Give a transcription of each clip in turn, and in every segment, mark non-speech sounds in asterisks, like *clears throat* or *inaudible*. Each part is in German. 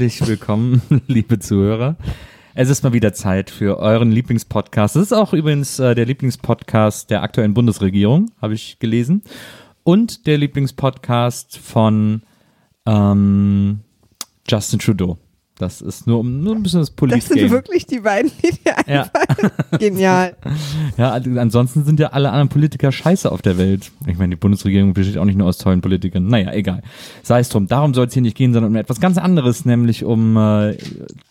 Herzlich willkommen, *laughs* liebe Zuhörer. Es ist mal wieder Zeit für euren Lieblingspodcast. Das ist auch übrigens äh, der Lieblingspodcast der aktuellen Bundesregierung, habe ich gelesen. Und der Lieblingspodcast von ähm, Justin Trudeau. Das ist nur, um nur ein bisschen das Das Polit-Game. sind wirklich die beiden, die dir Ja. einfallen. *laughs* Genial. Ja, ansonsten sind ja alle anderen Politiker scheiße auf der Welt. Ich meine, die Bundesregierung besteht auch nicht nur aus tollen Politikern. Naja, egal. Sei es drum. Darum soll es hier nicht gehen, sondern um etwas ganz anderes, nämlich um äh,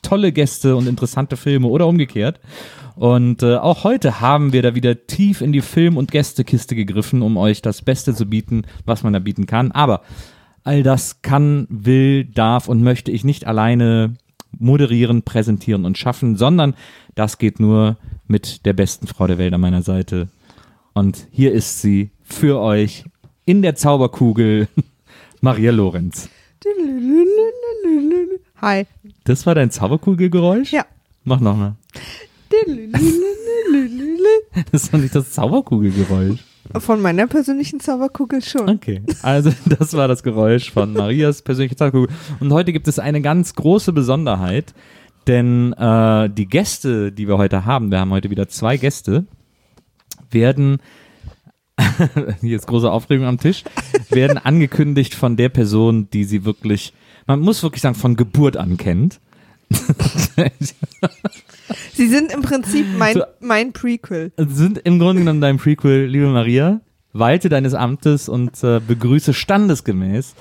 tolle Gäste und interessante Filme oder umgekehrt. Und äh, auch heute haben wir da wieder tief in die Film- und Gästekiste gegriffen, um euch das Beste zu bieten, was man da bieten kann. Aber all das kann, will, darf und möchte ich nicht alleine moderieren, präsentieren und schaffen, sondern das geht nur mit der besten Frau der Welt an meiner Seite. Und hier ist sie für euch in der Zauberkugel, *laughs* Maria Lorenz. Hi. Das war dein Zauberkugelgeräusch? Ja. Mach nochmal. *laughs* Das ist doch nicht das Zauberkugelgeräusch. Von meiner persönlichen Zauberkugel schon. Okay, also *laughs* das war das Geräusch von Marias persönliche Zauberkugel. Und heute gibt es eine ganz große Besonderheit, denn äh, die Gäste, die wir heute haben, wir haben heute wieder zwei Gäste, werden, *laughs* hier ist große Aufregung am Tisch, werden *laughs* angekündigt von der Person, die sie wirklich, man muss wirklich sagen, von Geburt an kennt. Sie sind im Prinzip mein, So. mein Prequel. sind im Grunde genommen dein Prequel, liebe Maria. Walte deines Amtes und äh, begrüße standesgemäß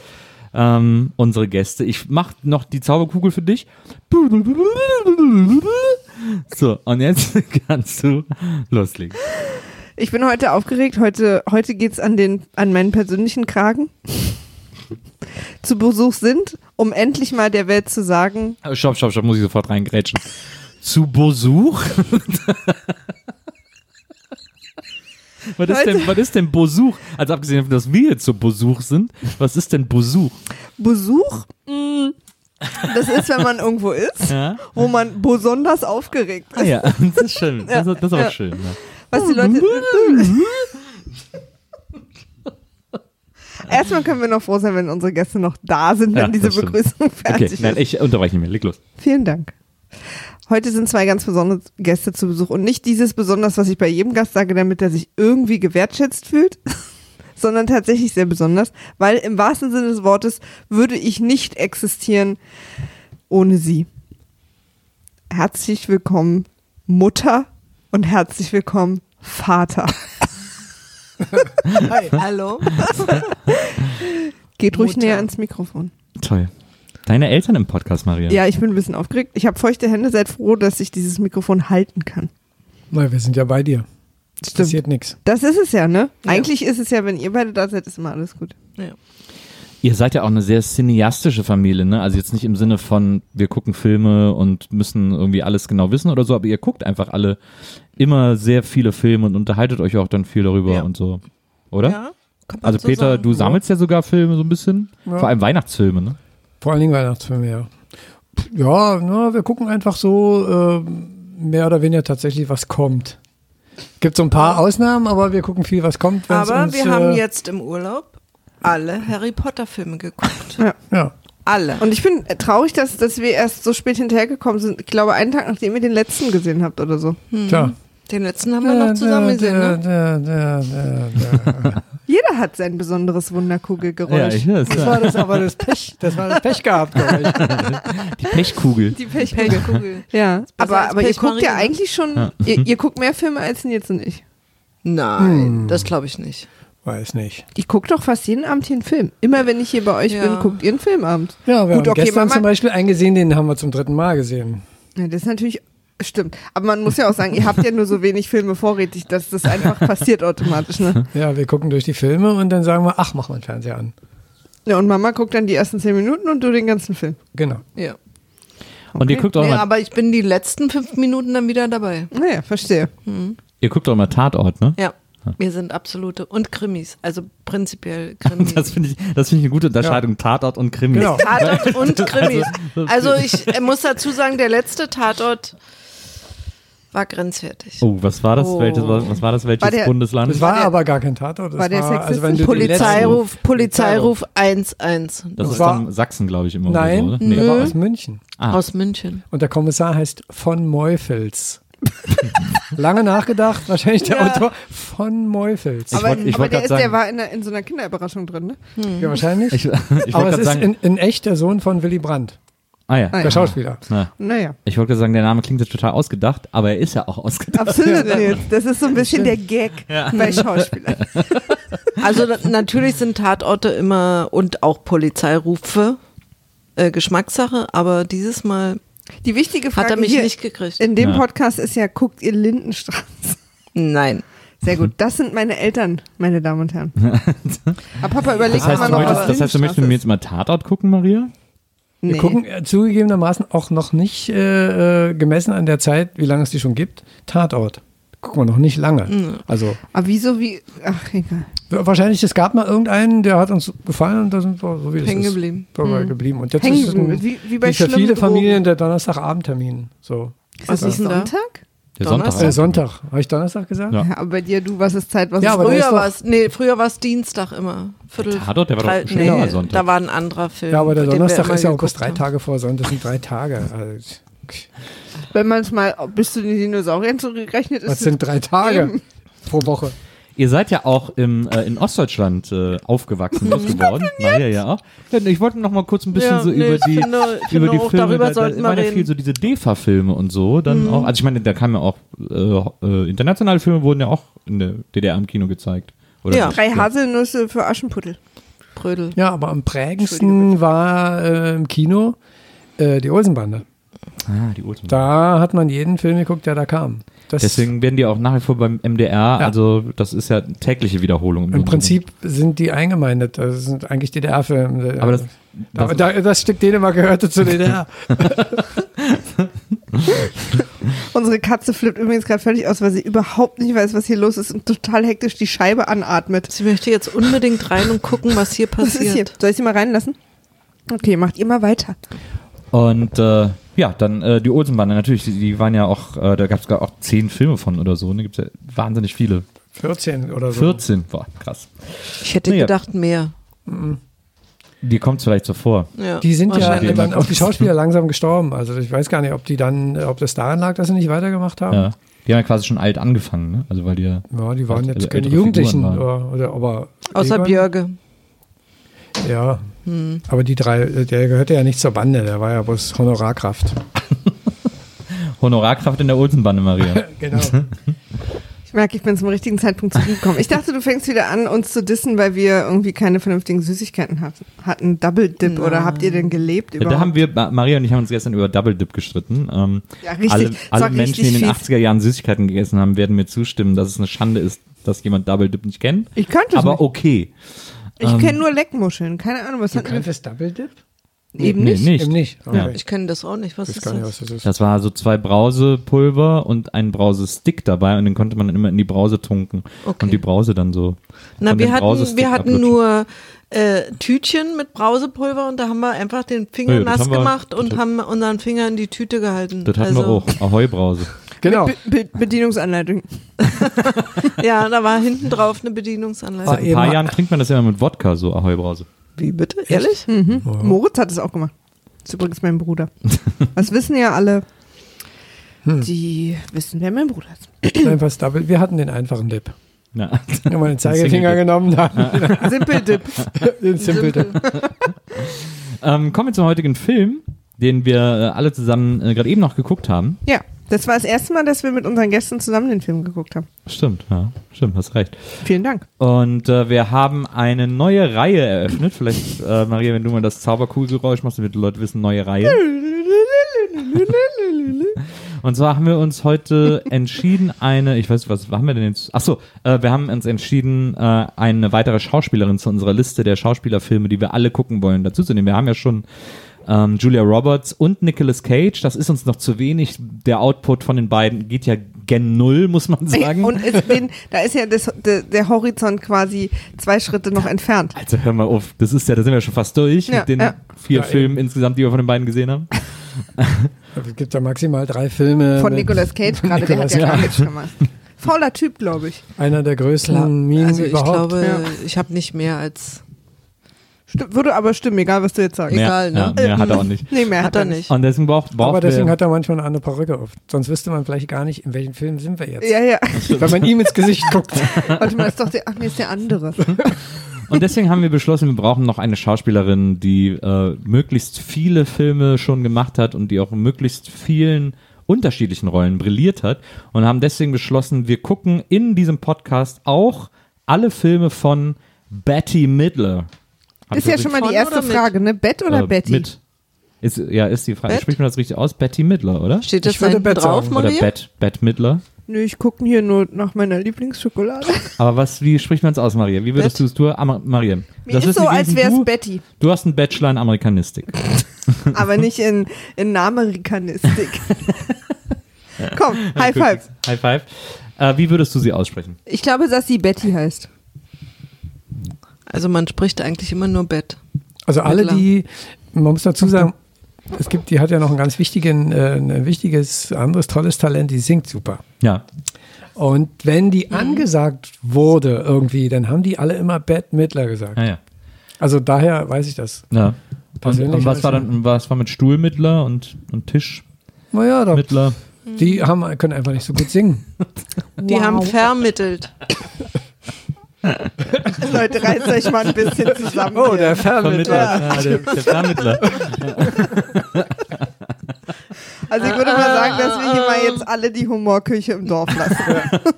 ähm, unsere Gäste. Ich mach noch die Zauberkugel für dich. So, und jetzt *laughs* kannst du loslegen. Ich bin heute aufgeregt. Heute, heute geht's an, den, an meinen persönlichen Kragen. Zu Besuch sind, um endlich mal der Welt zu sagen, Stopp, stopp, stopp, muss ich sofort reingrätschen. Zu Besuch? was, ist denn, was ist denn Besuch? Also abgesehen davon, dass wir jetzt zu Besuch sind, was ist denn Besuch? Besuch, mh, das ist, wenn man irgendwo ist, Ja? wo man besonders aufgeregt ist. Ah ja, das ist schön. *laughs* Das, ist- das ist aber Ja. schön. Ja. Was die Leute. *laughs* Erstmal können wir noch froh sein, wenn unsere Gäste noch da sind, wenn diese. Begrüßung Okay, fertig nein, ist. ich unterbreche nicht mehr. Leg los. Vielen Dank. Heute sind zwei ganz besondere Gäste zu Besuch und nicht dieses besonders, was ich bei jedem Gast sage, damit er sich irgendwie gewertschätzt fühlt, *laughs* sondern tatsächlich sehr besonders, weil im wahrsten Sinne des Wortes würde ich nicht existieren ohne sie. Herzlich willkommen Mutter und herzlich willkommen Vater. *laughs* Hallo? Geht ruhig Mutter. näher ans Mikrofon. Toll. Deine Eltern im Podcast, Maria. Ja, ich bin ein bisschen aufgeregt. Ich habe feuchte Hände, seid froh, dass ich dieses Mikrofon halten kann. Weil wir sind ja bei dir. Passiert nichts. Das ist es ja, ne? Ja. Eigentlich ist es ja, wenn ihr beide da seid, ist immer alles gut. Ihr seid ja auch eine sehr cineastische Familie, ne? Also jetzt nicht im Sinne von, wir gucken Filme und müssen irgendwie alles genau wissen oder so, aber ihr guckt einfach alle immer sehr viele Filme und unterhaltet euch auch dann viel darüber Ja. und so. Oder? Ja, Also so Peter, sagen. du sammelst ja sogar Filme so ein bisschen. Ja. Vor allem Weihnachtsfilme, ne? Vor allen Dingen Weihnachtsfilme, ja. Ja, na, wir gucken einfach so äh, mehr oder weniger tatsächlich, was kommt. Gibt so ein paar Ausnahmen, aber wir gucken viel, was kommt. Aber uns, wir haben äh, jetzt im Urlaub alle Harry Potter Filme geguckt. Ja, Alle. Und ich bin traurig, dass, dass wir erst so spät hinterhergekommen sind. Ich glaube, einen Tag, nachdem ihr den letzten gesehen habt oder so. tja. Den letzten haben wir noch zusammen gesehen, ne? *laughs* Jeder hat sein besonderes Wunderkugelgeräusch. ich weiß. Das war das aber das Pech, das war das Pech gehabt, glaube ich. Die Pechkugel. Die Pechkugel. Pechkugel. Ja, aber, aber ihr guckt ja eigentlich schon, Ja. ihr, ihr guckt mehr Filme als Nils und ich. Nein, das glaube ich nicht. Weiß nicht. Ich gucke doch fast jeden Abend hier einen Film. Immer wenn ich hier bei euch Ja. bin, guckt ihr einen Filmabend. Ja, wir Gut, haben okay, gestern zum Beispiel einen gesehen, den haben wir zum dritten Mal gesehen. Ja, das ist natürlich, stimmt. Aber man muss ja auch sagen, ihr habt ja nur so wenig Filme vorrätig, dass das einfach passiert automatisch, ne? Ja, wir gucken durch die Filme und dann sagen wir, ach, mach mal den Fernseher an. Ja, und Mama guckt dann die ersten zehn Minuten und du den ganzen Film. Genau. Ja. Und ihr Okay. guckt auch Nee, mal, aber ich bin die letzten fünf Minuten dann wieder dabei. Naja, verstehe. ihr guckt auch mal Tatort, ne? Ja. Wir sind absolute und Krimis, also prinzipiell Krimis. *laughs* Das finde ich, das finde ich eine gute Unterscheidung. Tatort und Krimi. Genau. Tatort und *laughs* Krimis. Also ich äh, muss dazu sagen, der letzte Tatort war grenzwertig. Oh, was war das? Oh. Welches, was war das? Welches War der- Bundesland? Das war der- aber gar kein Tatort. Das war der also wenn du Polizeiruf, Polizeiruf 1-1 das Das ist war- dann Sachsen, glaube ich, immer. Nein, oder so, der oder? war aus München. Ah. aus München. Und der Kommissar heißt von Meufels. *laughs* Lange nachgedacht, wahrscheinlich der Ja. Autor von Meufels. Aber, wollt- ich aber der, ist, der sagen- war in, der, in so einer Kinderüberraschung drin, ne? Ja, wahrscheinlich. Ich, *laughs* ich aber es ist sagen, in, in echt der Sohn von Willy Brandt, ah ja, Ah, der Schauspieler. na, Naja, ich wollte sagen, der Name klingt jetzt total ausgedacht, aber er ist ja auch ausgedacht. absolut. Nils. Das ist so ein bisschen der Gag bei Schauspielern. *laughs* Also natürlich sind Tatorte immer und auch Polizeirufe äh, Geschmackssache, aber dieses Mal Die wichtige Frage hat er mich hier nicht gekriegt. in dem Ja. Podcast ist ja, guckt ihr Lindenstraße? Nein. Sehr gut. Das sind meine Eltern, meine Damen und Herren. *laughs* Aber Papa überlegt Das heißt, immer du noch, möchtest, was das heißt, du möchtest mit mir jetzt mal Tatort gucken, Maria? Ist. Wir gucken äh, zugegebenermaßen auch noch nicht äh, äh, gemessen an der Zeit, wie lange es die schon gibt, Tatort. Gucken wir noch nicht lange. Also Aber wieso, wie, ach, egal. wahrscheinlich, es gab mal irgendeinen, der hat uns gefallen und da sind wir so wie das Hängen ist, geblieben. dabei geblieben. Und jetzt Hängen ist es ein, wie- wie bei für schlimmen viele Drogen. Familien der Donnerstagabendtermin. So. Was ist denn da? Sonntag? Der Donnerstag? Äh, Sonntag. Habe ich Donnerstag gesagt? Ja. Ja, aber bei dir, du, was ist Zeit, was Ja, ist Früher doch- war es, nee, früher war es Dienstag immer. Viertel, Der Tatort, der war doch drei, schon nee, immer Sonntag. Da war ein anderer Film. Ja, aber der Donnerstag ist ja auch bis geguckt drei haben. Tage vor Sonntag. Das sind drei Tage. *laughs* Also, Wenn man es mal bis zu den Dinosauriern zurückrechnet, ist was sind drei Tage *laughs* pro Woche? Ihr seid ja auch im, äh, in Ostdeutschland äh, aufgewachsen, groß geworden. Maria ja auch. Ja, ich wollte noch mal kurz ein bisschen Ja, so nee, über ich die, finde- ich über finde die auch, Filme, darüber da, da sollten wir waren ja reden. Mhm. viel so diese DEFA-Filme und so dann auch. Also ich meine, da kamen ja auch, äh, äh, internationale Filme wurden ja auch in der DDR im Kino gezeigt. Oder Ja. nicht? drei Haselnüsse für Aschenputtel. Brödel. Ja, aber am prägendsten war äh, im Kino äh, die Olsenbande. Ah, die Ultimate. Da hat man jeden Film geguckt, der da kam. Das Deswegen werden die auch nach wie vor beim MDR, also das ist ja tägliche Wiederholung. Im Grunde Prinzip sind die eingemeindet. Das sind eigentlich DDR-Filme. Aber das- Aber das- da, das Stück Dänemark gehörte zur DDR. *laughs* *laughs* Unsere Katze flippt übrigens gerade völlig aus, weil sie überhaupt nicht weiß, was hier los ist und total hektisch die Scheibe anatmet. Sie möchte jetzt unbedingt rein und gucken, was hier Was ist hier? passiert. Soll ich sie mal reinlassen? Okay, macht ihr mal weiter. Und äh, ja, dann äh, die Olsenbande, natürlich, die, die waren ja auch, äh, da gab es auch zehn Filme von oder so, ne? Gibt ja wahnsinnig viele. 14 oder so. 14, boah, krass. Ich hätte Naja. gedacht mehr. Die kommt vielleicht so vor. Ja, Die sind ja dann auch die *laughs* Schauspieler langsam gestorben. Also ich weiß gar nicht, ob die dann, ob das daran lag, dass sie nicht weitergemacht haben. Ja. Die haben ja quasi schon alt angefangen, ne? Also weil die ja. Ja, die waren Also jetzt keine ältere Jugendlichen. Oder, oder, aber Außer? Björge. Ja. Hm. Aber die drei, der gehörte ja nicht zur Bande, der war ja bloß Honorarkraft. *laughs* Honorarkraft in der Olsenbande, Maria. *laughs* Genau. *laughs* Ich merke, ich bin zum richtigen Zeitpunkt zurückgekommen. Ich dachte, du fängst wieder an, uns zu dissen, weil wir irgendwie keine vernünftigen Süßigkeiten hatten. Hatten Double Dip oder habt ihr denn gelebt Ja, überhaupt? da haben wir, Ma- Maria und ich haben uns gestern über Double Dip gestritten. Ähm, Ja, richtig. Alle, alle Menschen, die in richtig den fies. 80er Jahren Süßigkeiten gegessen haben, werden mir zustimmen, dass es eine Schande ist, dass jemand Double Dip nicht kennt. Ich kannte es Aber nicht. okay. Ich ähm, kenne nur Leckmuscheln. Keine Ahnung, was Du hat kanntest Double Dip? eben nee, nicht. nicht. Eben nicht. Okay. Ja. Ich kenne das auch nicht. Was Ich weiß ist gar nicht, das? was das ist. Das war so zwei Brausepulver und ein Brausestick dabei und den konnte man dann immer in die Brause tunken Okay. und die Brause dann so. Na, wir hatten, wir hatten ablutschen. nur äh, Tütchen mit Brausepulver und da haben wir einfach den Finger Ja, nass wir- gemacht und haben unseren Finger in die Tüte gehalten. Das hatten also, wir auch. Ahoi-Brause. Genau. Be Be Bedienungsanleitung. *laughs* Ja, da war hinten drauf eine Bedienungsanleitung. Seit ein paar Jahren trinkt man das ja immer mit Wodka, so Ahoi-Brause. Wie bitte? Ehrlich? Mhm. Moritz hat es auch gemacht. Das ist übrigens mein Bruder. *laughs* Das wissen ja alle. Hm. Die wissen, wer mein Bruder ist. Einfach Double. Wir hatten den einfachen Dip. Ja. Wir haben den Zeigefinger genommen, dann Simple Dip. *laughs* den Simple Dip. Ähm, kommen wir zum heutigen Film, den wir äh, alle zusammen äh, gerade eben noch geguckt haben. Ja, das war das erste Mal, dass wir mit unseren Gästen zusammen den Film geguckt haben. Stimmt, ja, stimmt, hast recht. Vielen Dank. Und äh, wir haben eine neue Reihe eröffnet. Vielleicht, äh, Maria, wenn du mal das Zauberkugelgeräusch machst, damit die Leute wissen, neue Reihe. *laughs* Und zwar haben wir uns heute entschieden, eine, ich weiß, was haben wir denn jetzt? Achso, äh, wir haben uns entschieden, äh, eine weitere Schauspielerin zu unserer Liste der Schauspielerfilme, die wir alle gucken wollen, dazu zu nehmen. Wir haben ja schon ähm, Julia Roberts und Nicolas Cage. Das ist uns noch zu wenig. Der Output von den beiden geht ja gen Null, muss man *laughs* sagen. Und ist den, da ist ja das, der, der Horizont quasi zwei Schritte noch entfernt. also hör mal auf, das ist ja, da sind wir schon fast durch Ja, mit den ja. vier Ja, Filmen insgesamt, die wir von den beiden gesehen haben. *laughs* Es gibt ja maximal drei Filme. Von Nicolas Cage gerade, der hat ja gar nichts gemacht. Fauler Typ, glaube ich. Einer der größten Klar. Minen Also ich überhaupt. glaube, Ja. ich habe nicht mehr als Sti- würde aber stimmen, egal was du jetzt sagst. Mehr, Egal, ne? ja, mehr hat er auch nicht. *laughs* Nee, mehr hat er nicht. Und deswegen braucht, braucht Aber deswegen wir, hat er manchmal eine Perücke auf. Sonst wüsste man vielleicht gar nicht, in welchem Film sind wir jetzt. Ja, ja. Wenn man ihm ins Gesicht guckt. *laughs* Warte mal, ist doch der, ach nee, ist der andere. *laughs* Und deswegen haben wir beschlossen, wir brauchen noch eine Schauspielerin, die äh, möglichst viele Filme schon gemacht hat und die auch in möglichst vielen unterschiedlichen Rollen brilliert hat. Und haben deswegen beschlossen, wir gucken in diesem Podcast auch alle Filme von Betty Midler. Ist ja schon mal die erste? Frage, ne? Bett oder äh, Betty? Mit. Ist, ja, ist die Frage. Bett? Spricht man das richtig aus? Betty Midler, oder? Steht das Ich würde da Bett drauf, sagen. Oder Maria? Bett, Bett Midler. Nö, ich gucke hier nur nach meiner Lieblingsschokolade. Aber was, wie spricht man es aus, Maria? Wie würdest du es tun? Maria. Mir das ist so, wie als wäre du, es Betty. du hast einen Bachelor in Amerikanistik. *laughs* Aber nicht in, in Amerikanistik. *laughs* Komm, High Five. High Five. Äh, wie würdest du sie aussprechen? Ich glaube, dass sie Betty heißt. Also man spricht eigentlich immer nur Bett. Also alle, die, man muss dazu sagen, es gibt, die hat ja noch ein ganz wichtigen, äh, ein wichtiges, anderes tolles Talent, die singt super. Ja. Und wenn Mhm. die angesagt wurde irgendwie, dann haben die alle immer Bette Midler gesagt. Ja, ja. Also daher weiß ich das. ja. Und, und was war dann, was war mit Stuhlmittler und, und Naja, da, Tischmittler? die haben, können einfach nicht so gut singen. Die haben vermittelt. *laughs* *laughs* Leute, reißt euch mal ein bisschen zusammen. Oh, der Vermittler. Ja, der, der Vermittler. *laughs* Also ich würde mal sagen, dass wir hier mal jetzt alle die Humorküche im Dorf lassen. *laughs*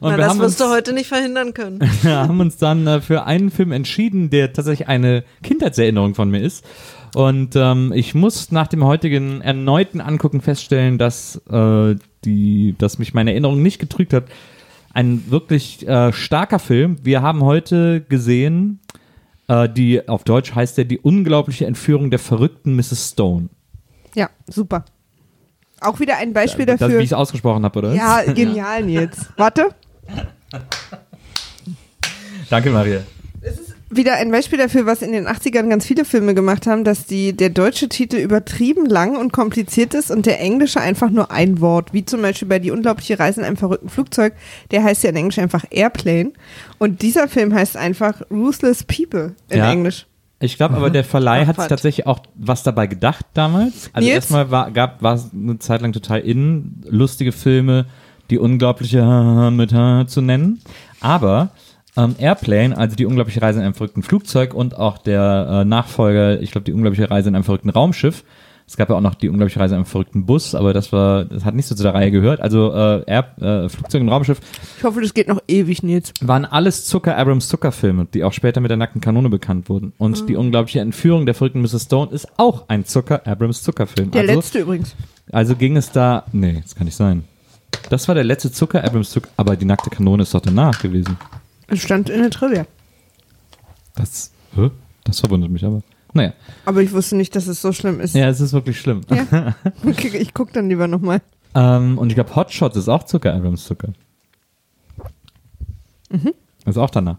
Und Na, wir das haben wirst uns, du heute nicht verhindern können. wir haben uns dann äh, für einen Film entschieden, der tatsächlich eine Kindheitserinnerung von mir ist. Und ähm, ich muss nach dem heutigen erneuten Angucken feststellen, dass, äh, die, dass mich meine Erinnerung nicht getrügt hat. Ein wirklich äh, starker Film. Wir haben heute gesehen, äh, die auf Deutsch heißt der Die unglaubliche Entführung der verrückten Mrs. Stone. Ja, super. Auch wieder ein Beispiel Das, wie dafür. ich es ausgesprochen habe, oder? Ja, genial, *laughs* Nils. Warte. Danke, Maria. Wieder ein Beispiel dafür, was in den 80ern ganz viele Filme gemacht haben, dass die, der deutsche Titel übertrieben lang und kompliziert ist und der englische einfach nur ein Wort, wie zum Beispiel bei Die unglaubliche Reise in einem verrückten Flugzeug, der heißt ja in Englisch einfach Airplane und dieser Film heißt einfach Ruthless People in Ja. Englisch. Ich glaube aber, der Verleih Ach, hat sich tatsächlich auch was dabei gedacht damals. Also Nils? erstmal war, gab, war es eine Zeit lang total in, lustige Filme, die unglaubliche mit zu nennen. Aber ähm, Airplane, also die unglaubliche Reise in einem verrückten Flugzeug und auch der äh, Nachfolger, ich glaube, die unglaubliche Reise in einem verrückten Raumschiff. Es gab ja auch noch die unglaubliche Reise in einem verrückten Bus, aber das war, das hat nicht so zu der Reihe gehört. Also äh, Air, äh, Flugzeug und Raumschiff Ich hoffe, das geht noch ewig, Nils. waren alles Zucker Abrams Zucker-Filme, die auch später mit der nackten Kanone bekannt wurden. Und die unglaubliche Entführung der verrückten Mrs. Stone ist auch ein Zucker Abrams Zucker-Film. Der Also, letzte übrigens. also ging es da. Nee, das kann nicht sein. Das war der letzte Zucker Abrams Zucker, aber die nackte Kanone ist doch danach gewesen. Es stand in der Trivia. Das, hä? das verwundert mich aber. Naja, Aber ich wusste nicht, dass es so schlimm ist. ja, es ist wirklich schlimm. Ja. Okay, ich guck dann lieber nochmal. Ähm, und ich glaube, Hot Shots ist auch Zucker Abrams Zucker. Ist auch danach.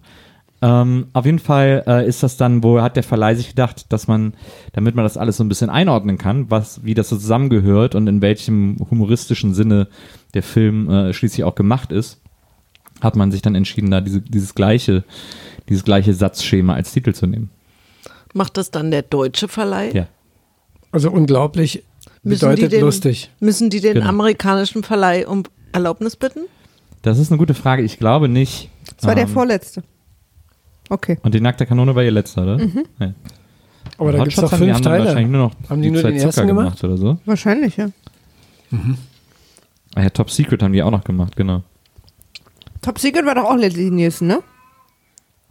Ähm, auf jeden Fall äh, ist das dann, wo hat der Verleih sich gedacht, dass man, damit man das alles so ein bisschen einordnen kann, was, wie das so zusammengehört und in welchem humoristischen Sinne der Film äh, schließlich auch gemacht ist, hat man sich dann entschieden, da diese, dieses gleiche, dieses gleiche Satzschema als Titel zu nehmen. Macht das dann der deutsche Verleih? Ja. Also unglaublich Müssen die bedeutet den- lustig. Müssen die den Genau. amerikanischen Verleih um Erlaubnis bitten? Das ist eine gute Frage. Ich glaube nicht. Das war der Ähm, vorletzte. Okay. Und die nackte Kanone war ihr letzter, oder? Ja. Aber da gibt es doch haben, die fünf Teile. wahrscheinlich nur noch Haben die nur zwei den Zucker ersten gemacht? oder so. Wahrscheinlich, ja. Ah ja, Top Secret haben die auch noch gemacht, genau. Top Secret war doch auch Leslie Nielsen, ne?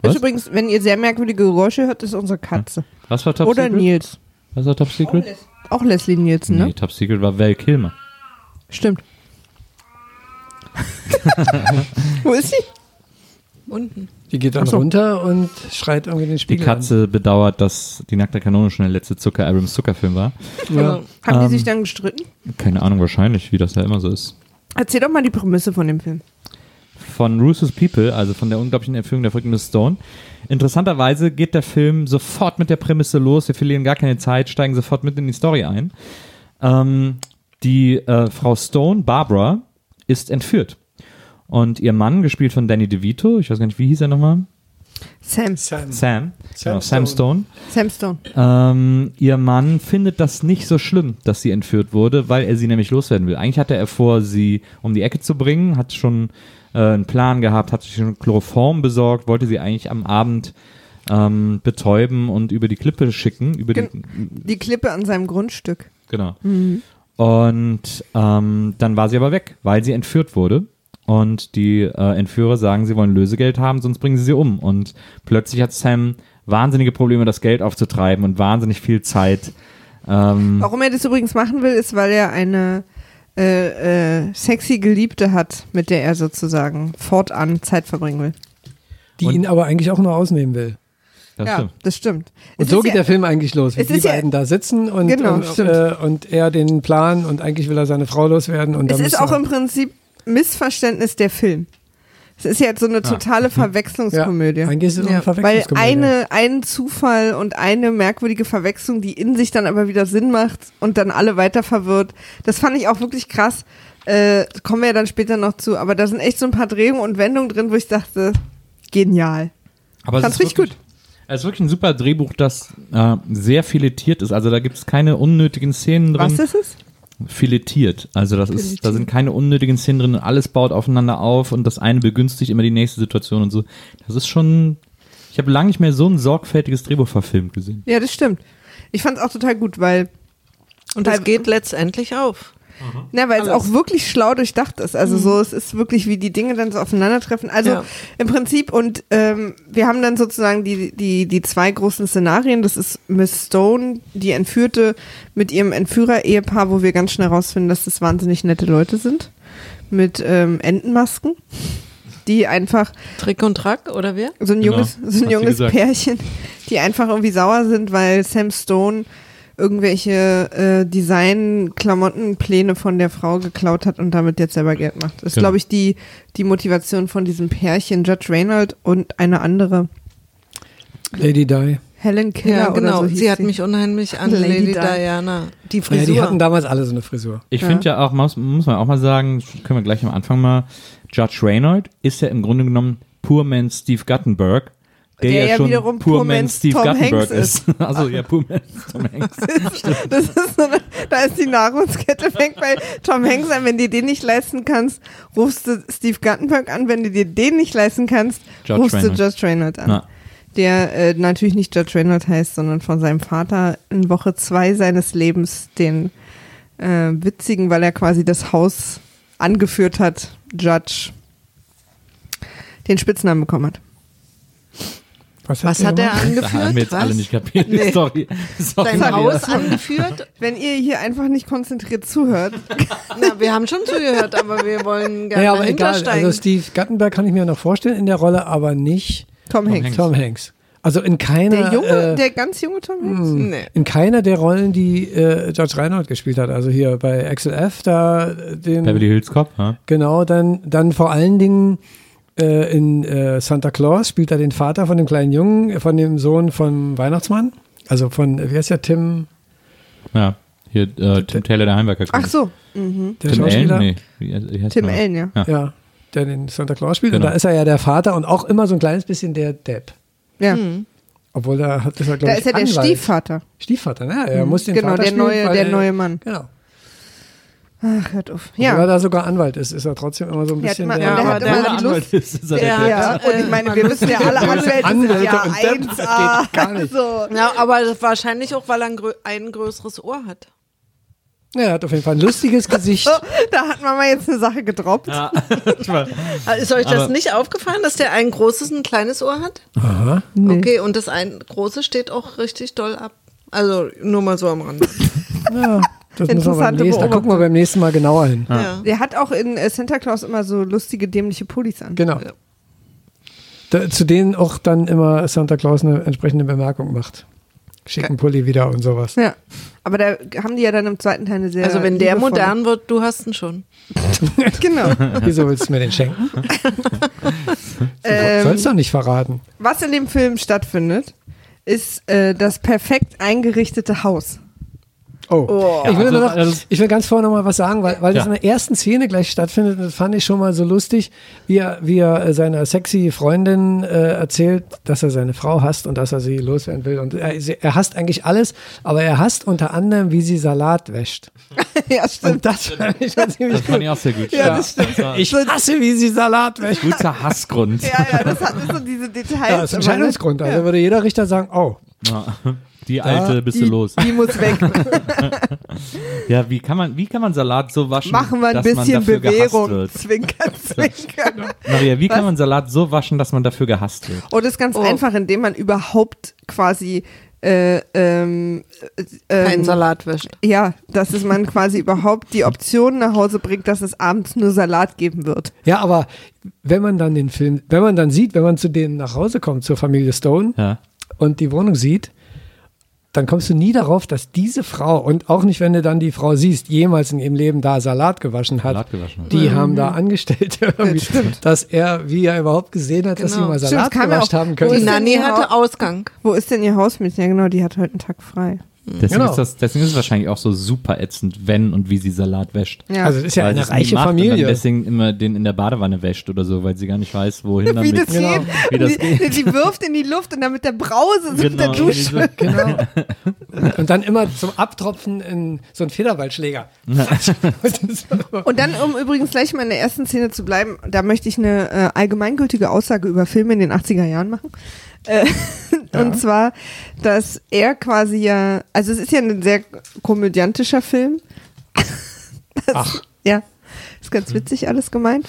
Was? Ist übrigens, wenn ihr sehr merkwürdige Geräusche hört, ist unsere Katze. Was war Top Oder Secret? Nils. Was war Top Secret? Auch Leslie Nielsen, ne? Nee, Top Secret war Val Kilmer. Stimmt. *laughs* Wo ist sie? Unten. Die geht dann so. runter und schreit irgendwie den Die Spiegel Katze bedauert, dass die nackte Kanone schon der letzte Zucker Abrams Zuckerfilm war. an. Ja. Haben die Ähm, sich dann gestritten? Keine Ahnung, wahrscheinlich, wie das ja immer so ist. Erzähl doch mal die Prämisse von dem Film. Von Russo's People, also von der unglaublichen Entführung der verrückten Miss Stone. Interessanterweise geht der Film sofort mit der Prämisse los. Wir verlieren gar keine Zeit, steigen sofort mit in die Story ein. Ähm, die äh, Frau Stone, Barbara, ist entführt. Und ihr Mann, gespielt von Danny DeVito, ich weiß gar nicht, wie hieß er nochmal? Sam. Sam. Sam. genau, Sam Sam Stone. Sam Stone. Ähm, ihr Mann findet das nicht so schlimm, dass sie entführt wurde, weil er sie nämlich loswerden will. Eigentlich hatte er vor, sie um die Ecke zu bringen, hat schon äh, einen Plan gehabt, hat sich schon Chloroform besorgt, wollte sie eigentlich am Abend ähm, betäuben und über die Klippe schicken. Über die, Die Klippe an seinem Grundstück. genau. Und ähm, dann war sie aber weg, weil sie entführt wurde. Und die äh, Entführer sagen, sie wollen Lösegeld haben, sonst bringen sie sie um. Und plötzlich hat Sam wahnsinnige Probleme, das Geld aufzutreiben und wahnsinnig viel Zeit. Ähm, Warum er das übrigens machen will, ist, weil er eine äh, äh, sexy Geliebte hat, mit der er sozusagen fortan Zeit verbringen will. Die Und- ihn aber eigentlich auch nur ausnehmen will. das ja, stimmt. das stimmt. Und Es so geht ja, der Film eigentlich los, wie die ist ja- beiden da sitzen und, Genau, und, äh, und er den Plan und eigentlich will er seine Frau loswerden. Und Es dann ist muss auch er- im Prinzip Missverständnis der Film. Es ist jetzt so eine totale *laughs* ja, Verwechslungskomödie. eigentlich ist es Ja, eine Weil Verwechslungskomödie. eine, ein Zufall und eine merkwürdige Verwechslung, die in sich dann aber wieder Sinn macht und dann alle weiter verwirrt, das fand ich auch wirklich krass. Äh, kommen wir ja dann später noch zu, aber da sind echt so ein paar Drehungen und Wendungen drin, wo ich dachte, genial. Aber Fand's es ist richtig wirklich, Es ist wirklich ein super Drehbuch, das äh, sehr filetiert ist. Also da gibt es keine unnötigen Szenen drin. Was ist es? Filetiert. Also das ist, da sind keine unnötigen Szenen drin. Alles baut aufeinander auf und das eine begünstigt immer die nächste Situation und so. Das ist schon. Ich habe lange nicht mehr so ein sorgfältiges Drehbuch verfilmt gesehen. Ja, das stimmt. Ich fand es auch total gut, weil Und es geht letztendlich auf. Na, weil es Alles. auch wirklich schlau durchdacht ist. Also so, es ist wirklich, wie die Dinge dann so aufeinandertreffen. Also Ja. im Prinzip, und ähm, wir haben dann sozusagen die, die, die zwei großen Szenarien. Das ist Miss Stone, die Entführte mit ihrem Entführer-Ehepaar, wo wir ganz schnell rausfinden, dass das wahnsinnig nette Leute sind. Mit ähm, Entenmasken, die einfach Trick und Track, oder wer? so ein Genau, junges, so hat ein junges. Pärchen, die einfach irgendwie sauer sind, weil Sam Stone irgendwelche äh, Design-Klamottenpläne von der Frau geklaut hat und damit jetzt selber Geld macht. Das ist, Genau. glaube ich, die, die Motivation von diesem Pärchen, Judge Reynolds und eine andere, Lady Di. Helen Keller Ja, oder genau. so sie hat mich unheimlich an Lady Lady, Di. Diana. Die Ja, Frisur. die hatten damals alle so eine Frisur. Ich Ja. finde ja auch, muss, muss man auch mal sagen, können wir gleich am Anfang mal, Judge Reynolds ist ja im Grunde genommen Poor Man Steve Guttenberg, der, Der ja, ja schon wiederum Poor Man Steve Tom Guttenberg Hanks ist. *laughs* Also ja, Poor Man Tom Hanks. *laughs* Das ist so eine, da ist die Nahrungskette, fängt bei Tom Hanks an, wenn du dir den nicht leisten kannst, rufst du Steve Guttenberg an, wenn du dir den nicht leisten kannst, Judge rufst Reynolds. du Judge Reynolds an. Na, der äh, natürlich nicht Judge Reynolds heißt, sondern von seinem Vater in Woche zwei seines Lebens den äh, witzigen, weil er quasi das Haus angeführt hat, Judge, den Spitznamen bekommen hat. Was hat der er gemacht? da angeführt? haben wir jetzt Was? alle nicht kapiert. Nee. Sorry. Sorry. Sein Haus angeführt? Wenn ihr hier einfach nicht konzentriert zuhört, *laughs* Na, wir haben schon zugehört, aber wir wollen gerne Naja, aber egal. hintersteigen. Also Steve Guttenberg kann ich mir noch vorstellen in der Rolle, aber nicht Tom, Hanks. Hanks. Tom Hanks. Also in keiner, Der junge, äh, der ganz junge Tom Hanks? nee. in keiner der Rollen, die äh, Judge Reinhold gespielt hat. Also hier bei Axel F. da äh, den Beverly Hills Cop, ja. genau dann dann vor allen Dingen äh, in äh, Santa Claus spielt er den Vater von dem kleinen Jungen, äh, von dem Sohn vom Weihnachtsmann. Also von äh, wie heißt der Tim? Ja, hier äh, Tim Taylor, der Heimwerker. Ach so, mhm. Der Tim Schauspieler? Allen? Nee. Wie, wie heißt Tim? Allen, ja. Ja. Ja, der den Santa Claus spielt. Genau. Und da ist er ja der Vater und auch immer so ein kleines bisschen der Depp. ja. Obwohl da hat ist er, Da glaube ich, ist er der Anwalt. Stiefvater. Stiefvater, ne? Er muss den Genau, Vater der spielen, neue, der er- neue Mann. Genau. Ach, hört auf. Ja. Obwohl er Ja. da sogar Anwalt ist, ist er trotzdem immer so ein Ja, bisschen der, der der hat die Lust. ist, ist er Der der Depp. Ja, und ich meine, wir wissen ja alle, Anwälte sind Anwälte ja und Depp, das 1A. geht gar nicht. So. Ja, aber wahrscheinlich auch, weil er ein, grö ein größeres Ohr hat. Ja, er hat auf jeden Fall ein lustiges Gesicht. *laughs* Da hat Mama jetzt eine Sache gedroppt. Ja. *laughs* Ah, Ist euch das Aber- nicht aufgefallen, dass der ein großes und ein kleines Ohr hat? Aha. Nee. Okay, und das ein große steht auch richtig doll ab. Also nur mal so am Rande. Ja, das Interessante nächsten, da gucken wir beim nächsten Mal genauer hin. Ja. Der hat auch in äh, Santa Claus immer so lustige, dämliche Pullis an. Genau. da, zu denen auch dann immer Santa Claus eine entsprechende Bemerkung macht. Schicken Pulli wieder und sowas. Ja. Aber da haben die ja dann im zweiten Teil eine sehr. Also wenn der modern wird, du hast ihn schon. *laughs* Genau. *laughs* Wieso willst du mir den schenken? *laughs* Ähm, Sollst doch nicht verraten. Was in dem Film stattfindet, ist äh, das perfekt eingerichtete Haus. Oh. ich, will also, noch, also- ich will ganz vorne noch mal was sagen, weil, weil das Ja. in der ersten Szene gleich stattfindet. Das fand ich schon mal so lustig, wie er, wie er äh, seiner sexy Freundin äh, erzählt, dass er seine Frau hasst und dass er sie loswerden will. Und er, er hasst eigentlich alles, aber er hasst unter anderem, wie sie Salat wäscht. *laughs* ja, stimmt. Und das fand ich schon ziemlich Das fand gut. ich auch sehr gut. Ja, das stimmt. Ich hasse, wie sie Salat wäscht. Guter Hassgrund. *laughs* Ja, ja, das hat so diese Details. Ja, das ist ein aber- Scheidungsgrund. Also würde jeder Richter sagen, oh, Ja. Die alte bist du die, los. Die muss weg. *laughs* Ja, wie kann man, wie kann man Salat so waschen, Machen wir ein dass man bisschen dafür gehasst Bewährung. wird? Zwinker, *laughs* zwinker. Maria, wie Was? kann man Salat so waschen, dass man dafür gehasst wird? Und das ist ganz Oh. einfach, indem man überhaupt quasi äh, ähm, äh, Kein ähm, Salat wäscht. Ja, dass es man quasi überhaupt die Option nach Hause bringt, dass es abends nur Salat geben wird. Ja, aber wenn man dann den Film, wenn man dann sieht, wenn man zu denen nach Hause kommt, zur Familie Stone Ja. und die Wohnung sieht, dann kommst du nie darauf, dass diese Frau, und auch nicht, wenn du dann die Frau siehst, jemals in ihrem Leben da Salat gewaschen hat. Salat gewaschen hat. Die haben da Angestellte, irgendwie, dass er, wie er überhaupt gesehen hat, dass sie Genau. mal Stimmt, Salat ja gewascht auch- haben Wo Die ist können. denn Nanny ihr hatte Haus? Ausgang. Wo ist denn ihr Hausmädchen? Ja, genau, die hat heute einen Tag frei. Deswegen, Genau. ist das, deswegen ist es wahrscheinlich auch so super ätzend, wenn und wie sie Salat wäscht. Ja. Also das ist ja Weil eine sie es reiche macht Und Familie. dann deswegen immer den in der Badewanne wäscht oder so, weil sie gar nicht weiß, wohin damit. wie das Genau. geht. Wie das die, geht. die wirft in die Luft und dann mit der Brause so mit der Genau, Dusche. Genau. *laughs* Und dann immer zum Abtropfen in so einen Federballschläger. *laughs* Und dann, um übrigens gleich mal in der ersten Szene zu bleiben, da möchte ich eine äh, allgemeingültige Aussage über Filme in den 80er Jahren machen. Äh, *laughs* Und zwar, dass er quasi ja, also es ist ja ein sehr komödiantischer Film. *laughs* Das, Ach. Ja, ist ganz witzig alles gemeint.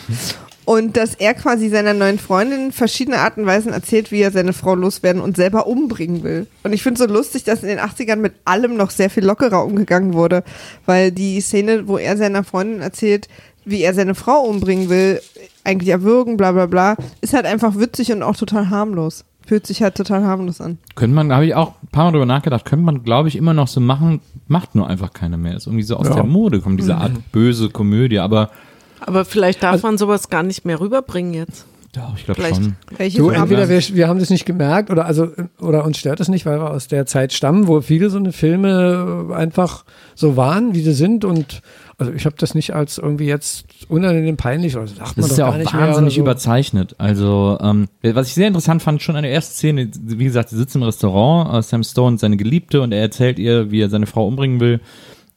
Und dass er quasi seiner neuen Freundin verschiedene Arten und Weisen erzählt, wie er seine Frau loswerden und selber umbringen will. Und ich finde es so lustig, dass in den 80ern mit allem noch sehr viel lockerer umgegangen wurde. Weil die Szene, wo er seiner Freundin erzählt, wie er seine Frau umbringen will, eigentlich erwürgen, bla bla bla, ist halt einfach witzig und auch total harmlos. Fühlt sich halt total harmlos an. Könnte man, habe ich auch ein paar Mal drüber nachgedacht, könnte man, glaube ich, immer noch so machen, macht nur einfach keiner mehr. Ist irgendwie so aus Ja. der Mode, kommt diese Art böse Komödie, aber Aber vielleicht darf man sowas gar nicht mehr rüberbringen jetzt. ja, ich glaube Vielleicht. schon. Welche Du, entweder wir, wir haben das nicht gemerkt oder also oder uns stört das nicht, weil wir aus der Zeit stammen, wo viele so eine Filme einfach so waren, wie sie sind und also ich habe das nicht als irgendwie jetzt unangenehm peinlich oder so sagt man Das ist ja auch nicht wahnsinnig so. überzeichnet. Also, ähm, was ich sehr interessant fand, schon an der ersten Szene, wie gesagt, sie sitzt im Restaurant, äh, Sam Stone seine Geliebte und er erzählt ihr, wie er seine Frau umbringen will.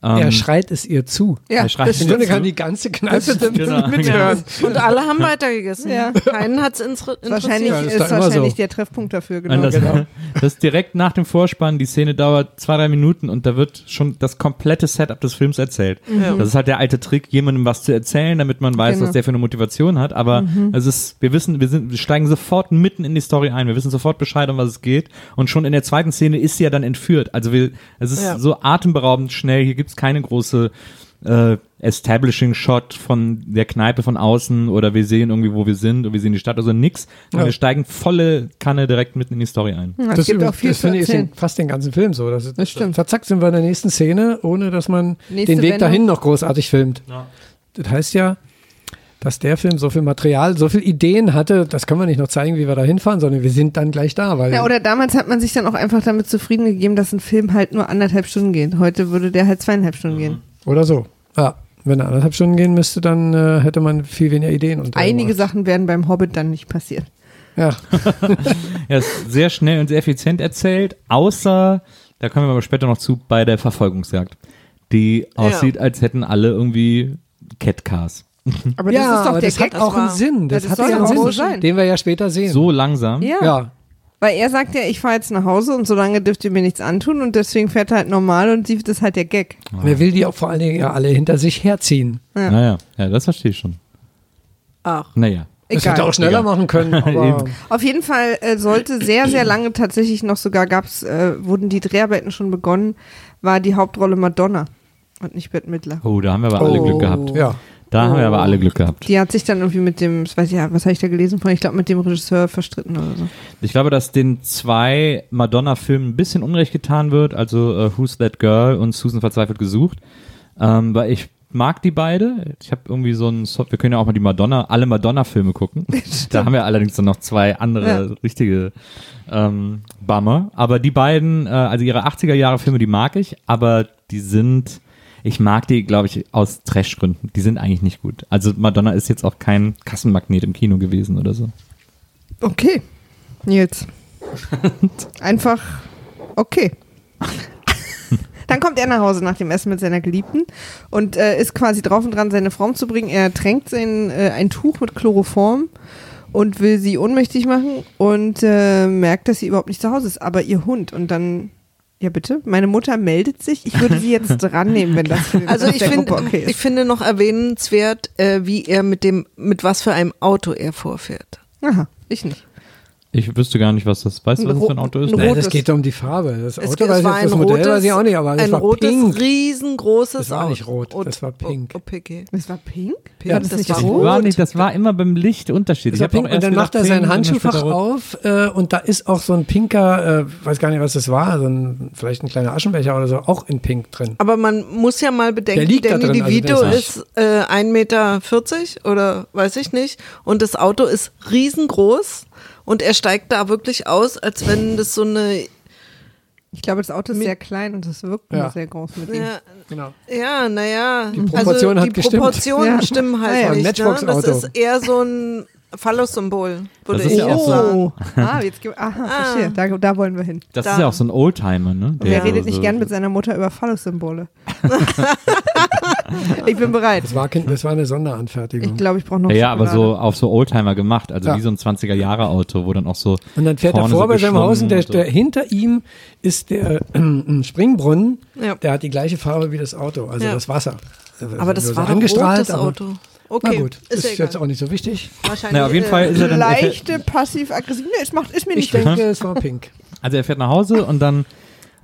Ähm, Er schreit es ihr zu. ja, er schreit das zu. kann die ganze Kneipe Genau, mithören. Und alle haben weitergegessen. Ja. Keinen hat es interessiert. Wahrscheinlich Ja, das ist ist, wahrscheinlich so. der Treffpunkt dafür, genau. Das, genau. *laughs* das ist direkt nach dem Vorspann, die Szene dauert zwei, drei Minuten und da wird schon das komplette Setup des Films erzählt. Ja. Das ist halt der alte Trick, jemandem was zu erzählen, damit man weiß, Genau. was der für eine Motivation hat. Aber es ist, wir wissen, wir sind, wir steigen sofort mitten in die Story ein. Wir wissen sofort Bescheid, um was es geht. Und schon in der zweiten Szene ist sie ja dann entführt. Also wir, es ist Ja. so atemberaubend schnell. Hier gibt's keine große äh, Establishing-Shot von der Kneipe von außen oder wir sehen irgendwie, wo wir sind und wir sehen die Stadt, also nix. Ja. wir steigen volle Kanne direkt mitten in die Story ein. Ja, es Das, gibt auch viel das zu finde ich erzählen. fast den ganzen Film so. Das, Das stimmt. Zack, sind wir in der nächsten Szene, ohne dass man Nächste den Weg Wendung. dahin noch großartig filmt. Das heißt ja, dass der Film so viel Material, so viel Ideen hatte, das können wir nicht noch zeigen, wie wir da hinfahren, sondern wir sind dann gleich da. Weil Ja, oder damals hat man sich dann auch einfach damit zufrieden gegeben, dass ein Film halt nur anderthalb Stunden geht. Heute würde der halt zweieinhalb Stunden gehen. Oder so. Ja, wenn er anderthalb Stunden gehen müsste, dann äh, hätte man viel weniger Ideen. Und Einige Sachen werden beim Hobbit dann nicht passieren. Ja, *laughs* *laughs* Er ist sehr schnell und sehr effizient erzählt, außer, da kommen wir aber später noch zu, bei der Verfolgungsjagd. Die aussieht, als hätten alle irgendwie Catcars. Aber ja das ist doch aber der das Gag. hat auch war- einen Sinn. Das, Ja, das hat ja doch einen Sinn, sein. den wir ja später sehen. So langsam. Ja. ja. Weil er sagt ja, ich fahre jetzt nach Hause und solange dürft ihr mir nichts antun und deswegen fährt er halt normal und sie, das ist halt der Gag. Und er will die auch vor allen Dingen ja alle hinter sich herziehen. Ja. Naja, ja, das verstehe ich schon. Ach. Naja. Das Egal. hätte auch schneller Egal. machen können. *laughs* Aber. Auf jeden Fall äh, sollte sehr, sehr lange tatsächlich noch sogar gab's, äh, wurden die Dreharbeiten schon begonnen, war die Hauptrolle Madonna und nicht Bette Midler. Oh, da haben wir aber alle Oh. Glück gehabt. ja. Da haben wir aber alle Glück gehabt. Die hat sich dann irgendwie mit dem, was weiß ich, ja, was habe ich da gelesen von? Ich glaube, mit dem Regisseur verstritten oder so. Ich glaube, dass den zwei Madonna-Filmen ein bisschen Unrecht getan wird, also äh, Who's That Girl und Susan verzweifelt gesucht, ähm, weil ich mag die beide. Ich habe irgendwie so ein, so wir können ja auch mal die Madonna, alle Madonna-Filme gucken. *laughs* da haben wir allerdings dann noch zwei andere Ja. richtige ähm, Bummer. Aber die beiden, äh, also ihre 80er-Jahre-Filme, die mag ich, aber die sind, ich mag die, glaube ich, aus Trash-Gründen. Die sind eigentlich nicht gut. Also Madonna ist jetzt auch kein Kassenmagnet im Kino gewesen oder so. Okay, Nils. *laughs* Einfach okay. Dann kommt er nach Hause nach dem Essen mit seiner Geliebten und äh, ist quasi drauf und dran, seine Frau umzubringen. Er tränkt sein, äh, ein Tuch mit Chloroform und will sie ohnmächtig machen und äh, merkt, dass sie überhaupt nicht zu Hause ist, aber ihr Hund. Und dann, ja bitte, meine Mutter meldet sich. Ich würde sie jetzt *laughs* dran nehmen, wenn das für Also ich finde, okay ich finde noch erwähnenswert, äh, wie er mit dem, mit was für einem Auto er vorfährt. Aha, ich nicht. Ich wüsste gar nicht, was das, weißt du, was das für ein Auto ist? Ein Nein, das geht um die Farbe. Das Es, Auto es weiß ich, ein das Modell rotes, weiß ich auch nicht, aber das ein war rotes, pink. riesengroßes Das war Auto. nicht rot, das war pink. Oh, oh, okay. Es war pink? Pink, War das, das nicht war Das rot? war, nicht, das war immer beim Licht unterschiedlich. Das und dann erst macht er gedacht, sein Handschuhfach auf äh, und da ist auch so ein pinker, äh, weiß gar nicht, was das war, so ein, vielleicht ein kleiner Aschenbecher oder so, auch in pink drin. Aber man muss ja mal Der bedenken, liegt da Danny drin, also DeVito der ist äh, 1,40 Meter oder weiß ich nicht und das Auto ist riesengroß und er steigt da wirklich aus, als wenn das so eine, Ich glaube, das Auto ist sehr klein und das wirkt Ja. nur sehr groß mit ihm. ja, Genau. ja naja, Die also hat die gestimmt. Proportionen *laughs* Ja. stimmen halt ja. nicht. Ne? Das ist eher so ein Phallus-Symbol, würde Das ist ich ja auch so- sagen. Oh, *laughs* ah, jetzt gibt, aha, verstehe. Da, da wollen wir hin. Das Da. ist ja auch so ein Oldtimer, ne? Wer Der redet so- nicht gern mit seiner Mutter über Phallus-Symbole? *laughs* ich bin bereit. Das war, das war eine Sonderanfertigung. Ich glaube, ich brauche noch Ja, ja, aber so auf so Oldtimer gemacht, also Ja. wie so ein 20er-Jahre-Auto, wo dann auch so. und dann fährt er vor so bei seinem Haus und der, der, hinter ihm ist der äh, ein Springbrunnen, Ja. der hat die gleiche Farbe wie das Auto, also Ja. das Wasser. Aber das so war doch rot, angestrahlt, das aber- Auto. Okay, Na gut, ist, ist, jetzt auch nicht so wichtig. Wahrscheinlich, Na, auf jeden äh, Fall ist er dann. Leichte passiv-aggressiv. Nee, es macht, ist mir Ich nicht denke, es war pink. *laughs* also er fährt nach Hause und dann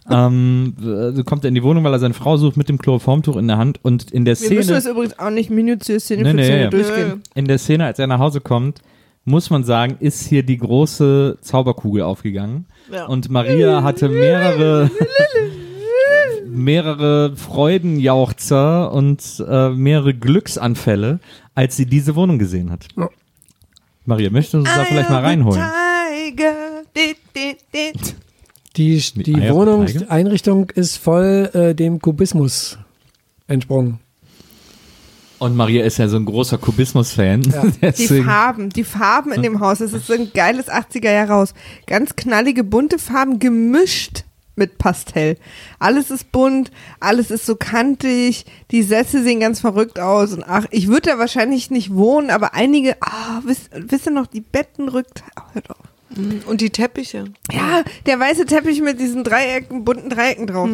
ähm, äh, kommt er in die Wohnung, weil er seine Frau sucht mit dem Chloroformtuch in der Hand und in der Wir müssen Szene, das übrigens auch nicht minutiös Szene Nee, für nee, Szene ja. durchgehen. in der Szene, als er nach Hause kommt, muss man sagen, ist hier die große Zauberkugel aufgegangen. Ja. Und Maria hatte mehrere, mehrere Freudenjauchzer und äh, mehrere Glücksanfälle, als sie diese Wohnung gesehen hat. Ja. Maria, möchtest du uns da vielleicht mal reinholen? Tiger. Di, di, di. Die, die Wohnungseinrichtung ist voll äh, dem Kubismus entsprungen. Und Maria ist ja so ein großer Kubismus-Fan. Ja. *laughs* Die Farben, die Farben in dem Haus, das ist so ein geiles 80er Jahre Haus. Ganz knallige, bunte Farben gemischt mit Pastell. Alles ist bunt, alles ist so kantig, die Sessel sehen ganz verrückt aus und ach, ich würde da wahrscheinlich nicht wohnen, aber einige, ah, wisst, wisst ihr noch, die Betten rückt, oh, hört auf. Und die Teppiche. Ja, der weiße Teppich mit diesen Dreiecken, bunten Dreiecken drauf.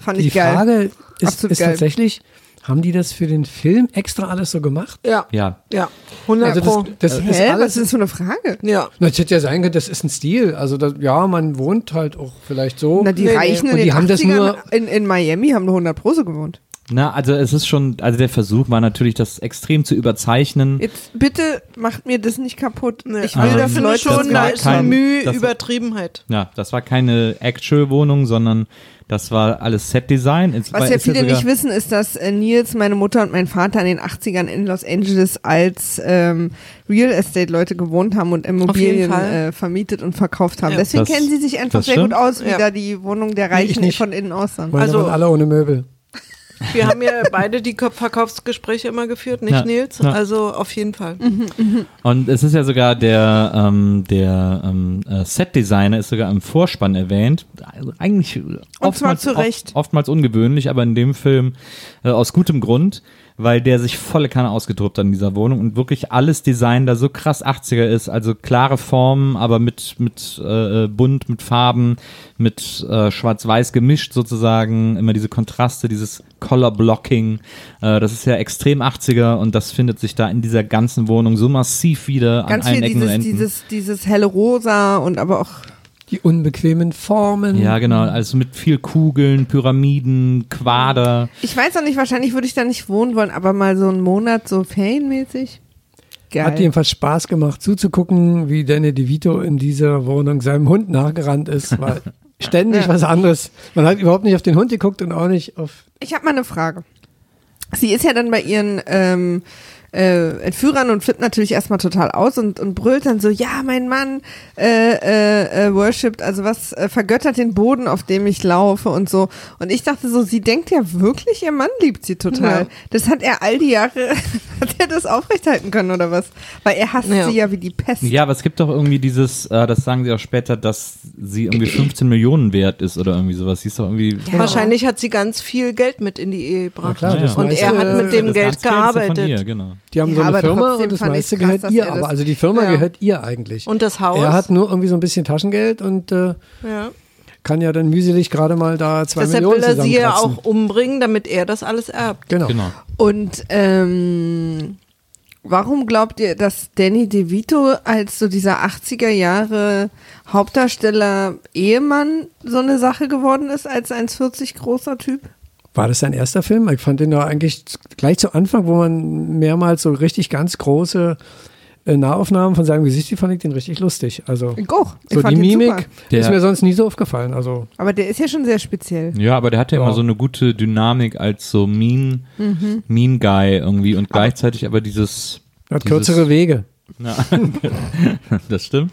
Fand ich Die geil. Frage ist, Absolut ist geil. tatsächlich, haben die das für den Film extra alles so gemacht? Ja, Ja, ja, 100 Also das, das ist Hä, alles was ist das für eine Frage? ja. Na, Das hätte ja sein können, das ist ein Stil. Also das, ja, man wohnt halt auch vielleicht so. Na, die Nee, nee. Reichen Und in die haben das 80ern nur- in, in Miami haben nur 100 Pro so gewohnt. na, also es ist schon, also der Versuch war natürlich, das extrem zu überzeichnen. Jetzt bitte macht mir das nicht kaputt. Nee. Ich will, Ähm, dass finde Leute schon, das da ist kein- Mühe das- Übertriebenheit. Ja, das war keine Actual-Wohnung, sondern das war alles Set-Design. Es Was ja viele sogar- nicht wissen, ist, dass äh, Nils, meine Mutter und mein Vater in den 80ern in Los Angeles als ähm, Real Estate-Leute gewohnt haben und Immobilien äh, vermietet und verkauft haben. Ja. Deswegen Das- kennen sie sich einfach sehr gut aus, wie Ja. da die Wohnung der Nee, ich Reichen nicht. von innen aussahen. Meine Also- alle ohne Möbel. Wir haben ja beide die Verkaufsgespräche immer geführt, nicht Ja, Nils? ja. Also auf jeden Fall. Und es ist ja sogar der, ähm, der ähm, äh, Set-Designer ist sogar im Vorspann erwähnt. Also eigentlich oftmals, zu Recht. Oft, oftmals ungewöhnlich, aber in dem Film äh, aus gutem Grund, weil der sich volle Kanne ausgetobt hat in dieser Wohnung und wirklich alles Design da so krass 80er ist, also klare Formen, aber mit, mit äh, bunt, mit Farben, mit äh, schwarz-weiß gemischt sozusagen, immer diese Kontraste, dieses Color Blocking, äh, das ist ja extrem 80er und das findet sich da in dieser ganzen Wohnung so massiv wieder Ganz an allen viel Ecken und dieses, Enden. dieses, dieses helle Rosa und aber auch Die unbequemen Formen. Ja, genau. Also mit viel Kugeln, Pyramiden, Quader. Ich weiß auch nicht, wahrscheinlich würde ich da nicht wohnen wollen, aber mal so einen Monat so ferienmäßig. Geil. Hat jedenfalls Spaß gemacht zuzugucken, wie Danny DeVito in dieser Wohnung seinem Hund nachgerannt ist. War *laughs* ständig Ja. was anderes. Man hat überhaupt nicht auf den Hund geguckt und auch nicht auf. Ich habe mal eine Frage. Sie ist ja dann bei ihren ähm, äh, Entführern und flippt natürlich erstmal total aus und, und brüllt dann so, ja, mein Mann äh, äh, äh, worshipped, also was äh, vergöttert den Boden, auf dem ich laufe und so. Und ich dachte so, sie denkt ja wirklich, ihr Mann liebt sie total. Ja. Das hat er all die Jahre, *laughs* hat er das aufrechthalten können oder was? Weil er hasst Ja. sie ja wie die Pest. Ja, aber es gibt doch irgendwie dieses, äh, das sagen sie auch später, dass sie irgendwie 15 Millionen wert ist oder irgendwie sowas. Sie ist doch irgendwie. Wahrscheinlich hat sie ganz viel Geld mit in die Ehe gebracht. klar, und er hat mit dem Das Geld ja gearbeitet. Von ihr, genau. Die haben Ja, so eine Firma und das meiste krass, gehört ihr. er Aber also die Firma Ja. gehört ihr eigentlich. Und das Haus. er hat nur irgendwie so ein bisschen Taschengeld und äh, ja. kann ja dann mühselig gerade mal da zwei Deshalb Millionen will er sie ja auch umbringen, damit er das alles erbt. Genau. Genau. Und ähm, warum glaubt ihr, dass Danny DeVito als so dieser 80er Jahre Hauptdarsteller Ehemann so eine Sache geworden ist als 1,40 großer Typ? War das sein erster Film? Ich fand den da eigentlich gleich zu Anfang, wo man mehrmals so richtig ganz große äh, Nahaufnahmen von seinem Gesicht, die fand ich den richtig lustig. Also Ich auch. Ich so fand die Mimik ist mir sonst nie so aufgefallen. Also Aber der ist ja schon sehr speziell. Ja, aber der hat ja, immer so eine gute Dynamik als so Mean, Mhm. mean Guy irgendwie und gleichzeitig aber dieses. er hat dieses- kürzere Wege. Ja, *laughs* das stimmt.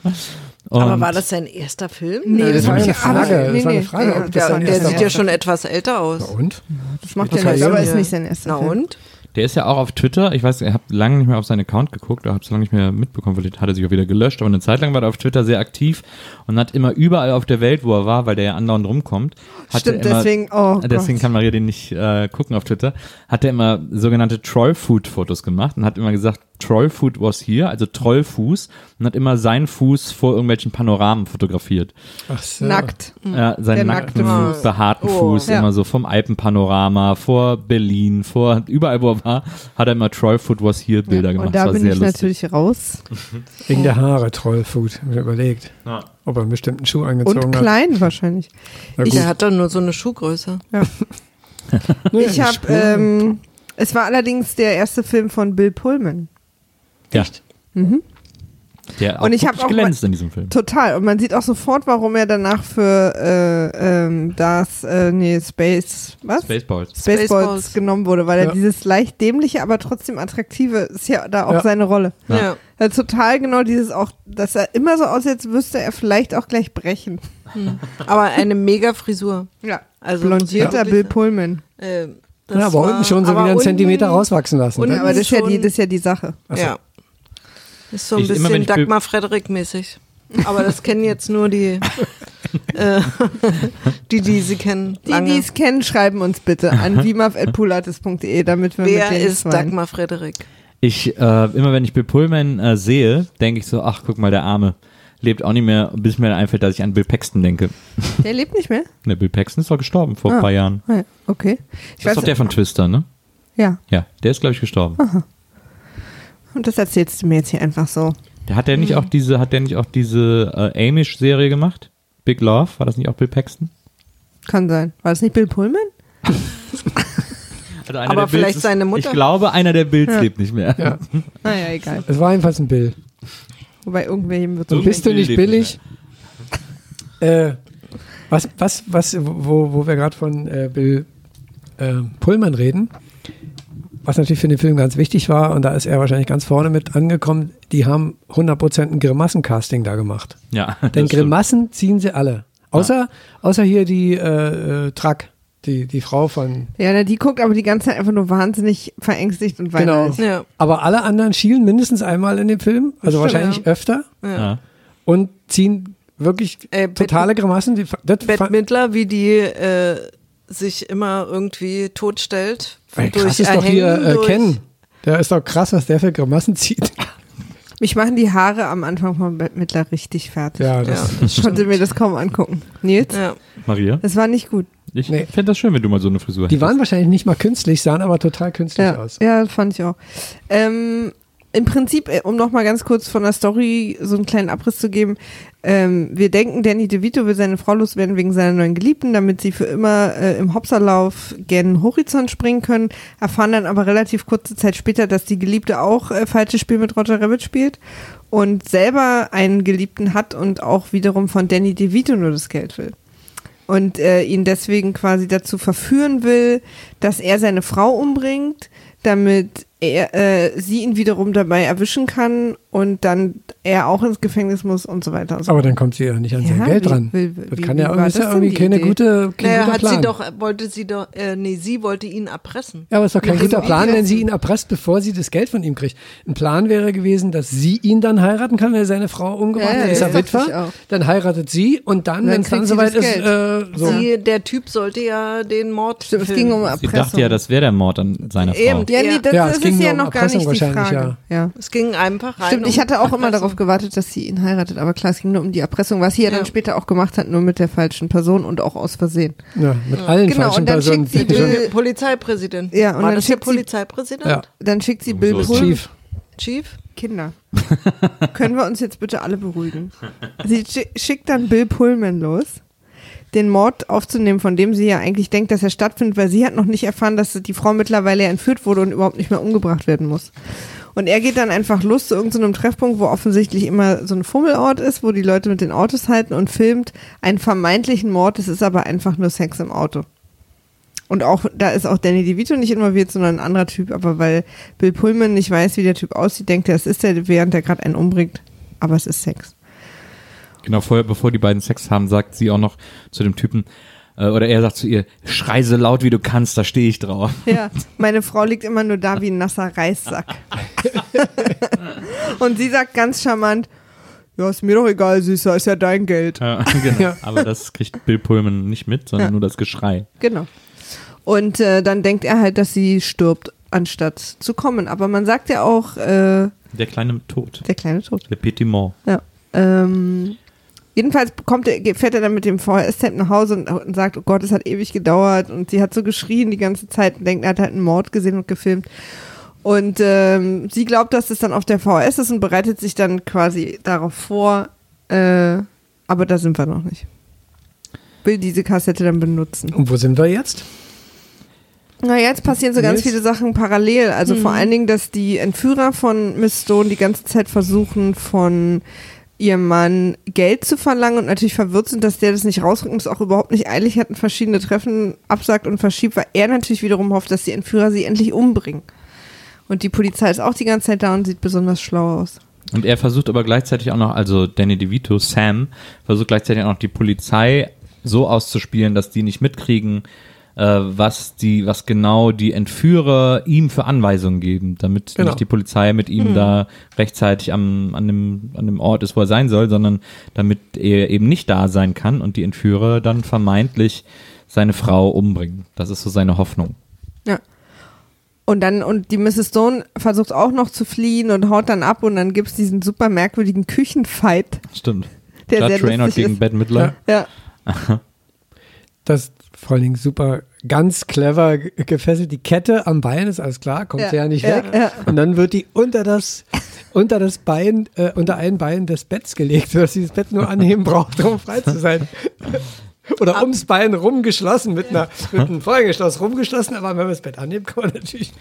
Und Aber war das sein erster Film? Nee, das war hab eine Frage. aber- Das war eine nee, Frage, nee. ob das Der, sieht ja war. schon etwas älter aus. Na und? Das macht Das ja war nichts, aber ist nicht sein erster Na Film. und? Der ist ja auch auf Twitter. Ich weiß, ich habe lange nicht mehr auf seinen Account geguckt, oder habe es lange nicht mehr mitbekommen, vielleicht hat er sich auch wieder gelöscht, aber eine Zeit lang war er auf Twitter sehr aktiv und hat immer überall auf der Welt, wo er war, weil der ja andauernd rumkommt, hat Stimmt, er immer, deswegen, oh deswegen Gott. kann Maria den nicht äh, gucken auf Twitter, hat er immer sogenannte Trollfood-Fotos gemacht und hat immer gesagt, Trollfood was here, also Trollfuß und hat immer seinen Fuß vor irgendwelchen Panoramen fotografiert. Ach so. Nackt. Ja, seinen Der nackten, nackte Fuß. behaarten Oh. Fuß, Ja. immer so vom Alpenpanorama, vor Berlin, vor überall, wo er war, hat er immer Trollfood was here Bilder gemacht. Und da das war bin sehr ich lustig. natürlich raus. Wegen der Haare, Trollfood. Hab ich überlegt, Ja. ob er einen bestimmten Schuh angezogen Und hat. klein wahrscheinlich. Der hat doch nur so eine Schuhgröße. Naja, *laughs* Ich habe, ähm, es war allerdings der erste Film von Bill Pullman. Ja. Der auch Und ich hab wirklich auch glänzt in diesem Film. Total. Und man sieht auch sofort, warum er danach für äh, ähm, das, äh, nee, Space, was? Spaceballs. Spaceballs, Spaceballs. genommen wurde, weil Ja. er dieses leicht dämliche, aber trotzdem attraktive, ist ja da auch Ja. seine Rolle. Ja. Ja. Er hat total genau dieses auch, dass er immer so aussieht, als müsste er vielleicht auch gleich brechen. Aber eine mega Frisur. Ja. Also Blondierter Bill Pullman. Äh, das ja, aber war- unten schon so wieder einen Zentimeter rauswachsen lassen. unten ne? Aber das ist, ja die, das ist ja die Sache. Achso. Ja. Ist so ein Ich- bisschen ich Bill- Dagmar Frederik mäßig. Aber das kennen jetzt nur die, *laughs* äh, die, die sie kennen. Die, lange. die es kennen, schreiben uns bitte an *laughs* vimaf.pulates.de, damit wir Wer mit denen ist Dagmar Frederik? Ich, äh, immer wenn ich Bill Pullman äh, sehe, denke ich so, ach, guck mal, der Arme lebt auch nicht mehr, bis mir einfällt, dass ich an Bill Paxton denke. Der *laughs* lebt nicht mehr? Ne, Bill Paxton ist doch gestorben vor Ah. ein paar Jahren. Ah. Okay. Ich Das ist doch der von Twister, ne? ja. Ja, der ist, glaube ich, gestorben. Und das erzählst du mir jetzt hier einfach so. Hat der nicht auch diese, hat der nicht auch diese äh, Amish-Serie gemacht? Big Love? War das nicht auch Bill Paxton? Kann sein. War das nicht Bill Pullman? Also einer Aber der Bills vielleicht ist, seine Mutter? Ich glaube, einer der Bills Ja. lebt nicht mehr. Ja. *laughs* Naja, egal. Es war jedenfalls ein Bill. Wobei irgendwem wird so. Bist du nicht billig? Äh, was, was, was, wo, wo wir gerade von äh, Bill äh, Pullman reden, was natürlich für den Film ganz wichtig war, und da ist er wahrscheinlich ganz vorne mit angekommen, die haben 100% ein Grimassencasting da gemacht. Ja, *laughs* Denn das stimmt. Grimassen ziehen sie alle. Außer, außer hier die äh, äh, Track, die, die Frau von. Ja, na, die guckt aber die ganze Zeit einfach nur wahnsinnig verängstigt und Genau. weinerlich. Ja. Aber alle anderen schielen mindestens einmal in dem Film, also Stimmt, wahrscheinlich ja. öfter, Ja. und ziehen wirklich Äh, totale Grimassen. Die, Midler, wie die äh, sich immer irgendwie totstellt. Ey, durch krass ist doch hier äh, durch- Ken. Der ist doch krass, was der für Grimassen zieht. *laughs* Mich machen die Haare am Anfang von Midler richtig fertig. Ja, Ja, das, Ich konnte mir das kaum angucken. Nils, ja. Maria? das war nicht gut. Ich Nee. fände das schön, wenn du mal so eine Frisur die hättest. waren wahrscheinlich nicht mal künstlich, sahen aber total künstlich Ja, aus. ja, fand ich auch. Ähm, im Prinzip, äh, um nochmal ganz kurz von der Story so einen kleinen Abriss zu geben, ähm, wir denken, Danny DeVito will seine Frau loswerden wegen seiner neuen Geliebten, damit sie für immer äh, im Hopserlauf gen Horizont springen können, erfahren dann aber relativ kurze Zeit später, dass die Geliebte auch äh, falsches Spiel mit Roger Rabbit spielt und selber einen Geliebten hat und auch wiederum von Danny DeVito nur das Geld will. Und äh, ihn deswegen quasi dazu verführen will, dass er seine Frau umbringt, damit er, äh, sie ihn wiederum dabei erwischen kann und dann er auch ins Gefängnis muss und so weiter. Und so Aber dann kommt sie ja nicht an sein Ja, Geld wie- ran. wie- das wie- kann wie ja, das ist ja irgendwie keine Idee? gute, kein Naja, guter hat Plan. sie doch, wollte sie doch, äh, nee, sie wollte ihn erpressen. Ja, aber ist doch kein Mit guter Plan, wenn sie ihn erpresst, bevor sie das Geld von ihm kriegt. Ein Plan wäre gewesen, dass sie ihn dann heiraten kann, wenn er seine Frau umgebracht Ja, ja, hat. Ist er Witwer? Dann heiratet sie und dann, Dann wenn es dann sie soweit ist, äh, so. Sie, der Typ sollte ja den Mord Stimmt, es ging um Sie Erpressung. dachte ja, das wäre der Mord an seiner Frau. Eben. ja, nee, das, Ja, das es ging ist ja um noch gar nicht die Frage. Ja. Es ging einfach rein Stimmt, um ich hatte auch immer Erpressung. darauf gewartet, dass sie ihn heiratet, aber klar, es ging nur um die Erpressung, was sie ja, dann Ja. später auch gemacht hat, nur mit der falschen Person und auch aus Versehen. Ja, mit allen Genau, falschen und dann Personen. schickt sie. Bill- Polizeipräsident. Ja, und War dann das der schickt sie- Polizeipräsident? Ja. Dann schickt sie Bill So. Chief. Chief? Kinder. *laughs* Können wir uns jetzt bitte alle beruhigen? Sie schi- schickt dann Bill Pullman los, den Mord aufzunehmen, von dem sie ja eigentlich denkt, dass er stattfindet, weil sie hat noch nicht erfahren, dass die Frau mittlerweile entführt wurde und überhaupt nicht mehr umgebracht werden muss. Und er geht dann einfach los zu irgendeinem Treffpunkt, wo offensichtlich immer so ein Fummelort ist, wo die Leute mit den Autos halten und filmt einen vermeintlichen Mord. Es ist aber einfach nur Sex im Auto. Und auch, da ist auch Danny DeVito nicht involviert, sondern ein anderer Typ. Aber weil Bill Pullman nicht weiß, wie der Typ aussieht, denkt er, es ist der, während er gerade einen umbringt. Aber es ist Sex. Genau, vorher, bevor die beiden Sex haben, sagt sie auch noch zu dem Typen, äh, oder er sagt zu ihr, schrei so laut wie du kannst, da stehe ich drauf. Ja, meine Frau liegt immer nur da wie ein nasser Reissack. *laughs* Und sie sagt ganz charmant, ja, ist mir doch egal, Süßer, ist ja dein Geld. Ja, *laughs* genau. Aber das kriegt Bill Pullman nicht mit, sondern Ja. nur das Geschrei. Genau. Und äh, dann denkt er halt, dass sie stirbt, anstatt zu kommen. Aber man sagt ja auch, äh, Der kleine Tod. der kleine Tod. Le Petit Mort. Ja. Ähm, jedenfalls kommt er, fährt er dann mit dem VHS-Tape nach Hause und, und sagt, oh Gott, es hat ewig gedauert und sie hat so geschrien die ganze Zeit und denkt, er hat halt einen Mord gesehen und gefilmt. Und ähm, sie glaubt, dass es dann auf der VHS ist und bereitet sich dann quasi darauf vor, äh, aber da sind wir noch nicht. Will diese Kassette dann benutzen. Und wo sind wir jetzt? Na, jetzt passieren so ganz viele Sachen parallel. Also vor allen Dingen, dass die Entführer von Miss Stone die ganze Zeit versuchen, von ihrem Mann Geld zu verlangen und natürlich verwirrt sind, dass der das nicht rausrückt und es auch überhaupt nicht eilig hat und verschiedene Treffen absagt und verschiebt, weil er natürlich wiederum hofft, dass die Entführer sie endlich umbringen. Und die Polizei ist auch die ganze Zeit da und sieht besonders schlau aus. Und er versucht aber gleichzeitig auch noch, also Danny DeVito, Sam, versucht gleichzeitig auch noch die Polizei so auszuspielen, dass die nicht mitkriegen, was die, was genau die Entführer ihm für Anweisungen geben, damit Genau. nicht die Polizei mit ihm da rechtzeitig am, an, dem, an dem Ort ist, wo er sein soll, sondern damit er eben nicht da sein kann und die Entführer dann vermeintlich seine Frau umbringen. Das ist so seine Hoffnung. Ja. Und dann, und die Mrs. Stone versucht auch noch zu fliehen und haut dann ab und dann gibt's diesen super merkwürdigen Küchenfight. Stimmt. Der Judge sehr Reynolds gegen ist. Bette Midler. Ja. *laughs* Ja. Das vor allen Dingen super, ganz clever ge- gefesselt. Die Kette am Bein ist alles klar, kommt Ja, ja, nicht ja, weg. ja. Und dann wird die unter das, unter das Bein, äh, unter ein Bein des Betts gelegt, sodass sie das Bett nur anheben braucht, um frei zu sein. Oder ums Bein rumgeschlossen, mit, einer, mit einem Vorhängeschloss rumgeschlossen, aber wenn man das Bett anhebt, kann man natürlich.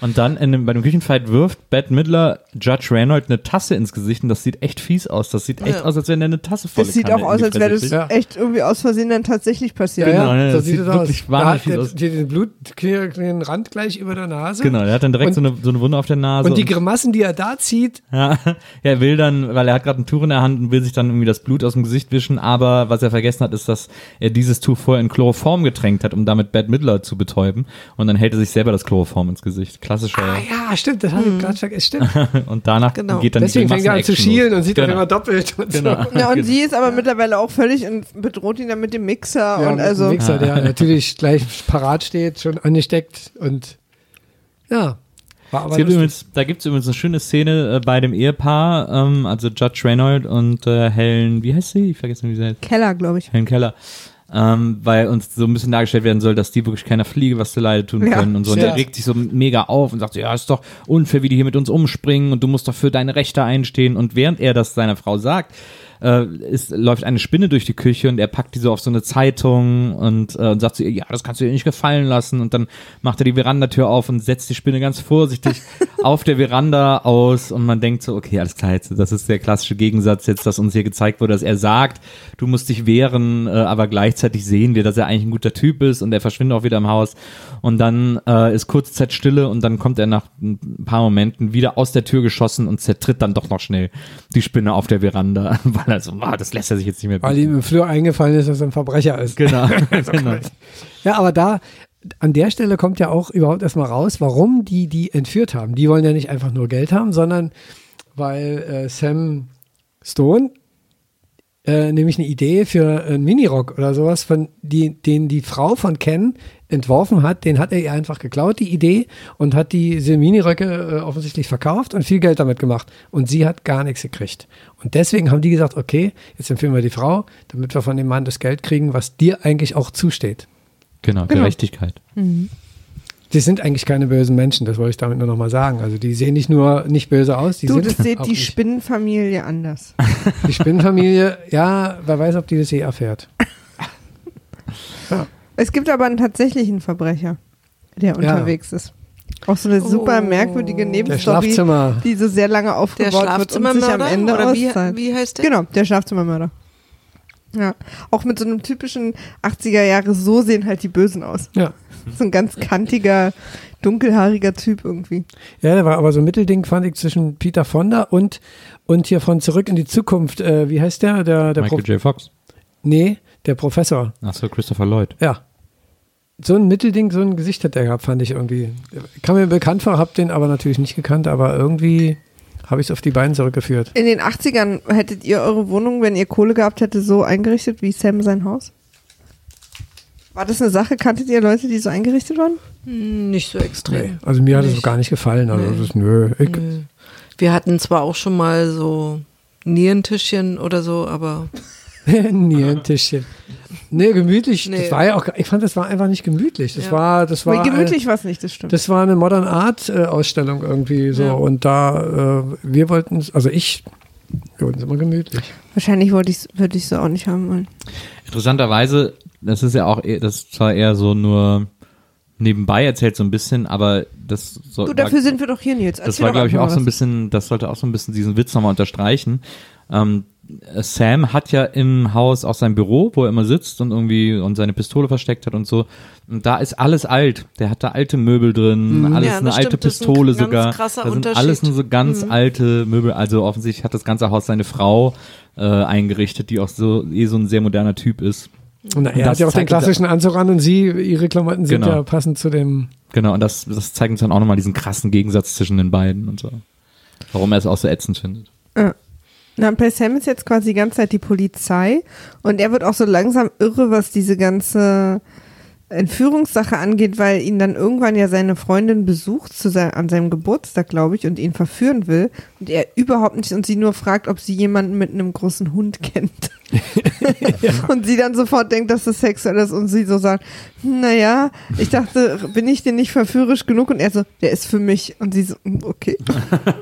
Und dann in dem, bei dem Küchenfight wirft Bette Midler Judge Reynolds eine Tasse ins Gesicht und das sieht echt fies aus. Das sieht echt Ja. aus, als wenn er eine Tasse voll Das sieht auch aus, als wäre das Ja. echt irgendwie aus Versehen dann tatsächlich passiert. Genau, ne, so das sieht sieht es aus. wirklich wahnsinnig fies der- aus. die- den Blut, den Rand gleich über der Nase. Genau, er hat dann direkt Und- so, eine, so eine Wunde auf der Nase. Und die Grimassen, die er da zieht, ja, *laughs* er will dann, weil er hat gerade ein Tuch in der Hand und will sich dann irgendwie das Blut aus dem Gesicht wischen, aber was er vergessen hat, ist, dass er dieses Tuch vorher in Chloroform getränkt hat, um damit Bette Midler zu betäuben. Und dann hält er sich selber das Chloroform ins Gesicht. Klassischer. ah ja, stimmt, das habe ich gerade vergessen. Stimmt. *laughs* Und danach Genau. geht dann Deswegen die fängt er an zu schielen los. und sieht genau. auf einmal doppelt. Und Genau. So. Ja, und sie ist aber mittlerweile auch völlig und bedroht ihn dann mit dem Mixer Ja, und mit also dem Mixer, der *laughs* natürlich gleich parat steht, schon angesteckt und ja, Es gibt übrigens, da gibt es übrigens eine schöne Szene äh, bei dem Ehepaar, ähm, also Judge Reynolds und äh, Helen, wie heißt sie? Ich vergesse, wie sie heißt. Keller, glaube ich. Helen Keller. ähm, weil uns so ein bisschen dargestellt werden soll, dass die wirklich keiner Fliege was zu Leide tun Ja, können und so. Und ja. der regt sich so mega auf und sagt, ja, ist doch unfair, wie die hier mit uns umspringen und du musst doch für deine Rechte einstehen. Und während er das seiner Frau sagt, äh, ist, läuft eine Spinne durch die Küche und er packt die so auf so eine Zeitung und, äh, und sagt zu ihr, ja, das kannst du dir nicht gefallen lassen. Und dann macht er die Verandatür auf und setzt die Spinne ganz vorsichtig *laughs* auf der Veranda aus und man denkt so, okay, alles klar, jetzt, das ist der klassische Gegensatz jetzt, dass uns hier gezeigt wurde, dass er sagt, du musst dich wehren, äh, aber gleichzeitig sehen wir, dass er eigentlich ein guter Typ ist und er verschwindet auch wieder im Haus und dann äh, ist kurze Zeit Stille und dann kommt er nach ein paar Momenten wieder aus der Tür geschossen und zertritt dann doch noch schnell die Spinne auf der Veranda, *laughs* weil er so, ah, das lässt er sich jetzt nicht mehr Weil ihm im Flur eingefallen ist, dass er ein Verbrecher ist. Genau, *laughs* *laughs* genau. Ja, aber da, an der Stelle kommt ja auch überhaupt erstmal raus, warum die die entführt haben. Die wollen ja nicht einfach nur Geld haben, sondern weil äh, Sam Stone äh, nämlich eine Idee für einen Minirock oder sowas, von die, den die Frau von Ken entworfen hat, den hat er ihr einfach geklaut, die Idee, und hat diese Miniröcke äh, offensichtlich verkauft und viel Geld damit gemacht. Und sie hat gar nichts gekriegt. Und deswegen haben die gesagt, okay, jetzt empfehlen wir die Frau, damit wir von dem Mann das Geld kriegen, was dir eigentlich auch zusteht. Genau, Gerechtigkeit. Die sind eigentlich keine bösen Menschen, das wollte ich damit nur nochmal sagen. Also die sehen nicht nur nicht böse aus, die Du, sind das seht auch die nicht. Spinnenfamilie anders. Die Spinnenfamilie, ja, wer weiß, ob die das je erfährt. *laughs* Es gibt aber einen tatsächlichen Verbrecher, der unterwegs ist. Auch so eine super Oh. merkwürdige Der Nebenstory, Schlafzimmer. die so sehr lange Der aufgebaut wird und sich am Schlafzimmermörder? Ende Oder wie, wie heißt der? Genau, der Schlafzimmermörder. Ja, auch mit so einem typischen 80er Jahre, so sehen halt die Bösen aus. Ja. So ein ganz kantiger, dunkelhaariger Typ irgendwie. Ja, der war aber so ein Mittelding, fand ich, zwischen Peter Fonda und, und hier von Zurück in die Zukunft. Äh, wie heißt der? Der, der Michael Prof J. Fox. Nee, der Professor. Achso, Christopher Lloyd. Ja. So ein Mittelding, so ein Gesicht hat der gehabt, fand ich irgendwie. Kam mir bekannt vor, hab den aber natürlich nicht gekannt, aber irgendwie habe ich es auf die beiden zurückgeführt. In den 80ern hättet ihr eure Wohnung, wenn ihr Kohle gehabt hättet, so eingerichtet wie Sam sein Haus? War das eine Sache? Kanntet ihr Leute, die so eingerichtet waren? Hm, Nicht so extrem. Also mir hat es gar nicht gefallen. Also Nee. das ist, nö. Ich, Nö. Wir hatten zwar auch schon mal so Nierentischchen oder so, aber *laughs* nie ein Tischchen. Nee, gemütlich. Das Nee. war ja auch, ich fand, das war einfach nicht gemütlich. Das Ja. war, das war. Weil gemütlich war es nicht, das stimmt. das war eine Modern Art äh, Ausstellung irgendwie so. Ja. Und da, äh, wir wollten es, also ich, wir wollten es immer gemütlich. Wahrscheinlich wollte ich's, würde ich so auch nicht haben wollen. Interessanterweise, das ist ja auch, eher- das ist zwar eher so nur nebenbei erzählt so ein bisschen, aber das soll, Du, dafür sind wir doch hier, Nils. das Erzähl war, doch glaube ich, auch so ein bisschen, das sollte auch so ein bisschen diesen Witz nochmal unterstreichen. Ähm, Sam hat ja im Haus auch sein Büro, wo er immer sitzt und irgendwie und seine Pistole versteckt hat und so. Und da ist alles alt. Der hat da alte Möbel drin, alles Ja, eine das alte stimmt, das ist ein Pistole ganz sogar. krasser da sind Unterschied. alles nur so ganz alte Möbel. Also offensichtlich hat das ganze Haus seine Frau äh, eingerichtet, die auch so eh so ein sehr moderner Typ ist. Und er hat ja auch den klassischen Anzug an und sie, ihre Klamotten sind Genau. ja passend zu dem. Genau, und das, das zeigt uns dann auch nochmal diesen krassen Gegensatz zwischen den beiden und so. Warum er es auch so ätzend findet. Na, bei Sam ist jetzt quasi die ganze Zeit die Polizei und er wird auch so langsam irre, was diese ganze Entführungssache angeht, weil ihn dann irgendwann ja seine Freundin besucht zu sein, an seinem Geburtstag, glaube ich, und ihn verführen will und er überhaupt nicht und sie nur fragt, ob sie jemanden mit einem großen Hund kennt. *laughs* Und sie dann sofort denkt, dass das sexuell ist und sie so sagt, "Hm, naja, ich dachte, bin ich denn nicht verführerisch genug? Und er so, der ist für mich. Und sie so, "Hm, okay.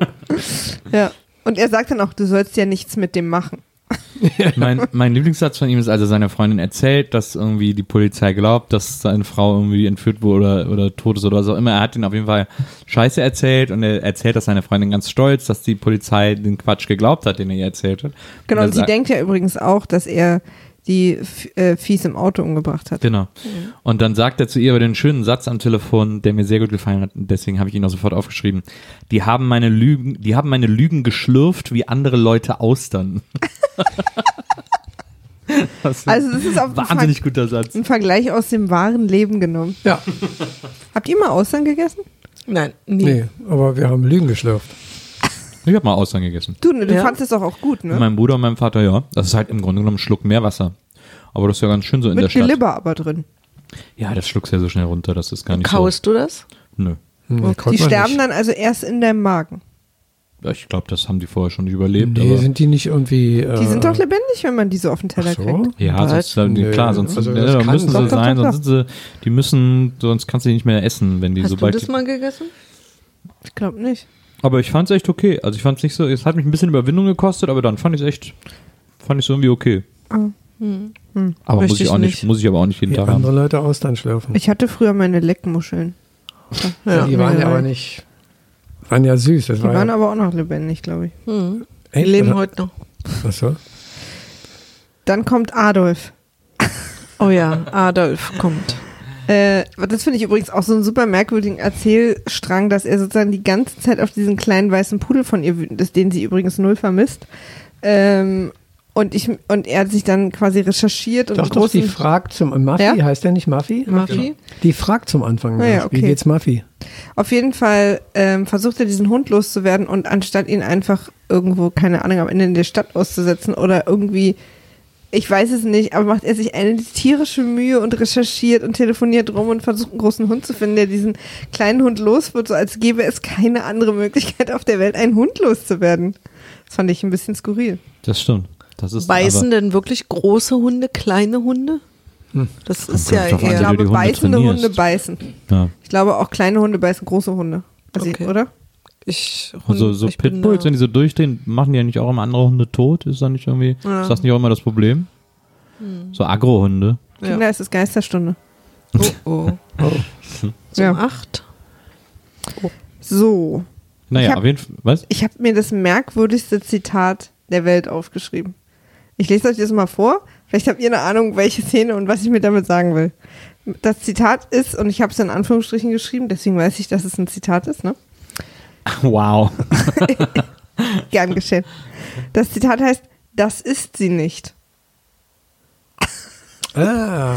*laughs* ja. Und er sagt dann auch, du sollst ja nichts mit dem machen. *laughs* Mein, mein Lieblingssatz von ihm ist, als er seiner Freundin erzählt, dass irgendwie die Polizei glaubt, dass seine Frau irgendwie entführt wurde oder, oder tot ist oder was auch immer. Er hat ihn auf jeden Fall Scheiße erzählt und er erzählt, dass seine Freundin ganz stolz, dass die Polizei den Quatsch geglaubt hat, den er ihr erzählt hat. Genau, Und und sie sagt- denkt ja übrigens auch, dass er die äh, Fies im Auto umgebracht hat. Genau. Und dann sagt er zu ihr aber den schönen Satz am Telefon, der mir sehr gut gefallen hat, und deswegen habe ich ihn auch sofort aufgeschrieben. Die haben meine Lügen, die haben meine Lügen geschlürft wie andere Leute Austern. *laughs* das ist Also das ist auf ein jeden wahnsinnig guter Satz. ein Vergleich aus dem wahren Leben genommen. Ja, Habt ihr mal Austern gegessen? nein, nie. nee, aber wir haben Lügen geschlürft. Ich habe mal Austern gegessen. Du, du Ja. fandest es doch auch gut, ne? Mit meinem Bruder und meinem Vater, ja. Das ist halt im Grunde genommen ein Schluck Meerwasser. Aber das ist ja ganz schön so in der Mit Stadt. Glibber aber drin. Ja, das schluckst ja so schnell runter, das ist gar nicht Kaust du das? so. Nö. Hm, Okay. konnte Die sterben nicht. dann also erst in deinem Magen. Ja, ich glaube, das haben die vorher schon nicht überlebt. Nee, aber sind die nicht irgendwie. Äh, Die sind doch lebendig, wenn man die so auf den Teller so? kriegt. ja, sonst, äh, Nö, klar, sonst also ja, kann- müssen sie doch, doch, sein, doch, sonst sind sie, die müssen, sonst kannst du die nicht mehr essen, wenn die Hast sobald. du das mal gegessen? Ich glaube nicht. Aber ich fand es echt okay. Also ich fand es nicht so, es hat mich ein bisschen Überwindung gekostet, aber dann fand ich es echt, fand ich so irgendwie okay. Hm. Aber muss ich auch nicht, nicht. muss ich aber auch nicht jeden Wie Tag haben. andere Leute Austern schlürfen. Ich hatte früher meine Leckmuscheln. Ja, die waren ja aber nicht. Waren ja süß. Das Die war waren ja, aber auch noch lebendig, glaube ich. Hm. Die leben Das- heute noch. Achso. Dann kommt Adolf. Oh ja, Adolf kommt. Äh, das finde ich übrigens auch so einen super merkwürdigen Erzählstrang, dass er sozusagen die ganze Zeit auf diesen kleinen weißen Pudel von ihr wütend ist, den sie übrigens null vermisst. Ähm, und, ich, und er hat sich dann quasi recherchiert und Doch, doch, die fragt zum. Muffy, Ja? heißt der nicht Muffy? Maffi? Die fragt zum Anfang. Ah ja, nach, Wie okay. geht's Muffy? Auf jeden Fall ähm, versucht er diesen Hund loszuwerden und anstatt ihn einfach irgendwo, keine Ahnung, am Ende in der Stadt auszusetzen oder irgendwie, ich weiß es nicht, aber macht er sich eine tierische Mühe und recherchiert und telefoniert rum und versucht einen großen Hund zu finden, der diesen kleinen Hund los wird, so als gäbe es keine andere Möglichkeit auf der Welt, einen Hund loszuwerden. Das fand ich ein bisschen skurril. Das stimmt. Das ist Beißen aber, denn wirklich große Hunde kleine Hunde? Das ist ja drauf an, Ich eher. glaube, Hunde beißende trainierst. Hunde beißen. ja. Ich glaube, auch kleine Hunde beißen große Hunde. Also, Okay. Oder? Ich, Also so ich Pitbulls, wenn die so durchdrehen, machen die ja nicht auch immer andere Hunde tot? Ist das nicht irgendwie, Ja. ist das nicht auch immer das Problem? So Agro-Hunde. Ja. Kinder, es ist Geisterstunde. Oh, oh. *laughs* Zum Ja. acht. So. Naja, Ich hab- auf jeden Fall, was? Ich habe mir das merkwürdigste Zitat der Welt aufgeschrieben. Ich lese euch das mal vor. Vielleicht habt ihr eine Ahnung, welche Szene und was ich mir damit sagen will. Das Zitat ist, und ich habe es in Anführungsstrichen geschrieben, deswegen weiß ich, dass es ein Zitat ist, ne? *laughs* Wow. *laughs* Gern geschehen. Das Zitat heißt, das ist sie nicht. Ah.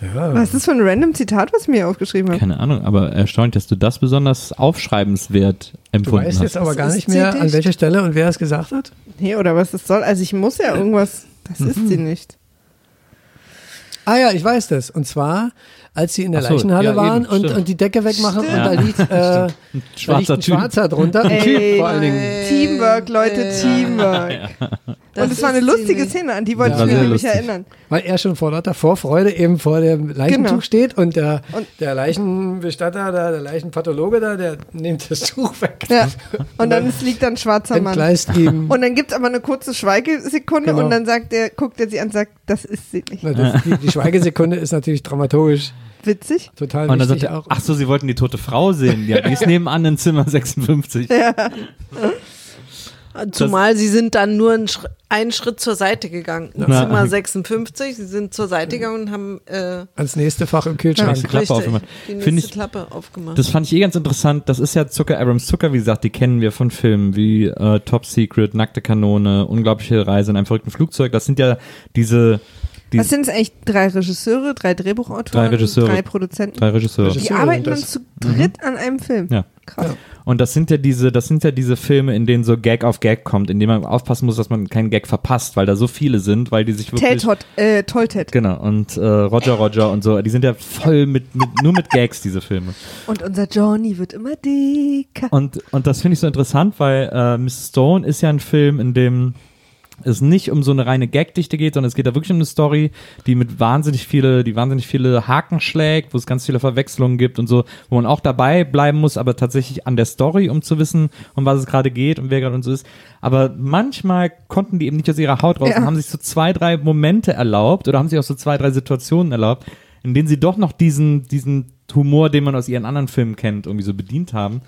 Ja. Was ist das für ein random Zitat, was ich mir aufgeschrieben habe? Keine Ahnung, aber erstaunlich, dass du das besonders aufschreibenswert Du empfunden weißt jetzt hast. aber gar nicht mehr, an welcher Stelle und wer es gesagt hat. Nee, oder was das soll. Also ich muss ja irgendwas, das ist sie nicht. Ah ja, ich weiß das. Und zwar, als sie in der so, Leichenhalle ja, waren eben, und, stimmt. und die Decke wegmachen und Ja. da liegt, *laughs* äh, da liegt Schwarzer ein Typ. Schwarzer drunter. Ein Ey, Typ vor allen Dingen. Teamwork, Leute, Teamwork. Das und es war eine lustige. Szene, an die wollte Ja, ich mich lustig. erinnern. Weil er schon vor lauter Vorfreude eben vor dem Leichentuch Genau. steht und der, Und- der Leichenbestatter, da, der Leichenpathologe da, der nimmt das Tuch weg. Ja. *laughs* Und dann es liegt dann ein schwarzer Mann. Ihm. Und dann gibt es aber eine kurze Schweigesekunde Genau. und dann sagt er, guckt er sie an und sagt, das ist sie nicht. Na, das, die, die Schweigesekunde ist natürlich dramaturgisch Witzig. total Und dann wichtig sagt er, auch. ach so, sie wollten die tote Frau sehen. Ja, die ist *laughs* nebenan in Zimmer 56. *laughs* Zumal sie sind dann nur einen, Schritt, einen Schritt zur Seite gegangen. In Ja. Zimmer 56, sie sind zur Seite gegangen und haben äh, Ans nächste Fach im Kühlschrank. Nächste Klappe richtig, aufgemacht. die nächste ich- Klappe aufgemacht. Das fand ich eh ganz interessant. Das ist ja Zucker, Abrams Zucker, wie gesagt, die kennen wir von Filmen wie äh, Top Secret, Nackte Kanone, Unglaubliche Reise in einem verrückten Flugzeug. Das sind ja diese, die Was sind es eigentlich? Drei Regisseure, drei Drehbuchautoren, Drei Regisseure. drei Produzenten? drei Regisseure. Die Regisseure arbeiten dann zu dritt an einem Film. Ja. Krass. Und das sind ja diese, das sind ja diese Filme, in denen so Gag auf Gag kommt, in denen man aufpassen muss, dass man keinen Gag verpasst, weil da so viele sind, weil die sich wirklich. Ted Hot, äh, Tolltet. Genau, und äh, Roger Roger und so, die sind ja voll mit, mit nur mit Gags, diese Filme. Und unser Johnny wird immer dicker. Und, und das finde ich so interessant, weil äh, Miss Stone ist ja ein Film, in dem es nicht um so eine reine Gagdichte geht, sondern es geht da wirklich um eine Story, die mit wahnsinnig viele, die wahnsinnig viele Haken schlägt, wo es ganz viele Verwechslungen gibt und so, wo man auch dabei bleiben muss, aber tatsächlich an der Story, um zu wissen, um was es gerade geht und wer gerade und so ist. Aber manchmal konnten die eben nicht aus ihrer Haut raus Ja. und haben sich so zwei, drei Momente erlaubt oder haben sich auch so zwei, drei Situationen erlaubt, in denen sie doch noch diesen, diesen Humor, den man aus ihren anderen Filmen kennt, irgendwie so bedient haben.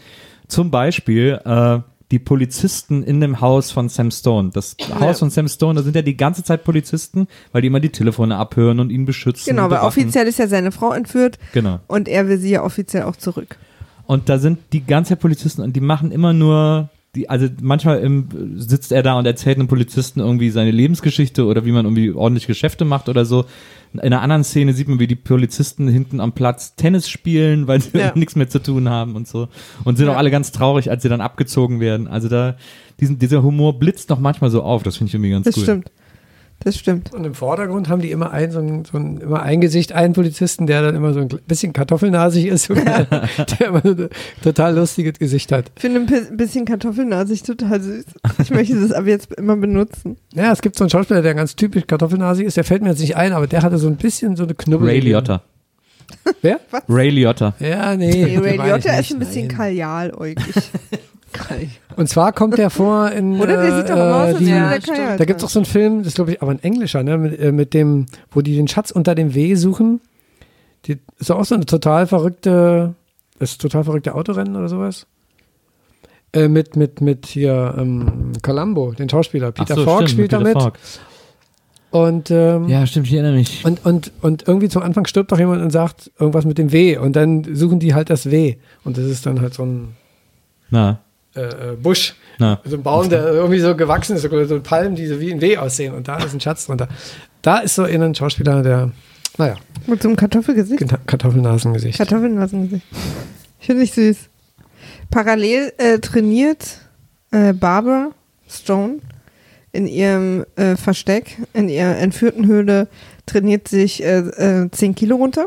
Zum Beispiel äh, die Polizisten in dem Haus von Sam Stone. Das Haus von Sam Stone, da sind ja die ganze Zeit Polizisten, weil die immer die Telefone abhören und ihn beschützen. Genau, weil offiziell ist ja seine Frau entführt Genau. und er will sie ja offiziell auch zurück. Und da sind die ganze Zeit Polizisten und die machen immer nur, die, also manchmal im, sitzt er da und erzählt einem Polizisten irgendwie seine Lebensgeschichte oder wie man irgendwie ordentlich Geschäfte macht oder so. In einer anderen Szene sieht man, wie die Polizisten hinten am Platz Tennis spielen, weil sie Ja. *laughs* nichts mehr zu tun haben und so. Und sind Ja. auch alle ganz traurig, als sie dann abgezogen werden. Also da, diesen, dieser Humor blitzt noch manchmal so auf. Das finde ich irgendwie ganz Das cool. stimmt. Das stimmt. Und im Vordergrund haben die immer ein, so ein, so ein, immer ein Gesicht, einen Polizisten, der dann immer so ein bisschen kartoffelnasig ist, *laughs* sogar, der immer so ein total lustiges Gesicht hat. Ich finde ein bi- bisschen kartoffelnasig total süß. Ich möchte das aber jetzt immer benutzen. Ja, es gibt so einen Schauspieler, der ganz typisch kartoffelnasig ist, der fällt mir jetzt nicht ein, aber der hatte so ein bisschen so eine Knubbel. Ray Liotta. Wer? Ray Liotta. Ja, nee. Hey, *laughs* Ray Liotta ist ein bisschen nein. kajaläugig. *laughs* Und zwar kommt der vor in. *laughs* Oder? Der sieht doch immer aus, die, Ja. Da gibt es doch so einen Film, das ist glaube ich aber ein englischer, ne, mit, äh, mit dem, wo die den Schatz unter dem W suchen. Die ist auch so eine total verrückte, das ist total verrückte Autorennen oder sowas. Äh, mit, mit, mit hier ähm, Columbo, den Schauspieler. Peter so, Falk stimmt, spielt Peter mit. Falk. Und, ähm, Ja, stimmt, ich erinnere mich. und, und, und irgendwie zum Anfang stirbt doch jemand und sagt irgendwas mit dem W. Und dann suchen die halt das W. Und das ist dann halt so ein Na, äh, äh, Busch. na. So ein Baum, der irgendwie so gewachsen ist, oder so Palmen, die so wie ein W aussehen. Und da ist ein Schatz drunter. Da ist so ein Schauspieler, der, naja, Mit so einem Kartoffelgesicht. Gena- Kartoffelnasengesicht. Kartoffelnasengesicht. Ich finde ich süß. Parallel äh, trainiert äh, Barbara Stone in ihrem äh, Versteck, in ihrer entführten Höhle, trainiert sich äh, äh, 10 Kilo runter.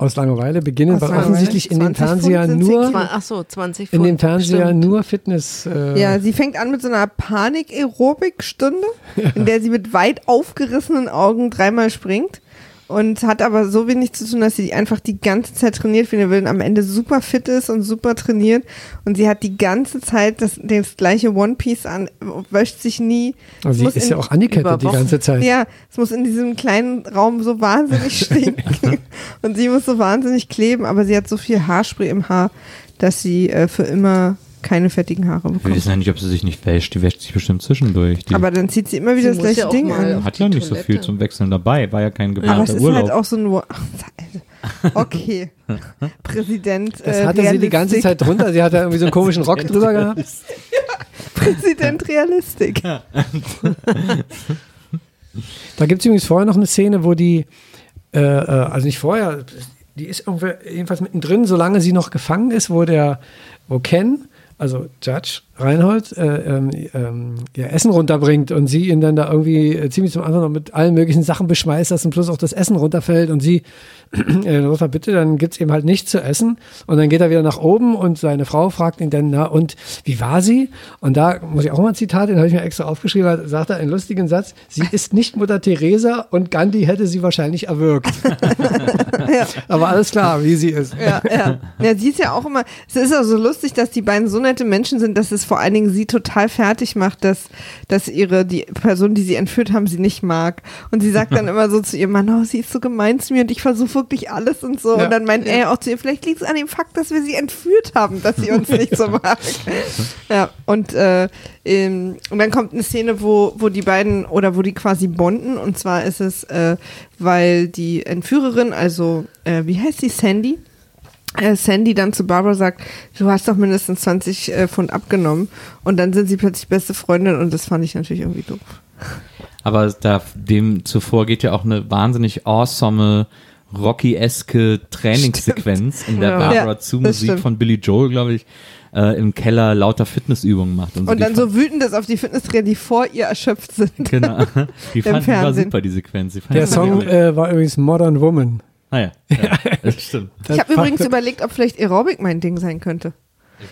Aus Langeweile beginnen, Aus weil Langeweile. offensichtlich in dem 20 Pfund Fernseher nur, zehn Zwa- Ach so, 20 in dem Pfund, Fernseher nur Fitness. Äh, Ja, sie fängt an mit so einer Panik-Aerobik-Stunde, in der sie mit weit aufgerissenen Augen dreimal springt und hat aber so wenig zu tun, dass sie einfach die ganze Zeit trainiert wie eine Willen, am Ende super fit ist und super trainiert und sie hat die ganze Zeit das, das gleiche One Piece an, wäscht sich nie. Also sie muss ist in- ja auch angekettet die ganze Zeit. Ja, es muss in diesem kleinen Raum so wahnsinnig *laughs* stinken und sie muss so wahnsinnig kleben, aber sie hat so viel Haarspray im Haar, dass sie äh, für immer keine fettigen Haare Wir bekommt. wissen ja nicht, ob sie sich nicht wäscht. Die wäscht sich bestimmt zwischendurch. Die Aber dann zieht sie immer wieder Sie das gleiche ja Ding an. hat ja nicht so viel Toilette. zum Wechseln dabei. War ja kein Aber geplanter es ist Urlaub. halt auch so ein. Wo- Okay. *laughs* Präsident. Das äh, hatte sie die ganze. Zeit drunter. Sie hat da irgendwie so einen komischen Rock *laughs* drüber gehabt. Präsident Realistik. Da gibt es übrigens vorher noch eine Szene, wo die, äh, äh, also nicht vorher, die ist irgendwie jedenfalls mittendrin, solange sie noch gefangen ist, wo der, wo Ken, also Judge Reinhold, äh, ähm, ähm, ihr Essen runterbringt und sie ihn dann da irgendwie äh, ziemlich zum Anfang noch mit allen möglichen Sachen beschmeißt, dass zum Schluss auch das Essen runterfällt und sie, *clears throat* äh, bitte, dann gibt's eben halt nichts zu essen und dann geht er wieder nach oben und seine Frau fragt ihn dann, na und wie war sie? Und da muss ich auch mal ein Zitat, den habe ich mir extra aufgeschrieben, sagt er einen lustigen Satz, sie ist nicht Mutter Teresa und Gandhi hätte sie wahrscheinlich erwürgt. *laughs* Aber alles klar, wie sie ist. Ja, ja. Ja, sie ist ja auch immer. Es ist auch so lustig, dass die beiden so nette Menschen sind, dass es vor allen Dingen sie total fertig macht, dass, dass ihre, die Person, die sie entführt haben, sie nicht mag. Und sie sagt dann *laughs* immer so zu ihrem Mann, oh, sie ist so gemein zu mir und ich versuche wirklich alles und so. Ja. Und dann meint er auch zu ihr, vielleicht liegt es an dem Fakt, dass wir sie entführt haben, dass sie uns nicht so *laughs* mag. Ja, und, äh, ähm, und dann kommt eine Szene, wo, wo die beiden oder wo die quasi bonden. Und zwar ist es, äh, weil die Entführerin, also äh, wie heißt sie, Sandy? Äh, Sandy dann zu Barbara sagt, du hast doch mindestens 20 äh, Pfund abgenommen. Und dann sind sie plötzlich beste Freundin und das fand ich natürlich irgendwie doof. Aber da, dem zuvor geht ja auch eine wahnsinnig awesome, Rocky-eske Trainingssequenz, in der Ja. Barbara Ja, zu Musik stimmt. von Billy Joel, glaube ich, äh, im Keller lauter Fitnessübungen macht. Und, so. Und dann so wütend ist auf die Fitnesstrainer, die vor ihr erschöpft sind. Genau. *laughs* Die fand, Fernsehen. super, die Sequenz. Die Der ich Song äh, war übrigens Modern Woman. Ah ja, ja *laughs* das stimmt. Ich habe übrigens überlegt, ob vielleicht Aerobic mein Ding sein könnte.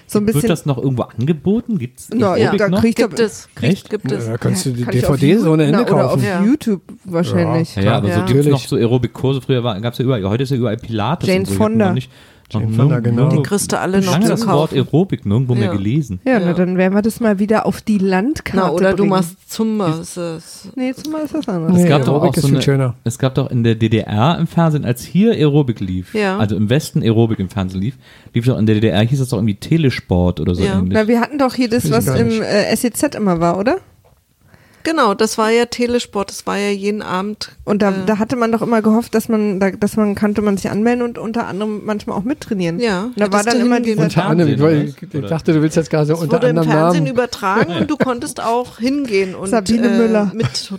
So ein Wird bisschen. das noch irgendwo angeboten? Gibt's Na, Aerobic da noch? kriegt Gibt es. Echt? Gibt es. Da kannst du die Kann DVD so ohne Ende Na, Oder auf kaufen. Ja. YouTube wahrscheinlich. Ja, ja, aber Ja. so gibt's Natürlich. noch so Aerobic-Kurse. Früher gab es ja überall, heute ist ja überall Pilates. Jane und so. Ich hab Fonda. Noch nicht, Jane Fonda, genau. Die kriegst du alle noch lange das Wort. Aerobic nirgendwo mehr Ja. gelesen. Ja, Ja. Na, dann werden wir das mal wieder auf die Landkarte Na, oder du bringen. machst Zumba. Nee, zumal ist das anderes. Nee, Es gab doch auch ist so eine, schöner. es gab doch in der DDR im Fernsehen, als hier Aerobic lief, Ja. also im Westen Aerobic im Fernsehen lief, lief doch in der DDR, hieß das doch irgendwie Telesport oder so Ja. ähnlich. Na, wir hatten doch hier das, was im äh, SEZ immer war, oder? Genau, das war ja Telesport. Das war ja jeden Abend. Und da, äh, da hatte man doch immer gehofft, dass man, da, dass man kannte man sich anmelden und unter anderem manchmal auch mittrainieren. Ja, Und da war dann du immer dieser Unter anderem, ich, was? ich dachte, du willst jetzt gerade so Es unter wurde im anderem Fernsehen Namen. übertragen und du konntest auch hingehen und Sabine äh, Müller. *laughs* Verstehe.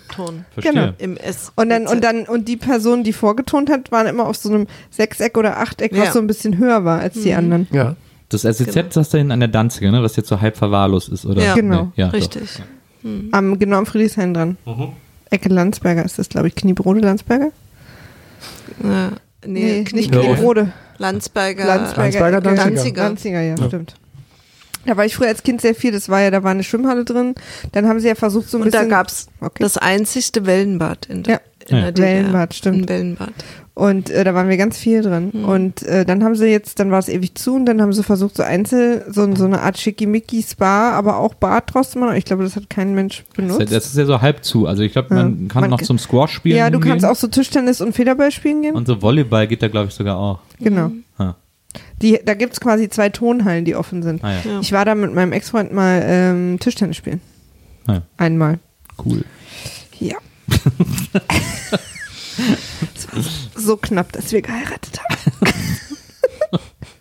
Genau. im S. Und dann, und dann, und die Person, die vorgetont hat, waren immer auf so einem Sechseck oder Achteck, was Ja. so ein bisschen höher war als die anderen. Ja. Das SEZ Genau. das da hinten an der Danziger, ne, was jetzt so halb verwahrlost ist, oder? Ja. Genau. Nee, ja, doch. Richtig. Am, genau am Friedrichshain dran. Ecke Landsberger ist das, glaube ich. Kniebrode Landsberger? Ja, nee, nicht Knie- Kniebrode. Landsberger. Landsberger, Ecke. Danziger. Danziger. Danziger, ja, stimmt. Da war ich früher als Kind sehr viel. Das war ja, da war eine Schwimmhalle drin. Dann haben sie ja versucht, so ein Und da bisschen. gab's Okay. das einzigste Wellenbad in der, Ja. in Ja. der DDR. Wellenbad, stimmt. Ein Wellenbad. Und äh, da waren wir ganz viel drin. Hm. Und äh, dann haben sie jetzt, dann war es ewig zu und dann haben sie versucht, so einzel, so, so eine Art Schickimicki-Spa, aber auch Bad draus zu machen. Ich glaube, das hat kein Mensch benutzt. Das ist ja so halb zu. Also ich glaube, Ja. man kann Man- noch zum Squash spielen. ja, du kannst auch so Tischtennis und Federball spielen gehen. Und so Volleyball geht da, glaube ich, sogar auch. genau. Ha. Die, da gibt's quasi zwei Tonhallen, die offen sind. Ah, ja. Ja. Ich war da mit meinem Ex-Freund mal ähm, Tischtennis spielen. Ja. Einmal. Cool. Ja. *laughs* Es so knapp, dass wir geheiratet haben.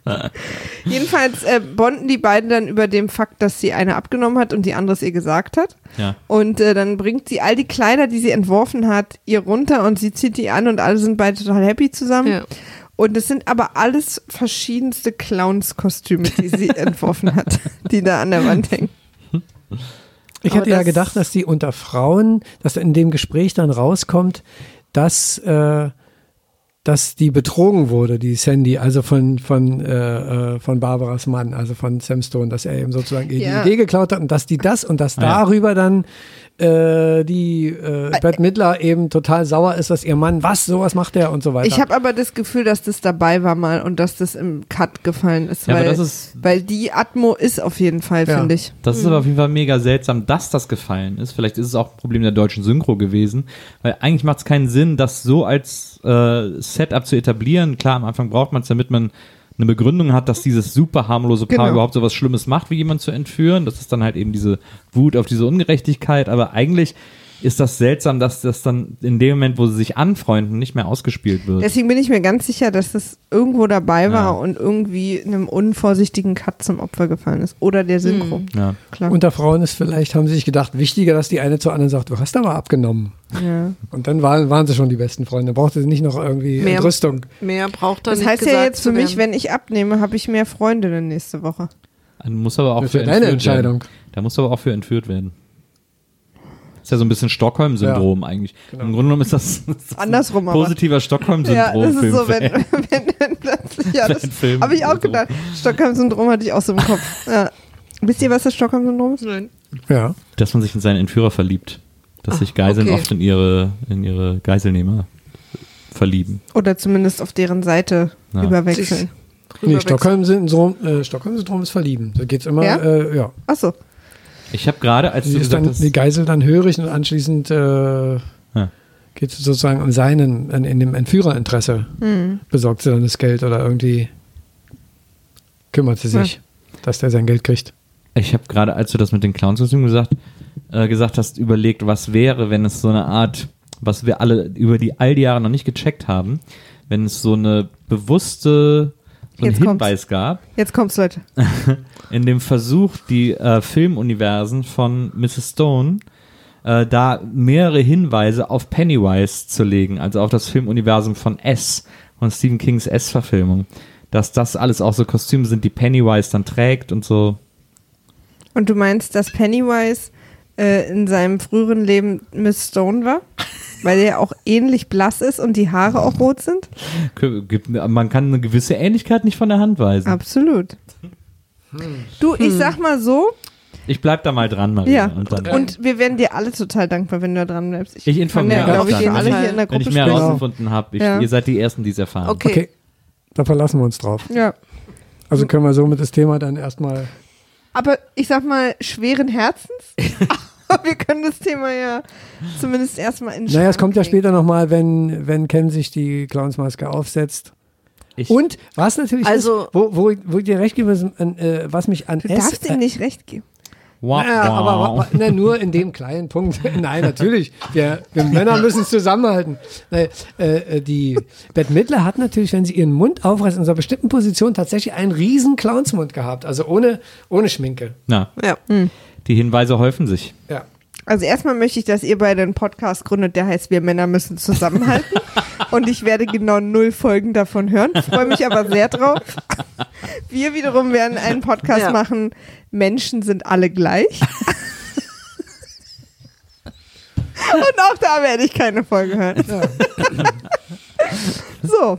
*laughs* Jedenfalls äh, bonden die beiden dann über dem Fakt, dass sie eine abgenommen hat und die andere es ihr gesagt hat. Ja. Und äh, dann bringt sie all die Kleider, die sie entworfen hat, ihr runter und sie zieht die an und alle sind beide total happy zusammen. Ja. Und es sind aber alles verschiedenste Clownskostüme, die sie *laughs* entworfen hat, die da an der Wand hängen. Ich Aber hätte ja gedacht, dass die unter Frauen, dass in dem Gespräch dann rauskommt, dass, äh, dass die betrogen wurde, die Sandy, also von, von, äh, äh, von Barbaras Mann, also von Sam Stone, dass er eben sozusagen Ja. die Idee geklaut hat und dass die das und dass Ah, ja. darüber dann äh, die äh, Bette Midler eben total sauer ist, dass ihr Mann, was, sowas macht er und so weiter. Ich habe aber das Gefühl, dass das dabei war mal und dass das im Cut gefallen ist, Ja, aber weil, das ist- weil die Atmo ist auf jeden Fall, Ja. finde ich. Das ist aber auf jeden Fall mega seltsam, dass das gefallen ist. Vielleicht ist es auch ein Problem der deutschen Synchro gewesen, weil eigentlich macht es keinen Sinn, das so als äh, Setup zu etablieren. Klar, am Anfang braucht man es, damit man eine Begründung hat, dass dieses super harmlose Paar Genau. überhaupt so was Schlimmes macht, wie jemand zu entführen. Das ist dann halt eben diese Wut auf diese Ungerechtigkeit. Aber eigentlich ist das seltsam, dass das dann in dem Moment, wo sie sich anfreunden, nicht mehr ausgespielt wird. Deswegen bin ich mir ganz sicher, dass das irgendwo dabei war Ja. und irgendwie einem unvorsichtigen Cut zum Opfer gefallen ist. Oder der Synchro. ja. Klar. Unter Frauen ist vielleicht, haben sie sich gedacht, wichtiger, dass die eine zur anderen sagt, du hast aber abgenommen. ja. Und dann waren, waren sie schon die besten Freunde. Brauchte sie nicht noch irgendwie Mehr- Entrüstung. Mehr braucht er Das nicht heißt ja jetzt für mich, wenn ich abnehme, habe ich mehr Freundinnen nächste Woche. Dann muss aber auch Das für ist deine Entscheidung. Werden. Da muss aber auch für entführt werden. Ist ja so ein bisschen Stockholm-Syndrom eigentlich. Im Grunde genommen ist das, ist das Andersrum positiver Ja, Stockholm-Syndrom. das ist so, wenn, *laughs* wenn, wenn plötzlich, ja, das habe ich auch gedacht. Stockholm-Syndrom hatte ich auch so im Kopf. *laughs* Ja. Wisst ihr, was das Stockholm-Syndrom ist? Nein. Ja. Dass man sich in seinen Entführer verliebt. Dass Ah, sich Geiseln okay. oft in ihre, in ihre Geiselnehmer verlieben. Oder zumindest auf deren Seite Ja. überwechseln. Nee. Stockholm-Syndrom äh, Stockholm ist verlieben. Da geht's immer, Ja? Äh, ja. Achso. Ich habe gerade, als Sie du ist gesagt dann hast, die Geisel dann hörig und anschließend äh, Ja. geht es sozusagen um seinen, in, in dem Entführerinteresse, Hm. besorgt sie dann das Geld oder irgendwie kümmert sie sich, dass der sein Geld kriegt. ich habe gerade, als du das mit den Clowns-Kostümen gesagt, äh, gesagt hast, überlegt, was wäre, wenn es so eine Art, was wir alle über die all die Jahre noch nicht gecheckt haben, wenn es so eine bewusste so einen Jetzt kommt's. Hinweis gab, Jetzt kommt's, Leute. *laughs* in dem Versuch, die äh, Filmuniversen von Mrs. Stone äh, da mehrere Hinweise auf Pennywise zu legen, also auf das Filmuniversum von S, von Stephen Kings S-Verfilmung. Dass das alles auch so Kostüme sind, die Pennywise dann trägt und so. Und du meinst, dass Pennywise äh, in seinem früheren Leben Miss Stone war? Weil er auch ähnlich blass ist und die Haare auch rot sind? Man kann eine gewisse Ähnlichkeit nicht von der Hand weisen. Absolut. Du, ich sag mal so, Ich bleib da mal dran, Maria. ja. Und dann, Und wir wären dir alle total dankbar, wenn du da dran bleibst. Ich informiere kann ja, ich, alle wenn hier in der wenn Gruppe ich mehr herausgefunden habe, Ja. ihr seid die Ersten, die es erfahren. Okay. Okay, da verlassen wir uns drauf. Ja. Also können wir somit das Thema dann erstmal. Aber ich sag mal, schweren Herzens. Aber *laughs* *laughs* wir können das Thema ja zumindest erstmal in Naja, es kommt ja legen. später nochmal, wenn, wenn Ken sich die Clownsmaske aufsetzt. Ich, Und was natürlich Also- ist, wo, wo, ich- wo ich dir recht gebe, ist, an, äh, was mich an Du S. darfst ihm nicht recht geben. Wow, Ja, aber, na, nur in dem kleinen Punkt. *laughs* Nein, natürlich. Wir, wir Männer müssen es zusammenhalten. Nein, äh, äh, die Bette Midler hat natürlich, wenn sie ihren Mund aufreißt, in so einer bestimmten Position tatsächlich einen riesen Clownsmund gehabt. Also ohne, ohne Schminke. Na, Ja. die Hinweise häufen sich. Ja. Also erstmal möchte ich, dass ihr beide einen Podcast gründet, der heißt Wir Männer müssen zusammenhalten. *laughs* Und ich werde genau null Folgen davon hören. Freue mich aber sehr drauf. Wir wiederum werden einen Podcast Ja. machen. Menschen sind alle gleich. Und auch da werde ich keine Folge hören. so.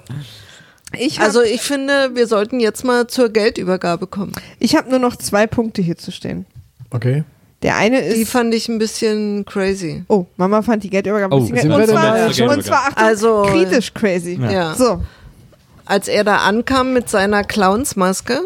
Ich habe Also ich finde, wir sollten jetzt mal zur Geldübergabe kommen. ich hab nur noch zwei Punkte hier zu stehen. Okay. Der eine Die ist. fand ich ein bisschen crazy. Oh, Mama fand die Geldübergabe Oh, ein bisschen sind und zwar, und zwar Achtung, Also- kritisch crazy. Ja. Ja. So, Als er da ankam mit seiner Clownsmaske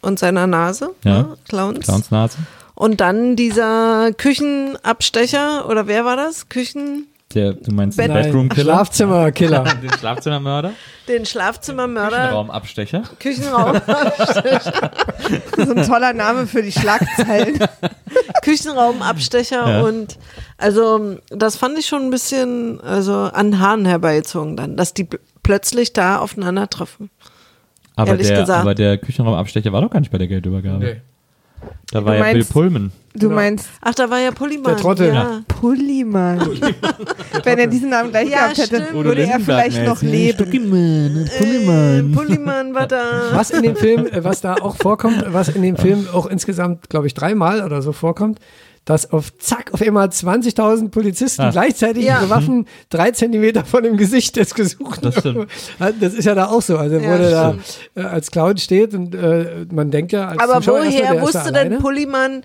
und seiner Nase, Ja. ne? Clowns. Clownsnase. Und dann dieser Küchenabstecher, oder wer war das? Küchen, Der, du meinst den Nein, Bedroom-Killer? Schlafzimmerkiller. *laughs* den Schlafzimmermörder? den Schlafzimmermörder, Raumabstecher? Küchenraum, *laughs* *laughs* so ein toller Name für die Schlagzeilen. Küchenraumabstecher Ja. und also das fand ich schon ein bisschen also an Haaren herbeizogen dann, dass die pl- plötzlich da aufeinandertreffen. Aber der, aber der Küchenraumabstecher war doch gar nicht bei der Geldübergabe. Nee. Da war Du ja Bill Pullman. Du Genau. meinst Ach, da war ja Pulliman. Der Trottel. Ja. Pulliman. *laughs* Wenn er diesen Namen gleich Ja, gehabt hätte, stimmt. Würde er vielleicht noch mäßig. leben. Äh, Pulliman war da. Was in dem Film, äh, was da auch vorkommt, was in dem Film auch insgesamt, glaube ich, dreimal oder so vorkommt, dass auf zack auf einmal 20.000 Polizisten Ah. gleichzeitig Ja. ihre Waffen drei Zentimeter von dem Gesicht des Gesuchten. Das. *laughs* Das ist ja da auch so. Also Ja, wo der da äh, als Clown steht und äh, man denkt ja als Aber Zuschauer erstmal, woher da wusste denn. Pulliman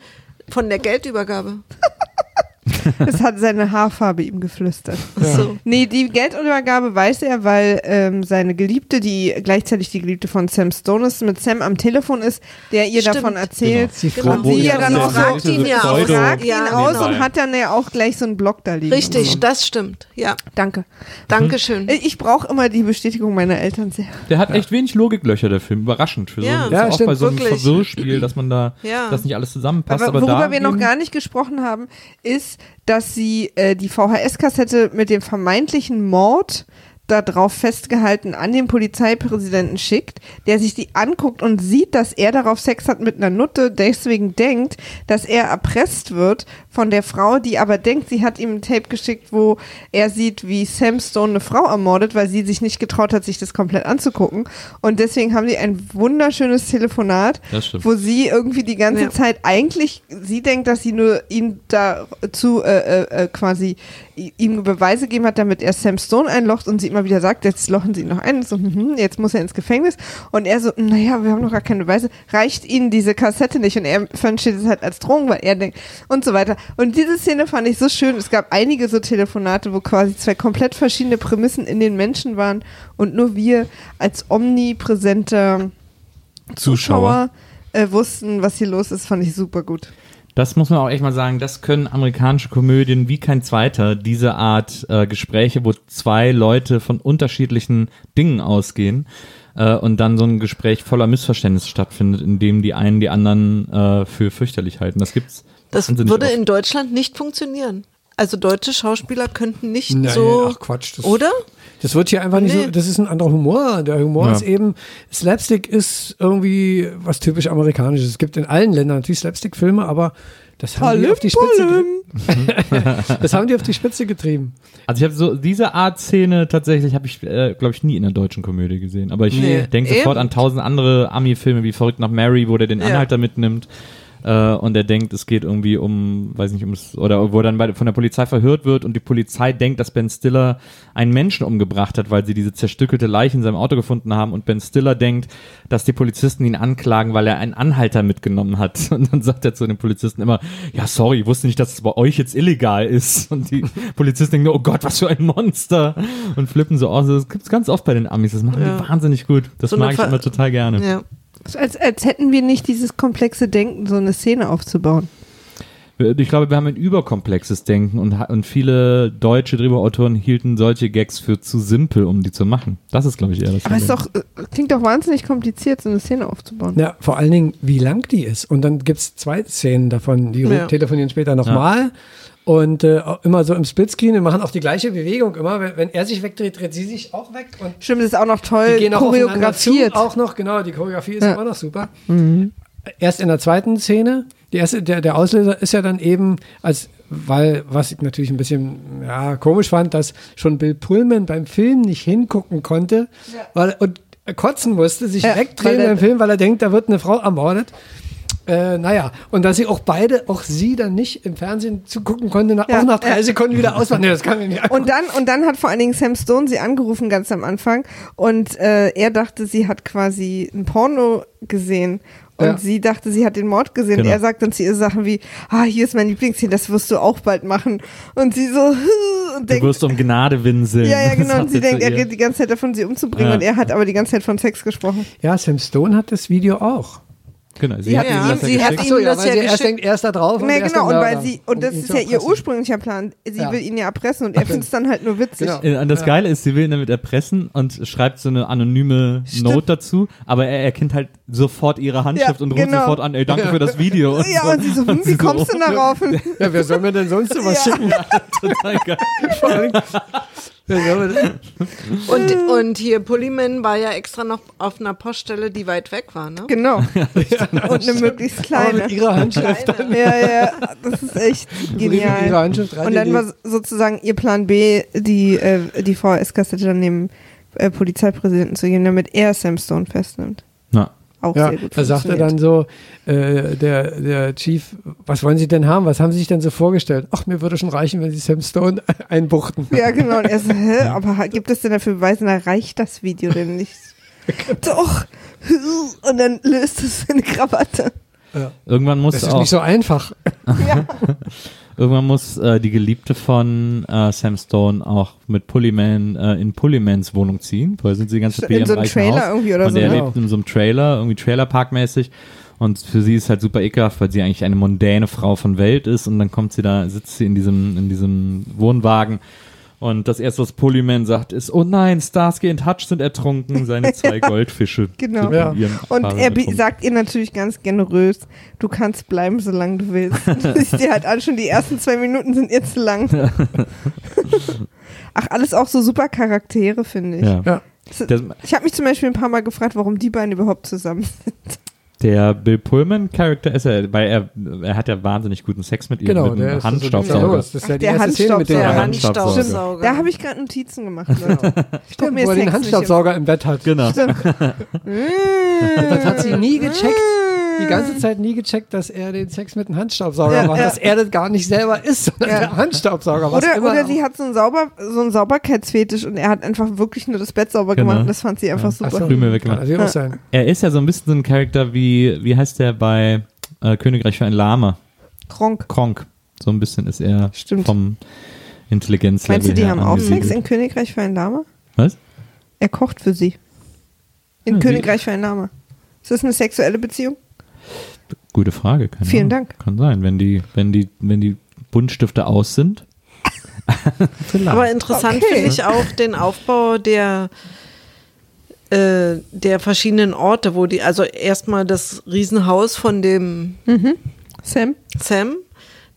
von der Geldübergabe? *laughs* *laughs* Es hat seine Haarfarbe ihm geflüstert. So. Nee, die Geldübergabe weiß er, weil ähm, seine Geliebte, die gleichzeitig die Geliebte von Sam Stone ist, mit Sam am Telefon ist, der ihr Stimmt. davon erzählt. Sie Genau. fragt- Und sie ja dann auch so, fragt ihn ja auch, fragt ihn Ja, aus genau. und hat dann ja auch gleich so einen Blog da liegen. Richtig, das stimmt. Ja, Danke. Dankeschön. Ich brauche immer die Bestätigung meiner Eltern sehr. Der hat echt wenig Logiklöcher, der Film. Überraschend. Für Ja. so, Ja, auch stimmt, bei so einem. Verwirrspiel, dass man da, Ja. dass nicht alles zusammenpasst. Aber Aber, worüber da wir noch gar nicht gesprochen haben, ist, dass sie äh, die VHS-Kassette mit dem vermeintlichen Mord da drauf festgehalten an den Polizeipräsidenten schickt, der sich die anguckt und sieht, dass er darauf Sex hat mit einer Nutte, deswegen denkt, dass er erpresst wird von der Frau, die aber denkt, sie hat ihm ein Tape geschickt, wo er sieht, wie Sam Stone eine Frau ermordet, weil sie sich nicht getraut hat, sich das komplett anzugucken. Und deswegen haben die ein wunderschönes Telefonat, wo sie irgendwie die ganze Ja. Zeit eigentlich, sie denkt, dass sie nur ihm dazu äh, äh, äh, quasi ihm Beweise gegeben hat, damit er Sam Stone einlocht und sie immer wieder sagt, jetzt lochen sie ihn noch ein, so, hm, jetzt muss er ins Gefängnis und er so, naja, wir haben noch gar keine Beweise, reicht ihnen diese Kassette nicht und er versteht es halt als Drohung, weil er denkt und so weiter. Und diese Szene fand ich so schön, es gab einige so Telefonate, wo quasi zwei komplett verschiedene Prämissen in den Menschen waren und nur wir als omnipräsenter Zuschauer äh, wussten, was hier los ist, fand ich super gut. Das muss man auch echt mal sagen, das können amerikanische Komödien wie kein zweiter, diese Art äh, Gespräche, wo zwei Leute von unterschiedlichen Dingen ausgehen äh, und dann so ein Gespräch voller Missverständnisse stattfindet, in dem die einen die anderen äh, für fürchterlich halten. Das gibt's Das würde oft. in Deutschland nicht funktionieren. Also deutsche Schauspieler könnten nicht Nein, so. ach Quatsch. Das, oder? Das wird hier einfach nicht Nee. so, das ist ein anderer Humor. Der Humor Ja. ist eben, Slapstick ist irgendwie was typisch Amerikanisches. Es gibt in allen Ländern natürlich Slapstick-Filme, aber das haben die auf die *laughs* Das haben die auf die Spitze getrieben. Also ich habe so diese Art Szene tatsächlich habe ich äh, glaube ich nie in einer deutschen Komödie gesehen, aber ich Nee. denke sofort an tausend andere Ami Filme wie Verrückt nach Mary, wo der den Ja. Anhalter mitnimmt. Äh, und er denkt, es geht irgendwie um, weiß nicht, ums, oder wo er dann bei, von der Polizei verhört wird und die Polizei denkt, dass Ben Stiller einen Menschen umgebracht hat, weil sie diese zerstückelte Leiche in seinem Auto gefunden haben und Ben Stiller denkt, dass die Polizisten ihn anklagen, weil er einen Anhalter mitgenommen hat. *laughs* Und dann sagt er zu den Polizisten immer, ja, sorry, ich wusste nicht, dass es bei euch jetzt illegal ist. Und die *laughs* Polizisten denken, oh Gott, was für ein Monster. Und flippen so aus. Das gibt's ganz oft bei den Amis. Das machen Ja. die wahnsinnig gut. Das So mag ich immer total gerne. Ja. Als, als hätten wir nicht dieses komplexe Denken, so eine Szene aufzubauen. Ich glaube, wir haben ein überkomplexes Denken und, und viele deutsche Drehbuchautoren hielten solche Gags für zu simpel, um die zu machen. Das ist, glaube ich, eher das Aber es doch, äh, klingt doch wahnsinnig kompliziert, so eine Szene aufzubauen. Ja, vor allen Dingen, wie lang die ist. Und dann gibt's zwei Szenen davon, die Ja. telefonieren später nochmal. Und äh, immer so im Splitscreen und machen auch die gleiche Bewegung immer. Wenn, wenn er sich wegdreht, dreht sie sich auch weg. Und Stimmt, das ist auch noch die toll gehen auch aufeinander zu, choreografiert. auch noch, genau, die Choreografie ist Ja. immer noch super. Erst in der zweiten Szene, die erste, der, der Auslöser ist ja dann eben, als, weil, was ich natürlich ein bisschen ja, komisch fand, dass schon Bill Pullman beim Film nicht hingucken konnte weil, und kotzen musste, sich Ja, wegdrehen beim Film, weil er denkt, da wird eine Frau ermordet. Äh, naja, und dass sie auch beide, auch sie dann nicht im Fernsehen zugucken konnte, nach, Ja, auch nach drei ja. Sekunden wieder ausmachen. Nee, das kann ich nicht Und dann, und dann hat vor allen Dingen Sam Stone sie angerufen ganz am Anfang und äh, er dachte, sie hat quasi ein Porno gesehen. Und Ja. sie dachte, sie hat den Mord gesehen. Genau. Er sagt dann zu ihr Sachen wie, ah, hier ist mein Lieblingsszene, das wirst du auch bald machen. Und sie so, *laughs* und Du denkt, wirst um Gnade winseln. ja, ja, *laughs* genau. sagt Und sie denkt, er redet die ganze Zeit davon, sie umzubringen. Ja. Und er hat aber die ganze Zeit von Sex gesprochen. Ja, Sam Stone hat das Video auch. Genau, sie Ja, hat ihm ja, ja sie hat ihm Achso, ja, das weil ja sie erst denkt, erst da drauf und Nee, genau. der Und weil sie, und das ihn ist ja ihr ursprünglicher Plan. Sie Ja. will ihn ja erpressen und er findet es dann halt nur witzig. Genau. Äh, Und das Geile ist, sie will ihn damit erpressen und schreibt so eine anonyme Stimmt. Note dazu, aber er erkennt halt sofort ihre Handschrift Ja, und ruft genau. sofort an, ey, danke für das Video. Und *laughs* Ja, und sie so, hm, wie sie kommst du oh, darauf? Ja, wer soll mir denn sonst sowas Ja. schicken? *laughs* Total geil. *laughs* Und, und hier Pulliman war ja extra noch auf einer Poststelle, die weit weg war, ne? Genau. *laughs* und eine möglichst Aber kleine. mit ihrer Handschrift. Ja, ja, das ist echt Brief *laughs* mit ihrer genial. Handschrift rein Und dann war sozusagen ihr Plan B, die, äh, die VHS-Kassette dann dem äh, Polizeipräsidenten zu geben, damit er Sam Stone festnimmt. Auch Ja, sehr gut. da sagt er dann so, äh, der, der Chief, was wollen Sie denn haben? Was haben Sie sich denn so vorgestellt? Ach, mir würde schon reichen, wenn Sie Sam Stone *laughs* einbuchten. Ja, genau. Und er so, hä, *laughs* aber ha- gibt es denn dafür Beweise? Na, reicht das Video denn nicht? *laughs* Doch. Und dann löst es eine Krawatte. irgendwann muss Das ist auch, nicht so einfach. Ja. Irgendwann muss äh, die Geliebte von äh, Sam Stone auch mit Pullyman äh, in Pullymans Wohnung ziehen. Vorher sind sie die ganze Zeit bei ihrem so reichen Trailer Haus. irgendwie oder und so. er ne? lebt in so einem Trailer, irgendwie Trailerparkmäßig. Und für sie ist halt super ekelhaft, weil sie eigentlich eine mondäne Frau von Welt ist. Und dann kommt sie da, sitzt sie in diesem, in diesem Wohnwagen. Und das erste, was Polyman sagt, ist, oh nein, Starsky und Hutch sind ertrunken, seine zwei *laughs* Goldfische. Genau. Ja. Und er ertrunken. sagt ihr natürlich ganz generös, du kannst bleiben, solange du willst. *laughs* Das ist dir halt an, schon die ersten zwei Minuten sind ihr zu lang. *laughs* Ach, alles auch so super Charaktere, finde ich. Ja. Ja. Das, Ich habe mich zum Beispiel ein paar Mal gefragt, warum die beiden überhaupt zusammen sind. Der Bill Pullman-Charakter ist er, weil er, er hat ja wahnsinnig guten Sex mit ihr, Genau, mit der einem ist so Handstaubsauger. Das ist ja Ach, die der erste Szene mit dem Der Handstaubsauger. Handstaubsauger. Da habe ich gerade Notizen gemacht. Leute. *laughs* Ich guck Stimmt, mir wo er Sex den Handstaubsauger im Bett hat. Genau. *laughs* *laughs* Das hat sie nie gecheckt. Die ganze Zeit nie gecheckt, dass er den Sex mit dem Handstaubsauger Ja, macht, ja. dass er das gar nicht selber ist, sondern Ja. der Handstaubsauger. Was Oder, immer oder sie hat so einen, Sauber, so einen Sauberkeitsfetisch und er hat einfach wirklich nur das Bett sauber Genau. gemacht und das fand sie einfach Ach super. so, Krümel kann weggemacht. natürlich auch sein. Er ist ja so ein bisschen so ein Charakter wie, wie heißt der bei äh, Königreich für ein Lama? Kronk. Kronk. So ein bisschen ist er Stimmt. vom Intelligenzlevel Meinst du, die haben auch Sex in Königreich für ein Lama? Was? Er kocht für sie. In Ja, Königreich für ein Lama. Ist das eine sexuelle Beziehung? Gute Frage. Keine Vielen Ahnung. Dank. Kann sein, wenn die, wenn die, wenn die Buntstifte aus sind. *laughs* Aber interessant Okay. finde ich auch den Aufbau der, äh, der verschiedenen Orte, wo die, also erstmal das Riesenhaus von dem Sam? Sam,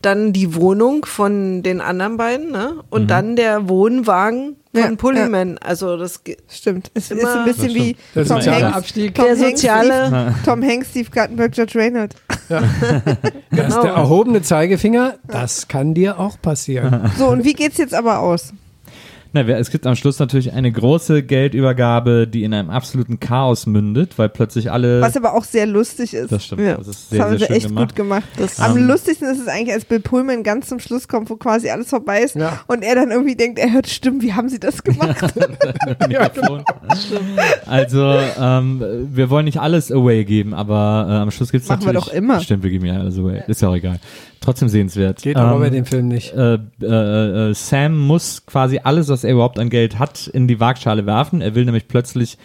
dann die Wohnung von den anderen beiden, ne? Und Mhm. dann der Wohnwagen von Ja, Pulliman. Also das Stimmt. Es ist Immer- ein bisschen wie. Der ist soziale Hanks. Abstieg. Tom der Hanks, soziale, Steve, Tom Hanks, Steve Guttenberg, George Reynolds. Das ist Genau. der erhobene Zeigefinger. Das kann dir auch passieren. So, und wie geht's jetzt aber aus? Na, wer- es gibt am Schluss natürlich eine große Geldübergabe, die in einem absoluten Chaos mündet, weil plötzlich alle. Was aber auch sehr lustig ist. das stimmt. Ja. Das ist Das sehr, haben sehr sie schön echt gemacht. gut gemacht. Das- Am Ähm, lustigsten ist es eigentlich, als Bill Pullman ganz zum Schluss kommt, wo quasi alles vorbei ist Ja. und er dann irgendwie denkt, er hört Stimmen, wie haben sie das gemacht? *laughs* Mikrofon. Also, ähm, wir wollen nicht alles away geben, aber äh, am Schluss gibt es Machen wir natürlich. doch immer. Stimmt, wir geben ja alles away. Ist ja auch egal. Trotzdem sehenswert. Geht aber Ähm, bei dem Film nicht. äh, äh, äh, Sam muss quasi alles, was er überhaupt an Geld hat, in die Waagschale werfen. Er will nämlich plötzlich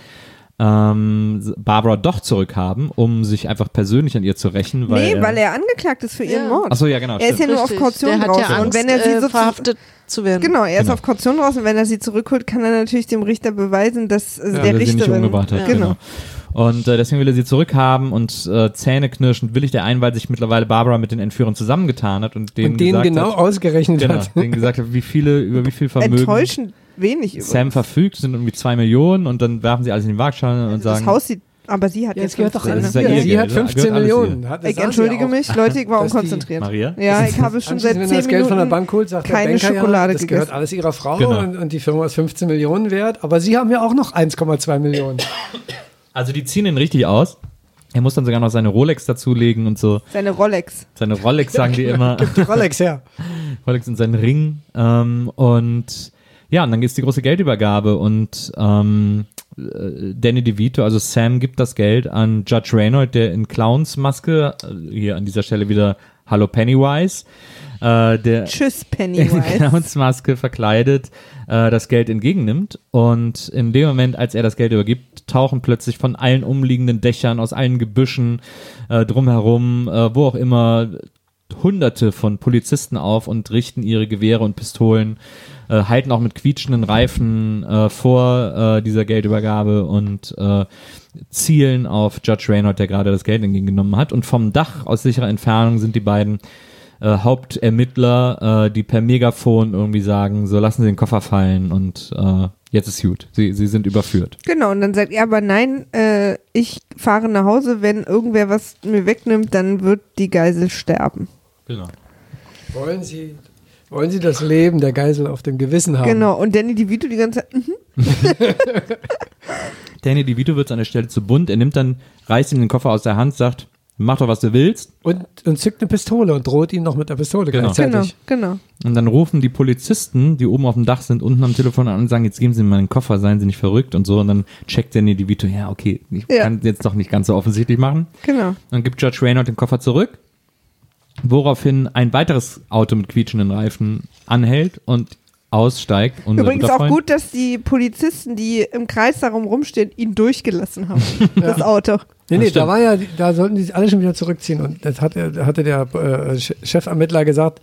ähm, Barbara doch zurückhaben, um sich einfach persönlich an ihr zu rächen. Weil nee, weil er angeklagt ist für ihren Ja. Mord. Achso, ja, genau. er ist ja stimmt. nur auf Richtig. Kaution der hat draußen. ja Angst, und wenn er sie äh, so verhaftet zu werden. Genau, er ist Genau. auf Kaution raus und wenn er sie zurückholt, kann er natürlich dem Richter beweisen, dass äh, Ja, der er sie nicht Richterin. umgebracht hat. Ja. Genau. Und äh, deswegen will er sie zurückhaben und äh, zähneknirschend willigt er ein, weil sich mittlerweile Barbara mit den Entführern zusammengetan hat und denen Und den gesagt genau hat, ausgerechnet genau, hat. denen gesagt hat, wie viele, über wie viel Vermögen Enttäuschend wenig übrigens. Sam verfügt, sind irgendwie zwei Millionen und dann werfen sie alles in die Waagschale und das sagen, Haus sieht, aber sie hat Ja, jetzt gehört doch 15, alles ja Sie Geld, hat das 15 gehört alles Millionen. Hat- das Ich entschuldige mich, Leute, ich war unkonzentriert. Maria? Ja, ich habe schon seit wenn 10 er das Geld von der Minuten Bank holt, sagt keine der Banker Schokolade ja, das gegessen. gehört alles ihrer Frau Genau. und, und die Firma ist 15 Millionen wert, aber sie haben ja auch noch 1,2 Millionen. Also die ziehen ihn richtig aus. Er muss dann sogar noch seine Rolex dazulegen und so. Seine Rolex. Seine Rolex sagen die immer. Die Rolex, ja. *laughs* Rolex und seinen Ring. Ähm, und ja, und dann ist die große Geldübergabe und ähm, äh, Danny DeVito, also Sam, gibt das Geld an Judge Reynold, der in Clownsmaske, äh, hier an dieser Stelle wieder Hallo Pennywise, äh, der Tschüss, *laughs* in Pennywise. Clownsmaske verkleidet äh, das Geld entgegennimmt. Und in dem Moment, als er das Geld übergibt, tauchen plötzlich von allen umliegenden Dächern, aus allen Gebüschen äh, drumherum, äh, wo auch immer, Hunderte von Polizisten auf und richten ihre Gewehre und Pistolen, äh, halten auch mit quietschenden Reifen äh, vor äh, dieser Geldübergabe und äh, zielen auf Judge Reynold, der gerade das Geld entgegengenommen hat. Und vom Dach aus sicherer Entfernung sind die beiden äh, Hauptermittler, äh, die per Megafon irgendwie sagen, so lassen Sie den Koffer fallen und äh, jetzt ist gut. Sie, sie sind überführt. Genau, und dann sagt er aber nein, äh, ich fahre nach Hause, wenn irgendwer was mir wegnimmt, dann wird die Geisel sterben. Genau. Wollen Sie, wollen Sie das Leben der Geisel auf dem Gewissen haben? Genau, und Danny DeVito die ganze Zeit, mhm. *laughs* Danny DeVito wird an der Stelle zu bunt. Er nimmt dann, reißt ihm den Koffer aus der Hand, sagt, mach doch, was du willst. Und, und zückt eine Pistole und droht ihm noch mit der Pistole Genau. genau, gleichzeitig. genau. Und dann rufen die Polizisten, die oben auf dem Dach sind, unten am Telefon an und sagen, jetzt geben Sie mir meinen Koffer, seien Sie nicht verrückt und so. Und dann checkt Danny DeVito, ja, okay, ich Ja. kann jetzt doch nicht ganz so offensichtlich machen. Genau. Dann gibt Judge Reynold den Koffer zurück, woraufhin ein weiteres Auto mit quietschenden Reifen anhält und aussteigt. Unser Übrigens auch gut, dass die Polizisten, die im Kreis darum rumstehen, ihn durchgelassen haben. *laughs* Das Auto. Nee, nee, da war ja, da sollten die sich alle schon wieder zurückziehen. Und das hat, er- hatte der äh, Che- Chefermittler gesagt,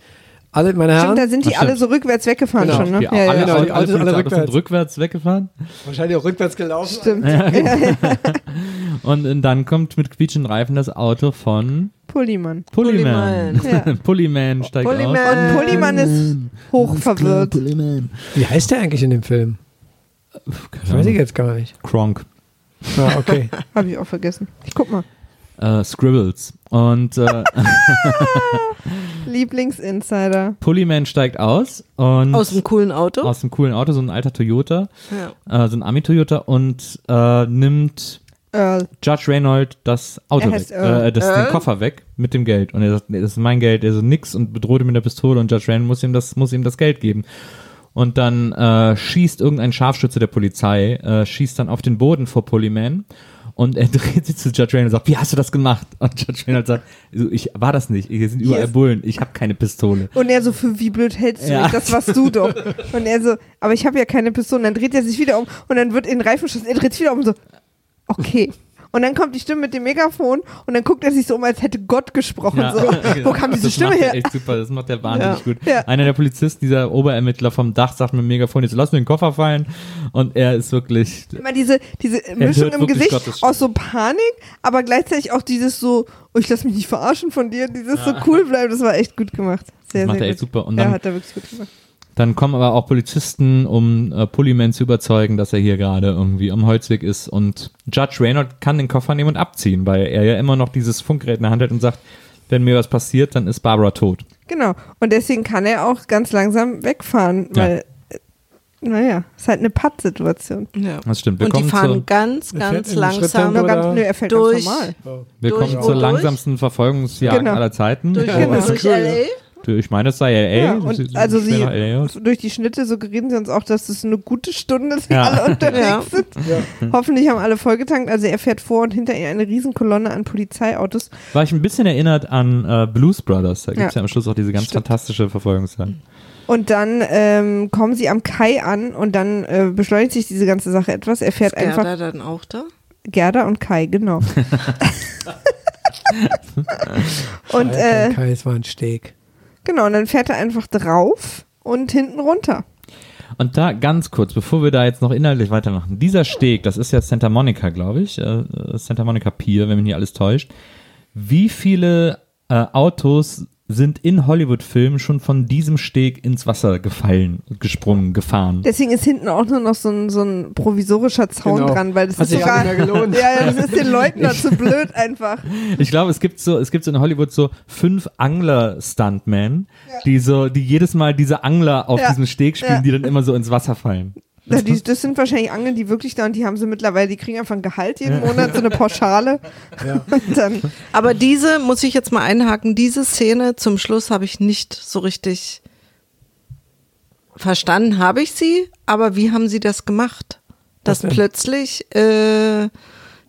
alle, meine Herren, Stimmt, da sind die Ach, alle so rückwärts weggefahren Genau. schon, ne? Die, Ja, alle, ja, genau, die alle, Autos alle Polizeiautos sind rückwärts. rückwärts weggefahren. wahrscheinlich auch rückwärts gelaufen. Stimmt. *laughs* Und äh, dann kommt mit quietschenden Reifen das Auto von Pulliman. Pulliman. *laughs* Ja. Pulliman steigt Pulliman. aus. Und Pulliman ist hoch verwirrt. Wie heißt der eigentlich in dem Film? Das weiß ich jetzt gar nicht. Kronk. Ah, okay. *laughs* Habe ich auch vergessen. Ich guck mal. Äh, Scribbles. Und äh, *laughs* Lieblingsinsider. Pulliman steigt aus und Aus einem coolen Auto. aus dem coolen Auto, so ein alter Toyota, ja. äh, so ein Ami-Toyota und äh, nimmt Earl. Judge Reynold das Auto weg, äh, das, den? Koffer weg mit dem Geld. Und er sagt, nee, das ist mein Geld, er so nix und bedroht ihn mit der Pistole und Judge Reynold muss ihm das, muss ihm das Geld geben. Und dann äh, schießt irgendein Scharfschütze der Polizei, äh, schießt dann auf den Boden vor Pulliman und er *laughs* dreht sich zu Judge Reynold und sagt, wie hast du das gemacht? Und Judge Reynold sagt, so, ich war das nicht, hier sind überall ist- Bullen, ich habe keine Pistole. Und er so, für wie blöd hältst du Ja. mich? Das warst du doch. Und er so, aber ich habe ja keine Pistole. Und dann dreht er sich wieder um und dann wird in den Reifen geschossen. Er dreht sich wieder um und so, okay. Und dann kommt die Stimme mit dem Megafon und dann guckt er sich so um, als hätte Gott gesprochen. So, *laughs* wo kam diese das Stimme macht her? Er echt super, das macht er wahnsinnig Ja. gut. Ja. Einer der Polizisten, dieser Oberermittler vom Dach, sagt mit dem Megafon, jetzt lass mir den Koffer fallen. Und er ist wirklich, Immer diese, diese Mischung im Gesicht Gottes aus so Panik, aber gleichzeitig auch dieses so, oh, ich lass mich nicht verarschen von dir, dieses so cool bleiben, das war echt gut gemacht. Sehr, das macht sehr er gut. echt super. Und ja, dann, hat er wirklich gut gemacht. Dann kommen aber auch Polizisten, um äh, Pulliman zu überzeugen, dass er hier gerade irgendwie am Holzweg ist. Und Judge Reynold kann den Koffer nehmen und abziehen, weil er ja immer noch dieses Funkgerät in der Hand hat und sagt, wenn mir was passiert, dann ist Barbara tot. Genau. Und deswegen kann er auch ganz langsam wegfahren, Ja. weil, äh, naja, ist halt eine Pattsituation. ja. Das stimmt. Wir Und die fahren zur, ganz, ganz langsam Nur ganz, nö, er fällt durch- ganz normal. wir durch kommen zur durch? langsamsten Verfolgungsjagd Genau. aller Zeiten. durch, Ja, aber durch cool, LA. Ich meine, das sei LA. Ja, das und sieht also sie, LA durch die Schnitte suggerieren sie uns auch, dass es eine gute Stunde sie Ja. alle *laughs* unterwegs Ja. sind. Hoffentlich haben alle vollgetankt. Also er fährt vor und hinter ihm eine Riesenkolonne an Polizeiautos. War ich ein bisschen erinnert an äh, Blues Brothers. Da gibt es ja. Ja. am Schluss auch diese ganz Stimmt. fantastische Verfolgungsjagd. Und dann ähm, kommen sie am Kai an und dann äh, beschleunigt sich diese ganze Sache etwas. Er fährt Ist einfach Gerda dann auch da? Gerda und Kai, genau. *laughs* und äh, Kai, es war ein Steak. Genau, und dann fährt er einfach drauf und hinten runter. Und da ganz kurz, bevor wir da jetzt noch inhaltlich weitermachen. Dieser Steg, das ist ja Santa Monica, glaube ich. Äh, Santa Monica Pier, wenn mich nicht alles täuscht. Wie viele äh, Autos sind in Hollywood-Filmen schon von diesem Steg ins Wasser gefallen, gesprungen, gefahren? Deswegen ist hinten auch nur noch so ein, so ein provisorischer Zaun Genau. dran, weil das Hat ist sich sogar. auch nicht mehr gelohnt. *laughs* Ja, ja, das ist den Leuten da zu blöd *laughs* einfach. Ich glaube, es gibt so, es gibt so in Hollywood so fünf Angler-Stuntmen, die so, die jedes Mal diese Angler auf Ja. diesem Steg spielen, Ja. die dann immer so ins Wasser fallen. Ja, die, das sind wahrscheinlich Angeln, die wirklich da und die haben sie mittlerweile, die kriegen einfach ein Gehalt jeden Monat, so eine Pauschale. *laughs* Und dann, Aber diese, muss ich jetzt mal einhaken, diese Szene zum Schluss habe ich nicht so richtig verstanden, habe ich sie, aber wie haben sie das gemacht? Dass plötzlich äh,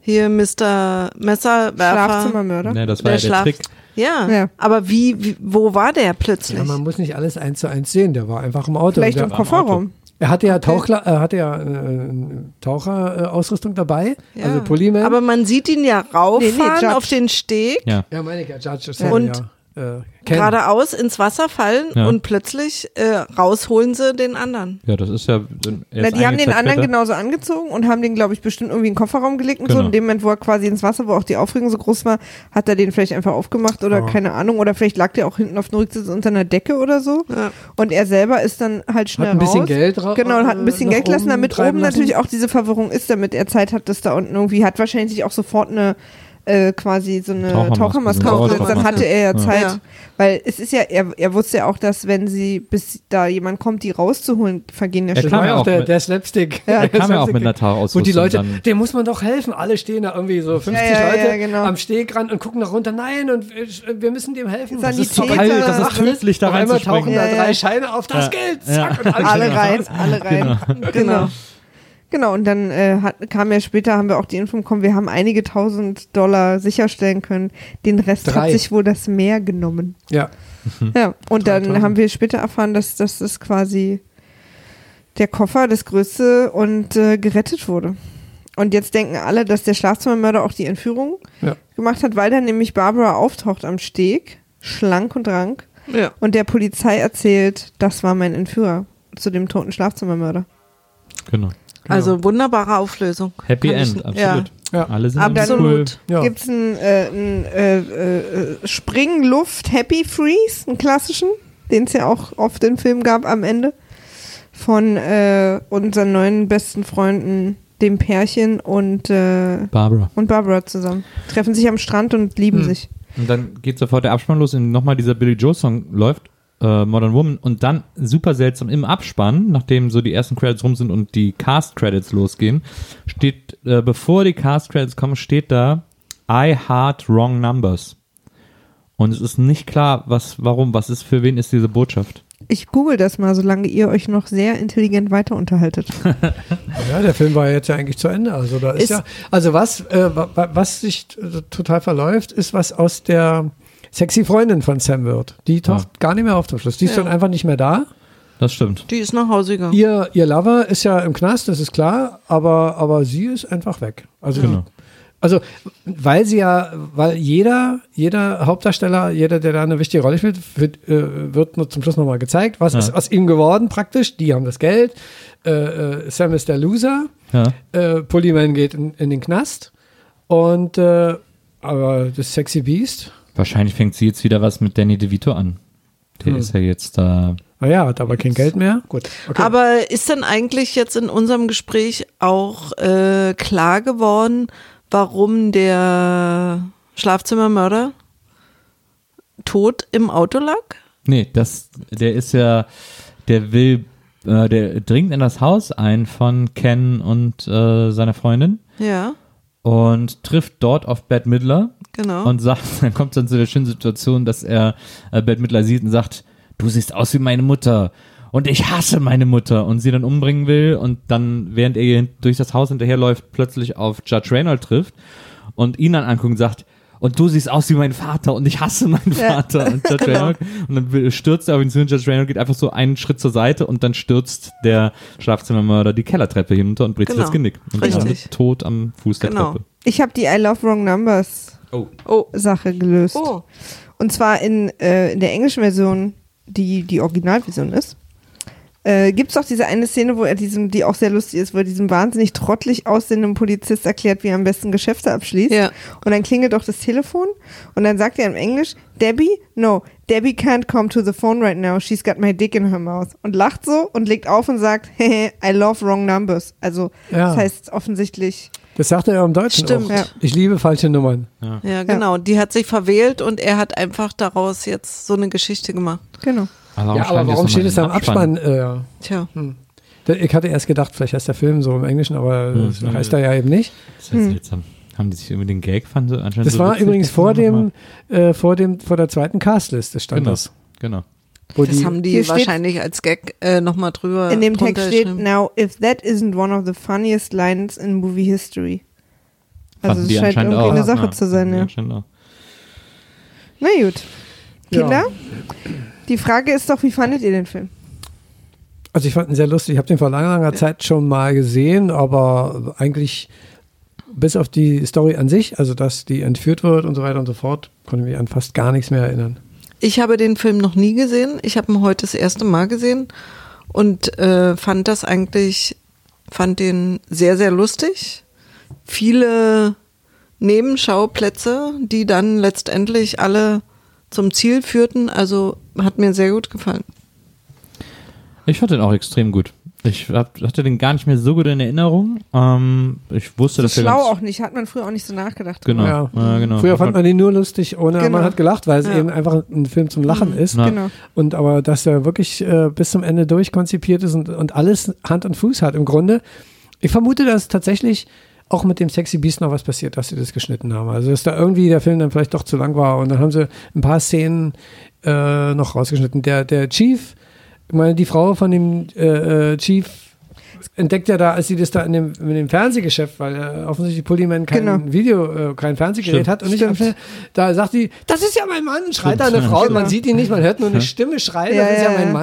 hier Mr. Messerwerfer, Schlafzimmermörder. Ne, das war der ja der Schlaf Trick. ja, Ja. aber wie, wie, wo war der plötzlich? Ja, man muss nicht alles eins zu eins sehen. Der war einfach im Auto. Vielleicht der, im Kofferraum. Er hatte ja, Tauchla er hatte ja äh, Taucherausrüstung dabei, Ja. also Polyman. Aber man sieht ihn ja rauffahren Nee, nee, auf den Steg, Ja. ja, meine ich ja, Judge. Und Und ja, äh, Ken. geradeaus ins Wasser fallen Ja. und plötzlich äh, rausholen sie den anderen. Ja, das ist ja. er Na, ist die haben den anderen später. genauso angezogen und haben den, glaube ich, bestimmt irgendwie in den Kofferraum gelegt und so. Genau. In dem Moment, wo er quasi ins Wasser, wo auch die Aufregung so groß war, hat er den vielleicht einfach aufgemacht oder Oh. keine Ahnung. Oder vielleicht lag der auch hinten auf dem Rücksitz unter einer Decke oder so. Ja. Und er selber ist dann halt schnell Hat ein bisschen raus. Geld Genau, und hat ein bisschen nach Geld gelassen, damit oben lassen. natürlich auch diese Verwirrung ist, damit er Zeit hat, das da unten irgendwie hat. Wahrscheinlich sich auch sofort eine äh, quasi so eine Tauchermaske, aufgesetzt. Dann hatte er ja. Zeit. Ja. Weil es ist ja, er, er wusste ja auch, dass wenn sie, bis da jemand kommt, die rauszuholen, vergehen ja Er Das schon. kam war ja auch der, mit- der Slapstick. Ja, Er *laughs* kam ja auch mit einer Wo Taucherausrüstung. die Leute, dem muss man doch helfen. Alle stehen da irgendwie so 50 Ja, ja, Leute ja, genau. am Stegrand und gucken nach runter. Nein, und wir, wir müssen dem helfen. Das ist zu Sanitäter- kalt, das ist tödlich, da einmal tauchen reinzuspringen. da Ja, ja. drei Scheine auf das Ja. Geld. Ja. Zack, und alle, Alle rein, alle rein. Genau. Genau, und dann äh, hat, kam ja später, haben wir auch die Info bekommen, wir haben einige tausend Dollar sicherstellen können. Den Rest Drei. hat sich wohl das Meer genommen. Ja. Ja, und dann 3000. haben wir später erfahren, dass, dass das quasi der Koffer das größte und äh, gerettet wurde. Und jetzt denken alle, dass der Schlafzimmermörder auch die Entführung Ja. gemacht hat, weil dann nämlich Barbara auftaucht am Steg, schlank und rank, Ja. und der Polizei erzählt, das war mein Entführer zu dem toten Schlafzimmermörder. Genau. Also wunderbare Auflösung. Happy Kann ich- End, absolut. Ja. Alle sind irgendwie cool. Absolut. Ja. Gibt's einen äh, ein, äh, äh, Spring-Luft-Happy Freeze, einen klassischen, den es ja auch oft im Film gab am Ende, von äh, unseren neuen besten Freunden, dem Pärchen und, äh, Barbara. und Barbara zusammen. Treffen sich am Strand und lieben Hm. sich. Und dann geht sofort der Abspann los und nochmal dieser Billy Joe Song läuft, äh, Modern Woman. Und dann super seltsam im Abspann, nachdem so die ersten Credits rum sind und die Cast Credits losgehen, steht, äh, bevor die Cast Credits kommen, steht da I heart wrong numbers. Und es ist nicht klar, was, warum, was ist, für wen ist diese Botschaft. Ich google das mal, solange ihr euch noch sehr intelligent weiter unterhaltet. *laughs* Ja, der Film war jetzt ja eigentlich zu Ende. Also da ist, Ist- ja, also was, äh, wa- wa- was sich total verläuft, ist was aus der sexy Freundin von Sam wird. Die taucht gar nicht mehr auf zum Schluss. Die ist Ja. dann einfach nicht mehr da. Das stimmt. Die ist nach Hause gegangen. Ihr, ihr Lover ist ja im Knast, das ist klar, aber, aber sie ist einfach weg. Also, Genau. also weil sie ja, weil jeder, jeder Hauptdarsteller, jeder, der da eine wichtige Rolle spielt, wird, äh, wird nur zum Schluss nochmal gezeigt. Was Ja. ist aus ihm geworden praktisch? Die haben das Geld. Äh, äh, Sam ist der Loser. Ja. Äh, Polyman geht in, in den Knast. Und äh, aber das Sexy Beast, Wahrscheinlich fängt sie jetzt wieder was mit Danny DeVito an. Der Hm. ist ja jetzt da. naja, hat aber kein Geld mehr. Gut. Okay. Aber ist denn eigentlich jetzt in unserem Gespräch auch äh, klar geworden, warum der Schlafzimmermörder tot im Auto lag? Nee, das, der ist ja, der will, äh, der dringt in das Haus ein von Ken und äh, seiner Freundin Ja, und trifft dort auf Bette Midler genau. und sagt, *laughs* dann kommt dann zu der schönen Situation, dass er äh, Bette Midler sieht und sagt, du siehst aus wie meine Mutter und ich hasse meine Mutter und sie dann umbringen will und dann, während er durch das Haus hinterherläuft, plötzlich auf Judge Reynolds trifft und ihn dann anguckt und sagt, und du siehst aus wie mein Vater und ich hasse meinen Vater und *laughs* Judge Reynolds und dann stürzt er auf ihn zu und Judge Reynolds geht einfach so einen Schritt zur Seite und dann stürzt der Schlafzimmermörder die Kellertreppe hinunter und bricht sich Genau. das Genick und Richtig. landet tot am Fuß der Genau. Treppe. Ich habe die I Love Wrong Numbers Oh. oh, Sache gelöst. oh. Und zwar in, äh, in der englischen Version, die die Originalversion ist. Äh, Gibt es auch diese eine Szene, wo er diesem, die auch sehr lustig ist, wo er diesem wahnsinnig trottelig aussehenden Polizist erklärt, wie er am besten Geschäfte abschließt. Ja. Und dann klingelt doch das Telefon und dann sagt er im Englisch, Debbie, no, Debbie can't come to the phone right now, she's got my dick in her mouth. Und lacht so und legt auf und sagt, *laughs* hehe, I love wrong numbers. Also Ja. das heißt offensichtlich, das sagt er ja im Deutschen Stimmt. auch. Ja. Ich liebe falsche Nummern. Ja, genau. Die hat sich verwählt und er hat einfach daraus jetzt so eine Geschichte gemacht. genau. Aber warum ja, aber das warum steht es am Abspann? Äh, Tja. Der- Ich hatte erst gedacht, vielleicht heißt der Film so im Englischen, aber Hm. das heißt er ja eben nicht. Das ist ja seltsam. Haben die sich über den Gag fand so anscheinend Das so war übrigens vor dem, äh, vor dem, vor der zweiten Castliste stand Genau. das. Genau. Wo Das die, haben die wahrscheinlich als Gag äh, nochmal drüber. In dem Text steht, now, if that isn't one of the funniest lines in movie history. Also es scheint irgendwie auch. eine Sache Ja, zu sein, ja. auch. Na gut. Ja. Kinder, die Frage ist doch, wie fandet ihr den Film? Also ich fand ihn sehr lustig. Ich habe den vor langer, langer Zeit schon mal gesehen, aber eigentlich bis auf die Story an sich, also dass die entführt wird und so weiter und so fort, konnte ich mich an fast gar nichts mehr erinnern. Ich habe den Film noch nie gesehen. Ich habe ihn heute das erste Mal gesehen und äh, fand das eigentlich, fand den sehr, sehr lustig. Viele Nebenschauplätze, die dann letztendlich alle zum Ziel führten. Also hat mir sehr gut gefallen. Ich fand den auch extrem gut. Ich hab, hatte den gar nicht mehr so gut in Erinnerung. Ähm, ich wusste, So dass er schlau auch nicht, hat man früher auch nicht so nachgedacht. Genau, Ja. ja, genau. Früher fand man den nur lustig, ohne Genau. man hat gelacht, weil es Ja. eben einfach ein Film zum Lachen ist. Ja. Genau. Und aber dass er wirklich äh, bis zum Ende durchkonzipiert ist und, und alles Hand und Fuß hat im Grunde. Ich vermute, dass tatsächlich auch mit dem Sexy Beast noch was passiert, dass sie das geschnitten haben. Also dass da irgendwie der Film dann vielleicht doch zu lang war und dann haben sie ein paar Szenen äh, noch rausgeschnitten. Der, der Chief, ich meine, die Frau von dem äh, äh, Chief entdeckt ja da, als sie das da in dem, in dem Fernsehgeschäft, weil äh, offensichtlich Polyman kein Genau. Video, äh, kein Fernsehgerät Stimmt. hat und nicht Stimmt. am Fernseher, da sagt die, das ist ja mein Mann, schreit da eine Stimmt. Frau, Genau. man sieht ihn nicht, man hört nur eine Stimme schreien, Ja, das ist ja, ja, mein ja.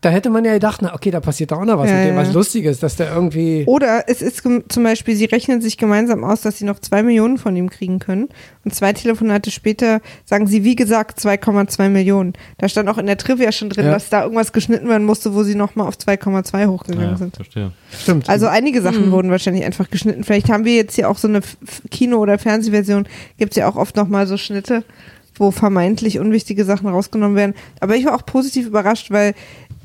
Da hätte man ja gedacht, na okay, da passiert da auch noch was Ja, mit dem, ja. was Lustiges, dass der irgendwie. Oder es ist zum Beispiel, sie rechnen sich gemeinsam aus, dass sie noch zwei Millionen von ihm kriegen können. Und zwei Telefonate später sagen sie, wie gesagt, 2,2 Millionen. Da stand auch in der Trivia schon drin, Ja. dass da irgendwas geschnitten werden musste, wo sie nochmal auf 2,2 hochgegangen ja, sind. verstehe. Stimmt. Also einige Sachen wurden wahrscheinlich einfach geschnitten. Vielleicht haben wir jetzt hier auch so eine Kino- oder Fernsehversion, gibt es ja auch oft nochmal so Schnitte, wo vermeintlich unwichtige Sachen rausgenommen werden. Aber ich war auch positiv überrascht, weil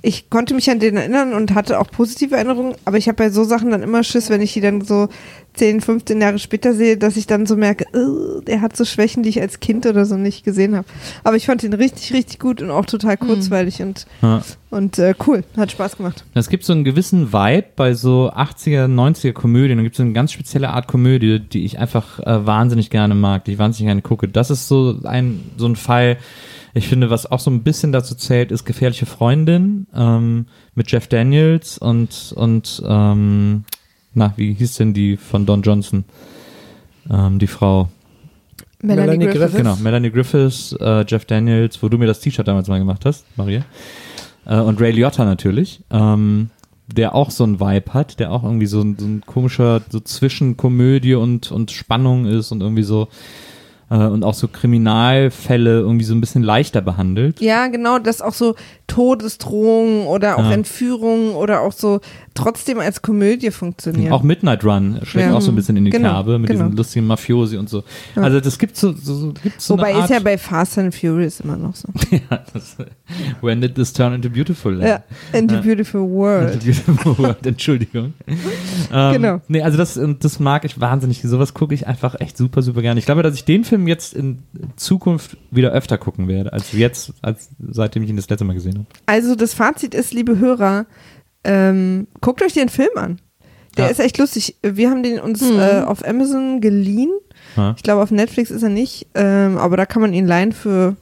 ich konnte mich an den erinnern und hatte auch positive Erinnerungen, aber ich habe bei so Sachen dann immer Schiss, wenn ich die dann so 10, 15 Jahre später sehe, dass ich dann so merke, "Äh, der hat so Schwächen, die ich als Kind oder so nicht gesehen habe. Aber ich fand ihn richtig, richtig gut und auch total kurzweilig und, Ja. und äh, cool. Hat Spaß gemacht. Es gibt so einen gewissen Vibe bei so 80er, 90er Komödien. Da gibt es so eine ganz spezielle Art Komödie, die ich einfach äh, wahnsinnig gerne mag, die ich wahnsinnig gerne gucke. Das ist so ein, so ein Fall, ich finde, was auch so ein bisschen dazu zählt, ist Gefährliche Freundin ähm, mit Jeff Daniels und, und ähm, na, wie hieß denn die von Don Johnson? Ähm, die Frau. Melanie Griffith. Griffith. Genau, Melanie Griffiths, äh, Jeff Daniels, wo du mir das T-Shirt damals mal gemacht hast, Maria. Äh, und Ray Liotta natürlich, ähm, der auch so ein Vibe hat, der auch irgendwie so ein, so ein komischer, so zwischen Komödie und, und Spannung ist und irgendwie so, und auch so Kriminalfälle irgendwie so ein bisschen leichter behandelt. Ja, genau, dass auch so Todesdrohungen oder auch Ja. Entführungen oder auch so trotzdem als Komödie funktionieren. Auch Midnight Run schlägt Ja. auch so ein bisschen in die Genau, Kerbe mit genau. diesen lustigen Mafiosi und so. Also das gibt so, so, so, gibt so Wobei ist ja bei Fast and Furious immer noch so. *laughs* ja, das, When did this turn into beautiful? ja, in the Ja. beautiful world. Beautiful World, *laughs* Entschuldigung. Ähm, Genau. Nee, also das, das mag ich wahnsinnig. Sowas gucke ich einfach echt super, super gerne. Ich glaube, dass ich den Film jetzt in Zukunft wieder öfter gucken werde, als jetzt, als seitdem ich ihn das letzte Mal gesehen habe. Also das Fazit ist, liebe Hörer, ähm, guckt euch den Film an. Der Ja. ist echt lustig. Wir haben den uns Mhm. äh, auf Amazon geliehen. Ja. Ich glaube, auf Netflix ist er nicht, ähm, aber da kann man ihn leihen für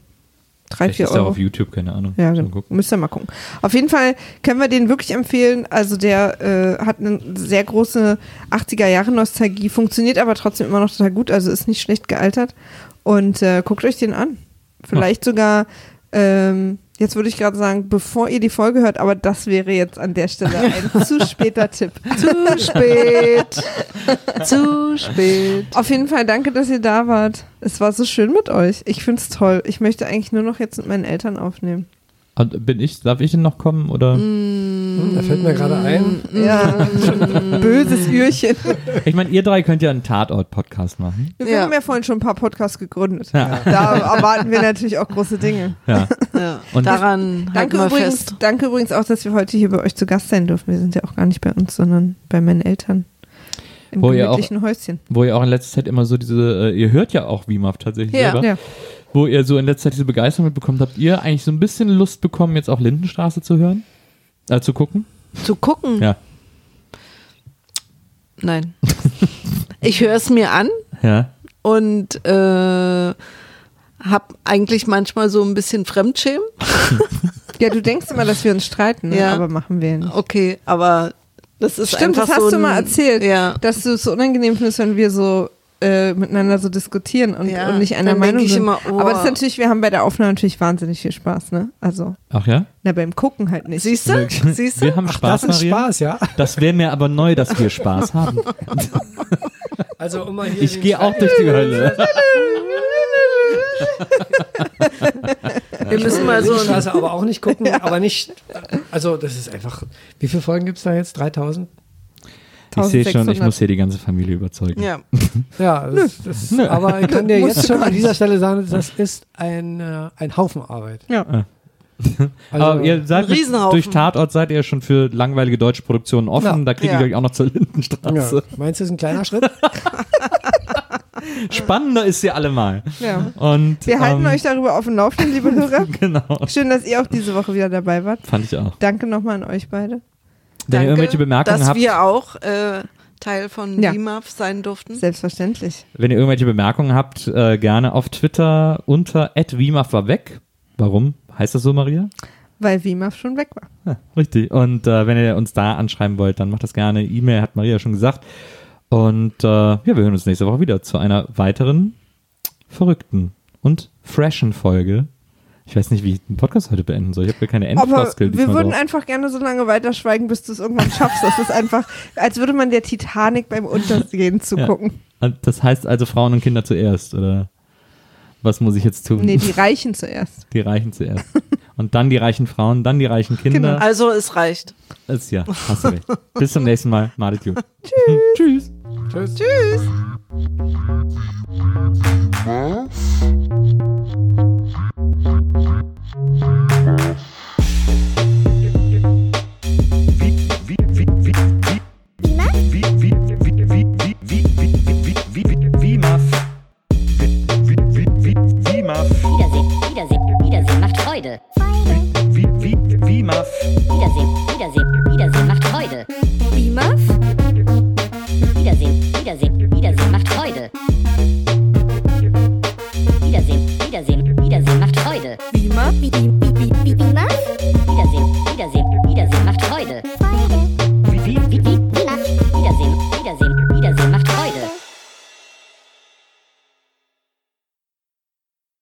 drei, Vielleicht vier ist er Euro. auf YouTube, keine Ahnung. Ja, genau. Müsst ihr mal gucken. Auf jeden Fall können wir den wirklich empfehlen. Also der äh, hat eine sehr große 80er Jahre Nostalgie, funktioniert aber trotzdem immer noch total gut, also ist nicht schlecht gealtert. Und äh, guckt euch den an. Vielleicht sogar, ähm, jetzt würde ich gerade sagen, bevor ihr die Folge hört, aber das wäre jetzt an der Stelle ein *laughs* zu später Tipp. Zu spät. *laughs* Zu spät. Auf jeden Fall danke, dass ihr da wart. Es war so schön mit euch. Ich finde es toll. Ich möchte eigentlich nur noch jetzt mit meinen Eltern aufnehmen. Und bin ich, darf ich denn noch kommen? Oder? Hm, da fällt mir gerade ein. Ja, *laughs* böses Ührchen. Ich meine, ihr drei könnt ja einen Tatort-Podcast machen. Wir Ja. haben ja vorhin schon ein paar Podcasts gegründet. Ja. Da erwarten wir natürlich auch große Dinge. Ja. Ja. Und- Daran Danke wir übrigens, fest. danke übrigens auch, dass wir heute hier bei euch zu Gast sein dürfen. Wir sind ja auch gar nicht bei uns, sondern bei meinen Eltern. Im Wo ihr auch- gemütlichen Häuschen. Wo ihr auch in letzter Zeit immer so diese, äh, ihr hört ja auch WIMAF tatsächlich Ja. selber. Ja. Wo ihr so in letzter Zeit diese Begeisterung mitbekommt, habt ihr eigentlich so ein bisschen Lust bekommen, jetzt auch Lindenstraße zu hören? Äh, zu gucken? Zu gucken? Ja. Nein. *laughs* ich höre es mir an Ja. und äh, habe eigentlich manchmal so ein bisschen Fremdschämen. *laughs* Ja, du denkst immer, dass wir uns streiten, ne? Ja. aber machen wir nicht. Okay, aber das ist Stimmt, das hast so du ein, mal erzählt, Ja. dass du es so unangenehm findest, wenn wir so äh, miteinander so diskutieren und, Ja, und nicht einer dann Meinung ich sind. immer, oh. Aber das ist natürlich, wir haben bei der Aufnahme natürlich wahnsinnig viel Spaß, ne? Also, Ach ja? na, beim Gucken halt nicht. Siehst du? Siehst du? Wir haben Spaß, Das ist Maria. Spaß, ja. Das wäre mir aber neu, dass wir Spaß haben. *laughs* Also um mal hier Ich gehe auch durch die Hölle. Wir müssen mal so ein, Straße aber auch nicht gucken, *laughs* aber nicht, also das ist einfach, wie viele Folgen gibt es da jetzt? 3000? Ich sehe schon, ich 1600. muss hier die ganze Familie überzeugen. ja. *laughs* Ja, das, das, aber ich kann dir *laughs* jetzt schon an dieser Stelle sagen, das ist ein, äh, ein Haufen Arbeit. Ja. *laughs* Also, aber ihr seid Ein Riesenhaufen. durch Tatort seid ihr schon für langweilige deutsche Produktionen offen. Ja. Da kriege Ja. ich euch auch noch zur Lindenstraße. ja. Meinst du, das ist ein kleiner Schritt? Spannender ist sie allemal. ja. Und Wir halten ähm, euch darüber auf dem Laufenden, liebe Hörer. Genau. Schön, dass ihr auch diese Woche wieder dabei wart. Fand ich auch. Danke nochmal an euch beide. Wenn ihr irgendwelche Bemerkungen dass habt, wir auch äh, Teil von Ja. BIMAF sein durften. Selbstverständlich. wenn ihr irgendwelche Bemerkungen habt, äh, gerne auf Twitter unter @wimaf war weg. Warum heißt das so, Maria? Weil WIMAF schon weg war. Ja, richtig. Und äh, wenn ihr uns da anschreiben wollt, dann macht das gerne. E-Mail hat Maria schon gesagt. Und äh, ja, wir hören uns nächste Woche wieder zu einer weiteren verrückten und freshen Folge. Ich weiß nicht, wie ich den Podcast heute beenden soll. Ich habe gar keine Aber Endfloskel wir diesmal würden drauf. einfach gerne so lange weiterschweigen, bis du es irgendwann schaffst. Das ist einfach, als würde man der Titanic beim Untergehen zugucken. Und Das heißt also Frauen und Kinder zuerst, oder was muss ich jetzt tun? Nee, die Reichen zuerst. die Reichen zuerst. Und dann die reichen Frauen, dann die reichen Kinder. Genau. Also es reicht. Ist, ja, hast du recht. *laughs* Bis zum nächsten Mal. Malet gut. *laughs* Tschüss. Tschüss. Tschüss. Wiedersehen, Wiedersehen, Wiedersehen macht Freude. Wiedersehen, Wiedersehen. Wie immer? Wie, wie, wie, wie, wie, wie, wie, wie, wie, wie, wie,